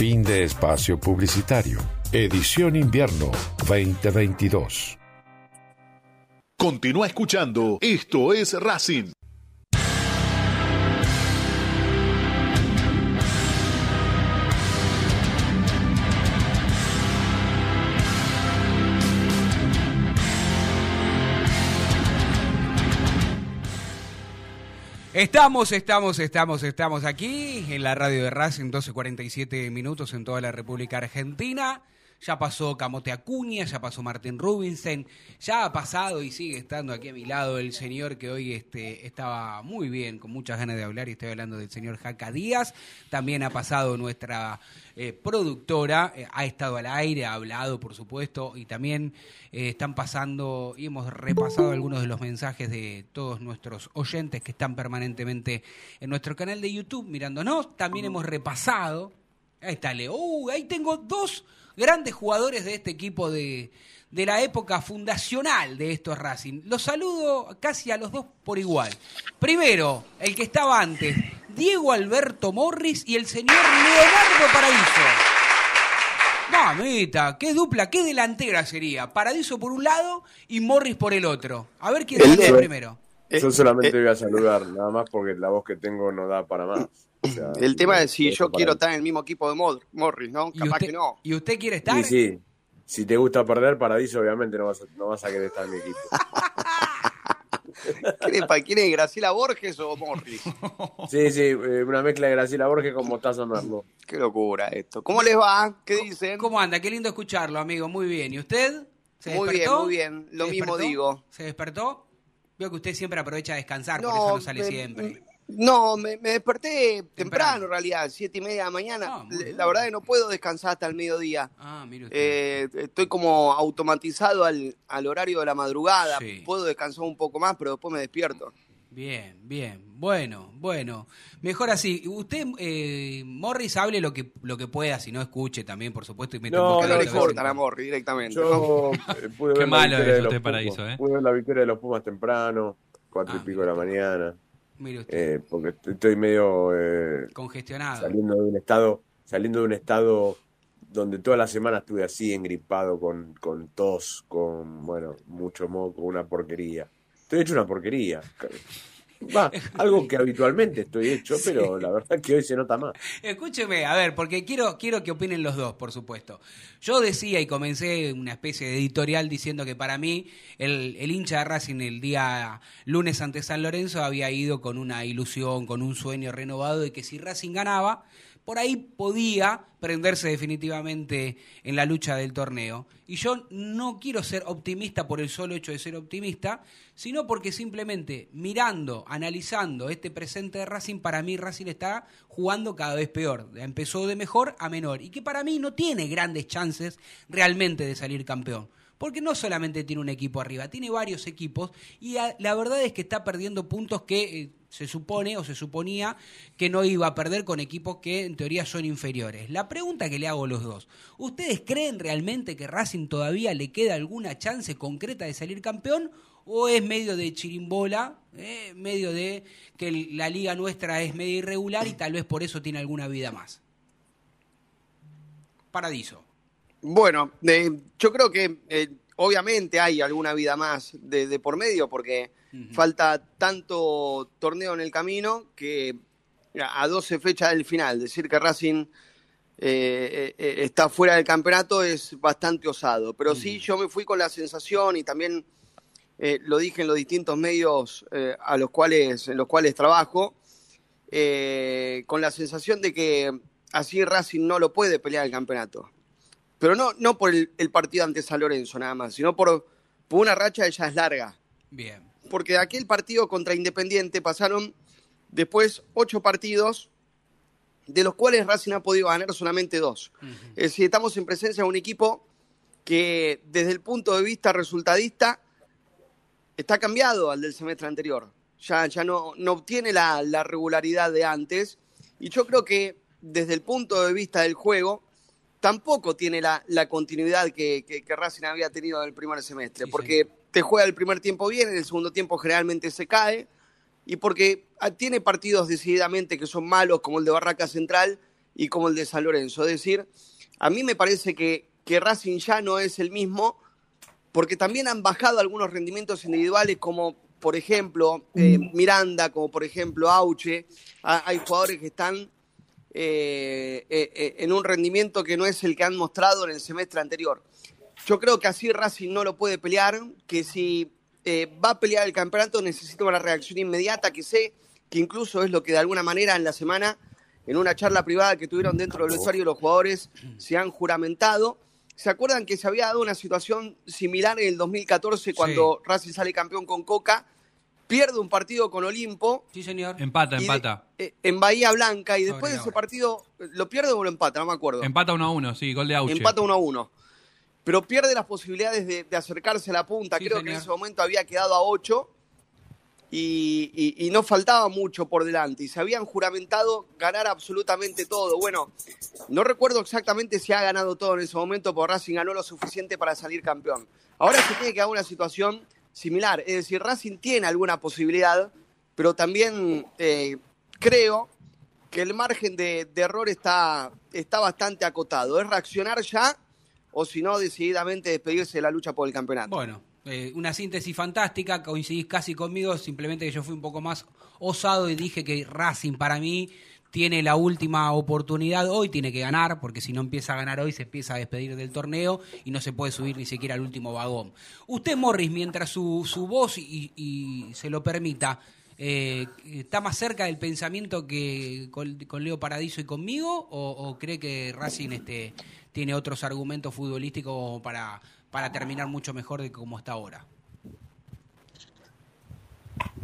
Fin de espacio publicitario. Edición Invierno 2022. Continúa escuchando. Esto es Racing. Estamos, estamos, estamos, estamos aquí en la radio de Racing, 12.47 minutos en toda la República Argentina. Ya pasó Camote Acuña, ya pasó Martín Rubinstein, ya ha pasado y sigue estando aquí a mi lado el señor que hoy este, estaba muy bien, con muchas ganas de hablar, y estoy hablando del señor Jaca Díaz. También ha pasado nuestra eh, productora, eh, ha estado al aire, ha hablado, por supuesto, y también eh, están pasando y hemos repasado algunos de los mensajes de todos nuestros oyentes que están permanentemente en nuestro canal de YouTube mirándonos. También hemos repasado. Ahí está Leo. Ahí tengo dos grandes jugadores de este equipo de, de la época fundacional de estos Racing. Los saludo casi a los dos por igual. Primero, el que estaba antes, Diego Alberto Morris y el señor Leonardo Paraíso. Mamita, qué dupla, qué delantera sería. Paradiso por un lado y Morris por el otro. A ver quién sale primero. Yo solamente voy a saludar, nada más porque la voz que tengo no da para más. O sea, El tema es si yo quiero estar en el mismo equipo de Morris, ¿no? Capaz que no. ¿Y usted quiere estar? Y sí, si te gusta perder, Paradiso, obviamente no vas a, no vas a querer estar en mi equipo. ¿Quién es, pa- quién es, Graciela Borges o Morris? Sí, sí, eh, una mezcla de Graciela Borges con Mostaza Merlo. Qué locura esto. ¿Cómo les va? ¿Qué dicen? ¿Cómo anda? Qué lindo escucharlo, amigo. Muy bien. ¿Y usted? ¿Se Muy bien, despertó? muy bien. Lo ¿Se mismo despertó? digo. ¿Se despertó? Veo que usted siempre aprovecha a descansar, por No, eso no sale me- siempre. No, me, me desperté temprano, en realidad, siete y media de la mañana. Le- la verdad que no puedo descansar hasta el mediodía. Ah, mire usted. Eh, estoy como automatizado al, al horario de la madrugada. Sí. Puedo descansar un poco más, pero después me despierto. Bien, bien. Bueno, bueno. Mejor así. Usted, eh, Morris, hable lo que, lo que pueda, si no escuche también, por supuesto. Y un No, no le cortan a. Morris directamente. Eh, pude Qué ver malo es de los usted. Paraíso, ¿eh? Pude ver la victoria de los Pumas temprano, cuatro Ah, y pico de la mañana. Mire usted, Eh, porque estoy- estoy medio eh, congestionado. saliendo de un estado, saliendo de un estado donde toda la semana estuve así engripado con, con tos, con bueno, mucho moco, una porquería. Estoy hecho una porquería. Va, algo que habitualmente estoy hecho, pero la verdad es que hoy se nota más. Escúcheme, a ver, porque quiero, quiero que opinen los dos, por supuesto. Yo decía y comencé una especie de editorial diciendo que para mí el, el hincha de Racing el día lunes ante San Lorenzo había ido con una ilusión, con un sueño renovado de que si Racing ganaba, por ahí podía prenderse definitivamente en la lucha del torneo. Y yo no quiero ser optimista por el solo hecho de ser optimista, sino porque simplemente mirando, analizando este presente de Racing, para mí Racing está jugando cada vez peor. Empezó de mejor a menor. Y que para mí no tiene grandes chances realmente de salir campeón porque no solamente tiene un equipo arriba, tiene varios equipos y la verdad es que está perdiendo puntos que eh, se supone o se suponía que no iba a perder con equipos que en teoría son inferiores. La pregunta que le hago a los dos, ¿ustedes creen realmente que Racing todavía le queda alguna chance concreta de salir campeón? ¿O es medio de chirimbola, eh, medio de que la liga nuestra es medio irregular y tal vez por eso tiene alguna vida más? Paradiso. Bueno, eh, yo creo que eh, obviamente hay alguna vida más de, por medio porque falta tanto torneo en el camino que a 12 fechas del final, decir que Racing eh, está fuera del campeonato es bastante osado. Pero sí, yo me fui con la sensación y también lo dije en los distintos medios a los cuales, en los cuales trabajo, con la sensación de que así Racing no lo puede pelear el campeonato pero no, no por el, partido ante San Lorenzo nada más, sino por, una racha ya es larga. Bien. Porque de aquel partido contra Independiente pasaron después ocho partidos, de los cuales Racing ha podido ganar solamente dos. Es decir, estamos en presencia de un equipo que desde el punto de vista resultadista está cambiado al del semestre anterior. Ya, ya no, no obtiene la, la regularidad de antes. Y yo creo que desde el punto de vista del juego, tampoco tiene la, continuidad que, que, Racing había tenido en el primer semestre, porque te juega el primer tiempo bien, en el segundo tiempo generalmente se cae, y porque ah, tiene partidos decididamente que son malos, como el de Barraca Central y como el de San Lorenzo. Es decir, a mí me parece que, que Racing ya no es el mismo, porque también han bajado algunos rendimientos individuales, como por ejemplo eh, Miranda, como por ejemplo Auche. Ah, hay jugadores que están eh, eh, eh, en un rendimiento que no es el que han mostrado en el semestre anterior. Yo creo que así Racing no lo puede pelear, que si va a pelear el campeonato necesita una reacción inmediata, que sé que incluso es lo que de alguna manera en la semana, en una charla privada que tuvieron dentro del vestuario los jugadores, se han juramentado. ¿Se acuerdan que se había dado una situación similar en el 2014 cuando Racing sale campeón con Coca? Pierde un partido con Olimpo. Sí, señor. Empata, empata. Eh, en Bahía Blanca y después de ese partido, ¿lo pierde o lo empata? No me acuerdo. Empata 1 a 1, sí, gol de Auche. Empata 1 a 1. Pero pierde las posibilidades de, acercarse a la punta. Creo que en ese momento había quedado a 8 y, y, no faltaba mucho por delante. Y se habían juramentado ganar absolutamente todo. Bueno, no recuerdo exactamente si ha ganado todo en ese momento, porque Racing ganó lo suficiente para salir campeón. Ahora se tiene que dar una situación similar. Es decir, Racing tiene alguna posibilidad, pero también eh, creo que el margen de, error está, está bastante acotado. Es reaccionar ya o si no, decididamente despedirse de la lucha por el campeonato. Bueno, eh, una síntesis fantástica, coincidís casi conmigo, simplemente que yo fui un poco más osado y dije que Racing para mí tiene la última oportunidad, hoy tiene que ganar, porque si no empieza a ganar hoy se empieza a despedir del torneo y no se puede subir ni siquiera al último vagón. Usted, Morris, mientras su, su voz y, se lo permita, eh, ¿está más cerca del pensamiento que con, Leo Paradiso y conmigo? O, cree que Racing este, tiene otros argumentos futbolísticos para, para terminar mucho mejor de como está ahora?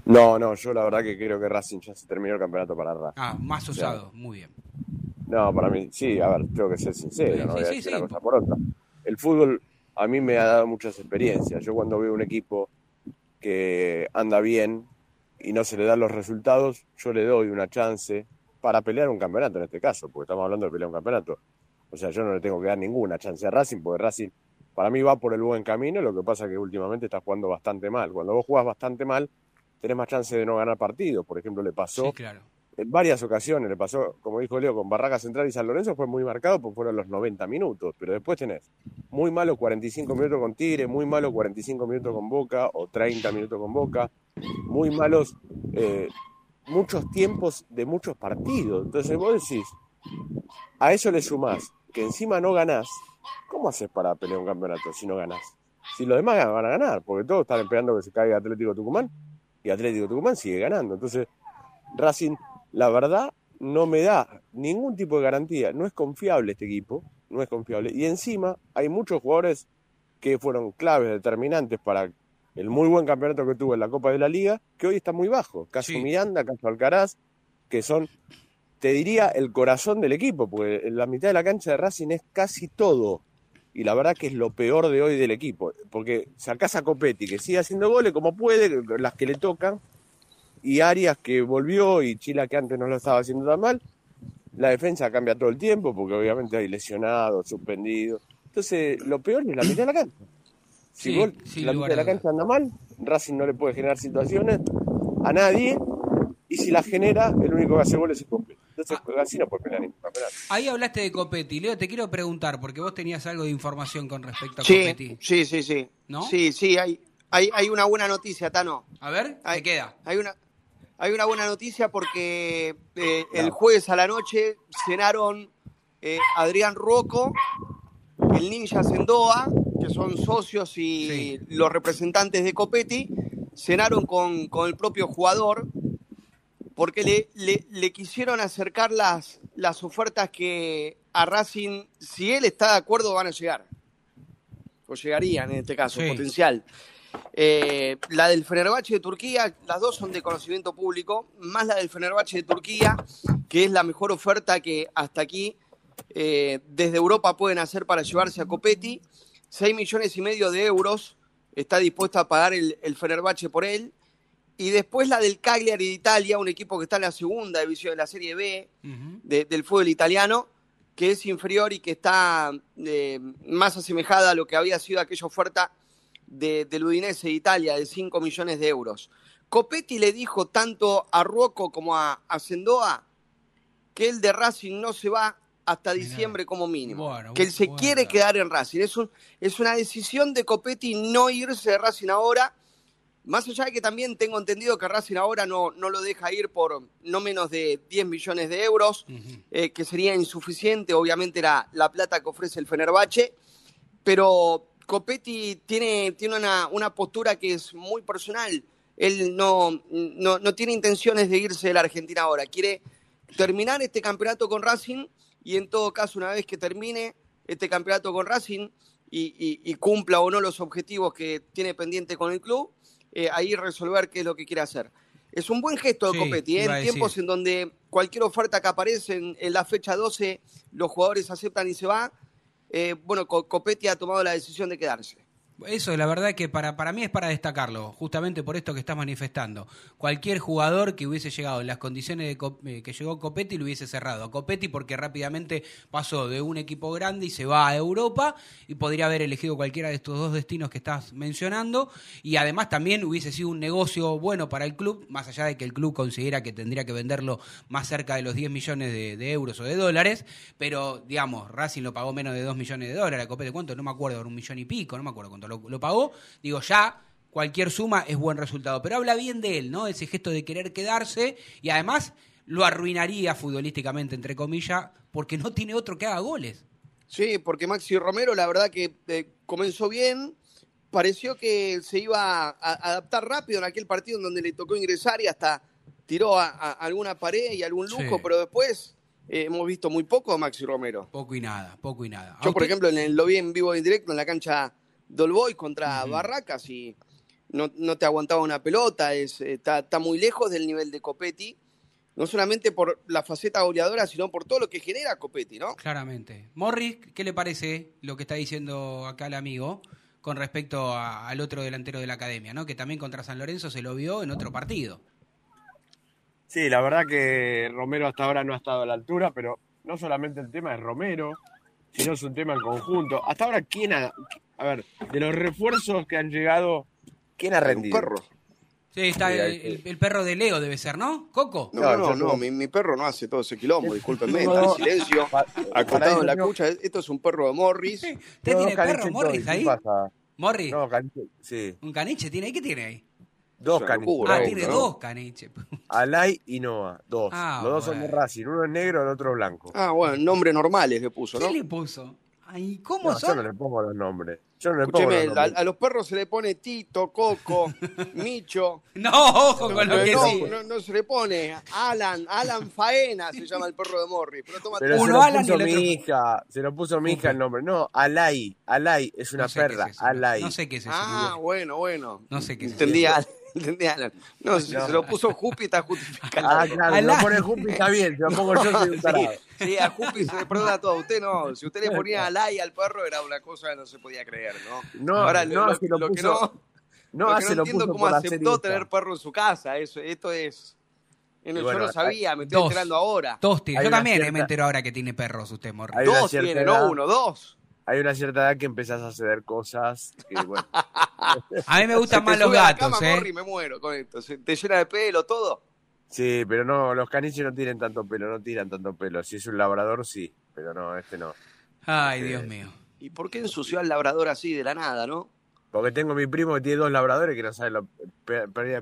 No, no, yo la verdad que creo que Racing ya se terminó el campeonato para Racing. Ah, más usado, muy bien. No, para mí, sí, a ver, tengo que ser sincero, no voy a decir una cosa por otra. El fútbol a mí me ha dado muchas experiencias. Yo cuando veo un equipo que anda bien y no se le dan los resultados, yo le doy una chance para pelear un campeonato en este caso, porque estamos hablando de pelear un campeonato. O sea, yo no le tengo que dar ninguna chance a Racing, porque Racing para mí va por el buen camino, lo que pasa es que últimamente está jugando bastante mal. Cuando vos jugás bastante mal, tenés más chance de no ganar partidos. Por ejemplo, le pasó en varias ocasiones, le pasó, como dijo Leo, con Barraca Central y San Lorenzo, fue muy marcado porque fueron los 90 minutos, pero después tenés muy malo 45 minutos con Tigre, muy malo 45 minutos con Boca o 30 minutos con Boca, muy malos eh, muchos tiempos de muchos partidos. Entonces vos decís, a eso le sumás que encima no ganás, ¿cómo haces para pelear un campeonato si no ganás? Si los demás van a ganar, porque todos están esperando que se caiga Atlético Tucumán y Atlético Tucumán sigue ganando. Entonces, Racing la verdad no me da ningún tipo de garantía. No es confiable este equipo, no es confiable. Y encima hay muchos jugadores que fueron claves, determinantes para el muy buen campeonato que tuvo en la Copa de la Liga, que hoy está muy bajo. Caso Miranda, caso Alcaraz, que son, te diría, el corazón del equipo, porque en la mitad de la cancha de Racing es casi todo. Y la verdad que es lo peor de hoy del equipo, porque sacás a Copetti, que sigue haciendo goles como puede, las que le tocan, y Arias que volvió y Chila que antes no lo estaba haciendo tan mal. La defensa cambia todo el tiempo porque obviamente hay lesionados, suspendidos. Entonces, lo peor es la mitad de la cancha. Si la mitad de la cancha anda mal, Racing no le puede generar situaciones a nadie y si la genera, el único que hace goles es Copetti. Entonces, Ah. así no puede pelear ningún campeonato. Ahí hablaste de Copetti. Leo, te quiero preguntar, porque vos tenías algo de información con respecto a Sí, Copetti. sí, sí, sí. ¿No? Sí, sí, hay, hay, hay una buena noticia, Tano. A ver, hay, ¿qué queda? Hay una, hay una buena noticia porque eh, el jueves a la noche cenaron eh, Adrián Rocco, el Ninja Sendoa, que son socios y los representantes de Copetti, cenaron con, con el propio jugador porque le, le, le quisieron acercar las, las ofertas que a Racing, si él está de acuerdo, van a llegar. O llegarían en este caso, Sí. potencial. Eh, la del Fenerbahce de Turquía, las dos son de conocimiento público, más la del Fenerbahce de Turquía, que es la mejor oferta que hasta aquí eh, desde Europa pueden hacer para llevarse a Copetti. 6 millones y medio de euros está dispuesto a pagar el, el Fenerbahce por él. Y después la del Cagliari de Italia, un equipo que está en la segunda división de la Serie B de- del fútbol italiano, que es inferior y que está eh, más asemejada a lo que había sido aquella oferta de, del Udinese de Italia de 5 millones de euros. Copetti le dijo tanto a Rocco como a, a Sendoa que el de Racing no se va hasta diciembre como mínimo. que él se quiere quedar en Racing. Es, un, es una decisión de Copetti no irse de Racing ahora. Más allá de que también tengo entendido que Racing ahora no, no lo deja ir por no menos de 10 millones de euros, eh, que sería insuficiente, obviamente, la, la plata que ofrece el Fenerbahce. Pero Copetti tiene, tiene una, una postura que es muy personal. Él no, no, no tiene intenciones de irse de la Argentina ahora. Quiere terminar este campeonato con Racing y en todo caso, una vez que termine este campeonato con Racing y, y- y cumpla o no los objetivos que tiene pendiente con el club, eh, ahí resolver qué es lo que quiere hacer. Es un buen gesto de Sí, Copetti, ¿eh? en decir. tiempos en donde cualquier oferta que aparece en, en la fecha 12, los jugadores aceptan y se va. eh, bueno, Co- Copetti ha tomado la decisión de quedarse. Eso, la verdad que para, para mí es para destacarlo, justamente por esto que estás manifestando. Cualquier jugador que hubiese llegado en las condiciones eh, que llegó Copetti lo hubiese cerrado. A Copetti porque rápidamente pasó de un equipo grande y se va a Europa y podría haber elegido cualquiera de estos dos destinos que estás mencionando. Y además también hubiese sido un negocio bueno para el club, más allá de que el club considera que tendría que venderlo más cerca de los 10 millones de, de euros o de dólares. Pero, digamos, Racing lo pagó menos de 2 millones de dólares. A Copetti, ¿cuánto? No me acuerdo, un millón y pico, no me acuerdo cuánto lo, lo pagó. Digo, ya cualquier suma es buen resultado. Pero habla bien de él, ¿no? Ese gesto de querer quedarse y además lo arruinaría futbolísticamente, entre comillas, porque no tiene otro que haga goles. Sí, porque Maxi Romero, la verdad que eh, comenzó bien, pareció que se iba a, a adaptar rápido en aquel partido en donde le tocó ingresar y hasta tiró a, a alguna pared y algún lujo, Sí. pero después eh, hemos visto muy poco a Maxi Romero. Poco y nada, poco y nada. Yo, por ejemplo, en el- lo vi en vivo y en directo en la cancha Del Boy contra Barracas y no, no te aguantaba una pelota, es, está, está muy lejos del nivel de Copetti, no solamente por la faceta goleadora, sino por todo lo que genera Copetti, ¿no? Claramente. Morris, ¿qué le parece lo que está diciendo acá el amigo con respecto a- al otro delantero de la academia, ¿no? que también contra San Lorenzo se lo vio en otro partido? Sí, la verdad que Romero hasta ahora no ha estado a la altura, pero no solamente el tema es Romero, sino es un tema en conjunto. Hasta ahora, ¿quién ha... A ver, de los refuerzos que han llegado, ¿quién ha rendido? Sí, está Sí, el, ahí- el- el perro de Leo, debe ser, ¿no? ¿Coco? No, no, no, no. mi, mi perro no hace todo ese quilombo, discúlpenme, está en silencio, eso en la cucha. Esto es un perro de Morris. ¿Usted tiene dos perro Morris ¿qué ahí? pasa? ¿Morris? No, caniche, sí. ¿Un caniche tiene ahí? ¿Qué tiene ahí? Dos caniches. Ah, tiene dos caniches. Alay y Noah, dos. Ah, Los dos son de. Racing. Uno es negro, el otro es blanco. Ah, bueno, nombres normales le puso, ¿no? ¿Qué le puso? Ay, ¿cómo No, yo son? no le pongo los nombres. Yo no le pongo Escúcheme, los a, los perros se le pone Tito, Coco, Micho. No, ojo con lo no, que no, sí. no, no se le pone Alan, Alan Faena se llama el perro de Morris. Pero toma Pero Uno se lo puso mi hija. Se lo puso mi hija el nombre. No, Alay. Alay es una No sé qué perra. es Alay. No sé qué es eso. Ah, bueno, bueno. No sé qué es Entendí. No, si No. se lo puso Jupi está justificado. Ah, claro. Lo pone Jupi está bien. Si lo pongo yo soy un tarado. Sí, sí, a Jupi se le perdona todo. Usted no. Si usted le ponía Alay al perro era una cosa que no se podía creer, ¿no? No, Ahora, no, lo, si lo lo que puso- no, No, lo que se no lo entiendo puso cómo aceptó tener perro en su casa. Eso, esto es. yo no- Y bueno, yo no sabía, me estoy dos. enterando ahora. Dos tiene. Yo también eh, cierta- me entero ahora que tiene perros usted, una Dos tiene, edad- no uno, dos. Hay una cierta edad que empezás a ceder cosas que, bueno, A mí me gustan más los gatos, cama, ¿eh? Morri, me muero con esto. Se te llena de pelo, todo. sí, pero no, los caniches no tienen tanto pelo, no tiran tanto pelo. Si es un labrador, sí, pero no, este no. Ay, Dios mío. ¿Y por qué ensució al labrador así de la nada, no? Porque tengo mi primo que tiene dos labradores que no saben, lo,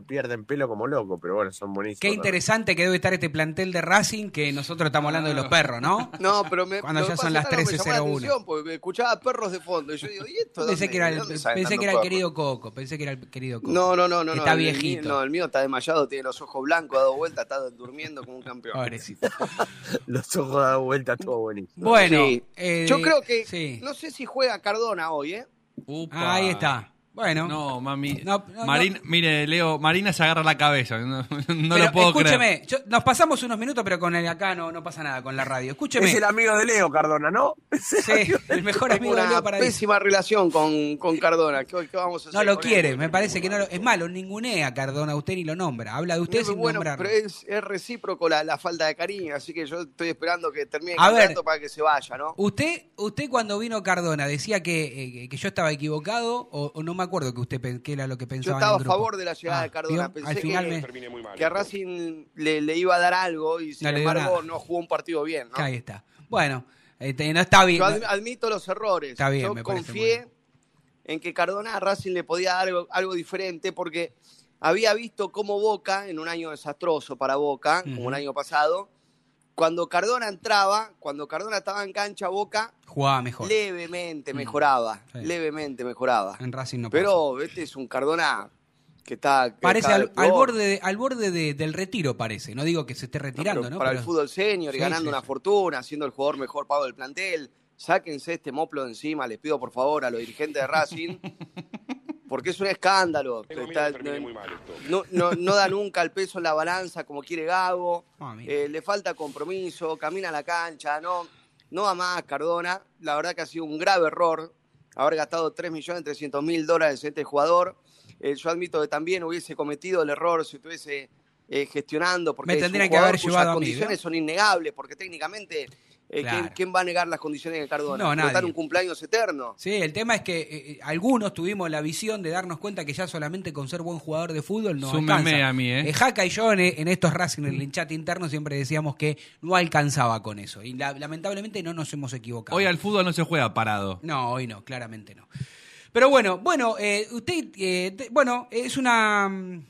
pierden pelo como loco, pero bueno, son buenísimos. Qué interesante que debe estar este plantel de Racing que nosotros estamos hablando de los perros, ¿no? No, pero me, Cuando ya son las es que algo me llamó la 13:01. atención, Porque me escuchaba perros de fondo. Y yo digo, ¿y esto? Pensé dónde- que era el, pensé que era el querido Coco, pensé que era el querido Coco. No, no, no, no. Está no, el mío- viejito. no, el mío está desmayado, tiene los ojos blancos, ha dado vuelta, está durmiendo como un campeón. Pobrecito. Los ojos dado vuelta, todo buenísimo. Bueno, Sí. eh, Yo creo que, sí. no sé si juega Cardona hoy, ¿eh? Upa. Ah, ahí está. Bueno, No, mami. No, no, Marín- Mire, Leo, Marina se agarra la cabeza. No, no pero lo puedo escúcheme, creer. yo- nos pasamos unos minutos, pero con el acá no, no pasa nada con la radio. Escúcheme. Es el amigo de Leo Cardona, ¿no? Sí, el mejor amigo de una Leo para pésima relación con, con Cardona. ¿Qué, qué vamos a hacer No lo quiere, él? me parece que no lo. Es malo, ningunea a Cardona, usted ni lo nombra. Habla de usted No, sin bueno, nombrarlo. pero es, es recíproco la, la falta de cariño, así que yo estoy esperando que termine el A ver. campeonato para que se vaya, ¿no? Usted, usted cuando vino Cardona decía que, eh, que yo estaba equivocado o, o no me acuerdo que usted que era lo que Yo pensaba. estaba en a el grupo. favor de la llegada Ah, de Cardona. ¿vio? Pensé Al final que, me- que a Racing le, le iba a dar algo y sin No embargo no jugó un partido bien, ¿no? Ahí está. Bueno, este, no está bien. Yo ad- admito los errores. Está bien, Yo me confié en que Cardona a Racing le podía dar algo, algo diferente porque había visto cómo Boca, en un año desastroso para Boca, como el año pasado, cuando Cardona entraba, cuando Cardona estaba en cancha, Boca Jugaba mejor. levemente mejoraba, Sí. levemente mejoraba. En Racing no pasa. Pero este es un Cardona que está... que Parece al, borde, de- al borde de- del retiro, parece. No digo que se esté retirando, pero ¿no? Para Pero- el fútbol senior y Sí, ganando sí, una fortuna, siendo el jugador mejor pago del plantel. Sáquense este moplo de encima, les pido por favor a los dirigentes de Racing, porque es un escándalo. Está- no, no, no da nunca el peso en la balanza como quiere Gago, Ah, eh, le falta compromiso, camina a la cancha, no, no va más Cardona. La verdad que ha sido un grave error haber gastado 3.300.000 dólares en este jugador. Eh, yo admito que también hubiese cometido el error si estuviese eh, gestionando, porque Me es un tendrían que haber cuyas llevado a mí, condiciones son innegables, porque técnicamente, eh, Claro. ¿quién, quién va a negar las condiciones de Cardona? No, nadie. un cumpleaños eterno. Sí, el tema es que eh, eh, algunos tuvimos la visión de darnos cuenta que ya solamente con ser buen jugador de fútbol no Súmeme alcanza. a mí, ¿eh? Jaca y yo en, en estos Racing, en el chat interno, siempre decíamos que no alcanzaba con eso. Y la- lamentablemente no nos hemos equivocado. Hoy al fútbol no se juega parado. No, hoy no, claramente no. Pero bueno, bueno, eh, usted, eh, te- bueno, es una, mm,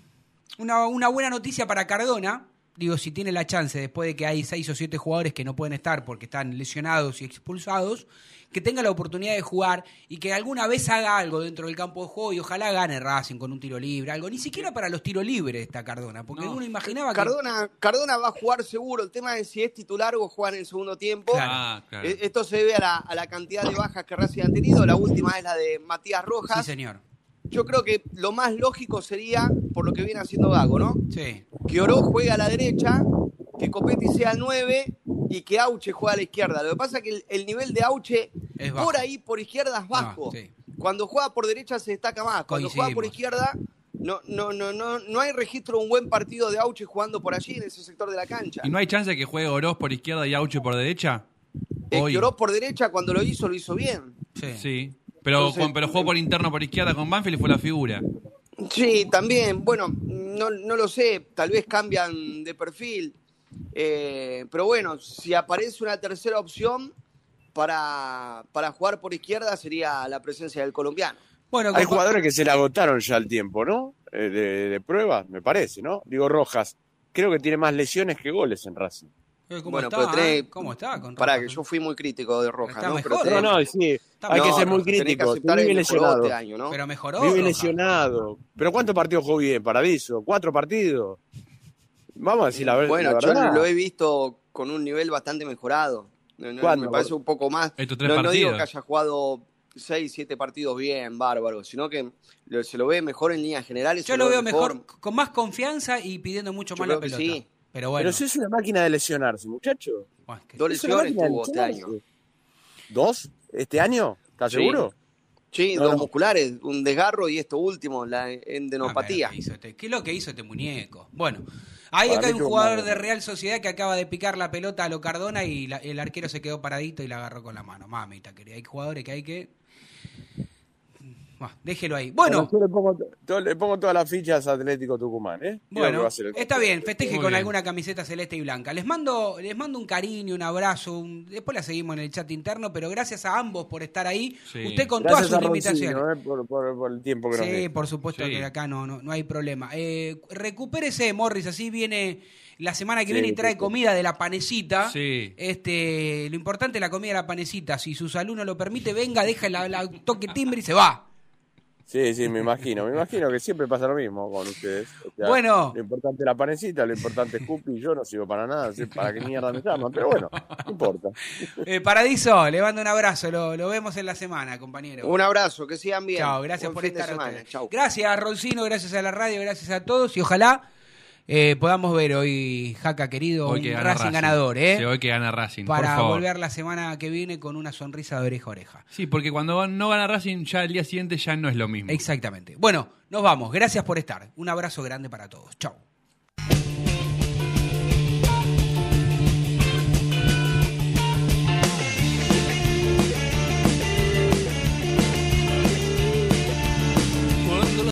una, una buena noticia para Cardona. Digo, si tiene la chance, después de que hay seis o siete jugadores que no pueden estar porque están lesionados y expulsados, que tenga la oportunidad de jugar y que alguna vez haga algo dentro del campo de juego y ojalá gane Racing con un tiro libre, algo. Ni siquiera para los tiros libres está Cardona, porque uno imaginaba que... Cardona, Cardona va a jugar seguro. El tema es si es titular o juega en el segundo tiempo. Claro. Ah, claro. Eh, Esto se debe a la, a la cantidad de bajas que Racing ha tenido. La última es la de Matías Sí, Rojas. señor. Yo creo que lo más lógico sería, por lo que viene haciendo Gago, ¿no? Sí. Que Oro juegue a la derecha, que Copetti sea el 9 y que Auche juegue a la izquierda. Lo que pasa es que el, el nivel de Auche Es por ahí, por izquierda, es bajo. sí. Cuando juega por derecha se destaca más. Cuando juega por izquierda, no, no, no, no, no hay registro de un buen partido de Auche jugando por allí, en ese sector de la cancha. ¿Y no hay chance de que juegue Oroz por izquierda y Auche por derecha? Hoy. que Oro por derecha, cuando lo hizo, lo hizo bien. Sí. Sí. Pero, Entonces- con- pero jugó por interno por izquierda con Banfield y fue la figura. Sí, también. Bueno, no, no lo sé, tal vez cambian de perfil. Eh, pero bueno, si aparece una tercera opción para, para jugar por izquierda sería la presencia del colombiano. Bueno, Hay jugadores que se le agotaron ya el tiempo, ¿no? Eh, de, de pruebas, me parece, ¿no? Digo, Rojas, creo que tiene más lesiones que goles en Racing. Eh, ¿Cómo Bueno, está? pero tenés- eh? ¿Cómo está? Con Pará, que yo fui muy crítico de Rojas, Está ¿no? mejor, Pero No, tenés- no, sí, Está hay que ser muy crítico. Vive lesionado. este año, ¿no? Pero mejoró. Vive lesionado. ¿Pero cuántos partidos jugó bien, Paradiso? ¿Cuatro partidos? Vamos a decir la, ver- Bueno, la yo verdad. lo he visto con un nivel bastante mejorado. No, no, ¿Cuándo? me parece un poco más. Estos tres No, no digo que haya jugado seis, siete partidos bien, bárbaro, sino que lo- se lo ve mejor en líneas generales. Yo lo ve veo mejor, con más confianza y pidiendo mucho Yo más la pelota. sí. Pero bueno, Pero si es una máquina de lesionarse, muchacho. bueno, es que- Dos lesiones tuvo este año. ¿Dos? ¿Este año? ¿Estás Sí. seguro? Sí, No, dos no. musculares, un desgarro y esto último, la endenopatía. Ah, ¿qué, hizo este- ¿Qué es lo que hizo este muñeco? Bueno, ahí Para acá hay un jugador de Real Sociedad que acaba de picar la pelota a lo Cardona y la- el arquero se quedó paradito y la agarró con la mano. Mamita, querida. Hay jugadores que hay que. Bueno, déjelo ahí. Bueno, yo le pongo, to- le pongo todas las fichas a Atlético Tucumán, ¿eh? Bueno, va a ser el- está bien, festeje Muy con bien. alguna camiseta celeste y blanca. Les mando, les mando un cariño, un abrazo, un- después la seguimos en el chat interno, pero gracias a ambos por estar ahí. Sí. Usted con Gracias todas a sus Roncino, limitaciones. ¿eh? por, por- por el tiempo que nos Sí, por supuesto Sí. que acá no, no, no hay problema. Eh, recupérese, Morris, así viene la semana que Sí, viene y trae comida de la panecita. Sí. Este, lo importante es la comida de la panecita. Si su salud no lo permite, venga, deja la, la toque timbre y se va. Sí, sí, me imagino. Me imagino que siempre pasa lo mismo con ustedes. O sea, Bueno. Lo importante es la panecita, lo importante es Cupi. Yo no sirvo para nada, sé para qué mierda me llaman, pero bueno, no importa. Eh, Paradiso, le mando un abrazo. Lo, lo vemos en la semana, compañero. Un abrazo, que sigan bien. Chao, gracias Buen por estar. Chau. Gracias, Rolcino, gracias a la radio, gracias a todos y ojalá eh, podamos ver hoy, Jaca querido, Hoy un que gana Racing Racing. ganador, ¿eh? Sí, hoy que gana Racing, por para favor. volver la semana que viene con una sonrisa de oreja a oreja. Sí, porque cuando no gana Racing, ya el día siguiente ya no es lo mismo. Exactamente. Bueno, nos vamos. Gracias por estar. Un abrazo grande para todos. Chao.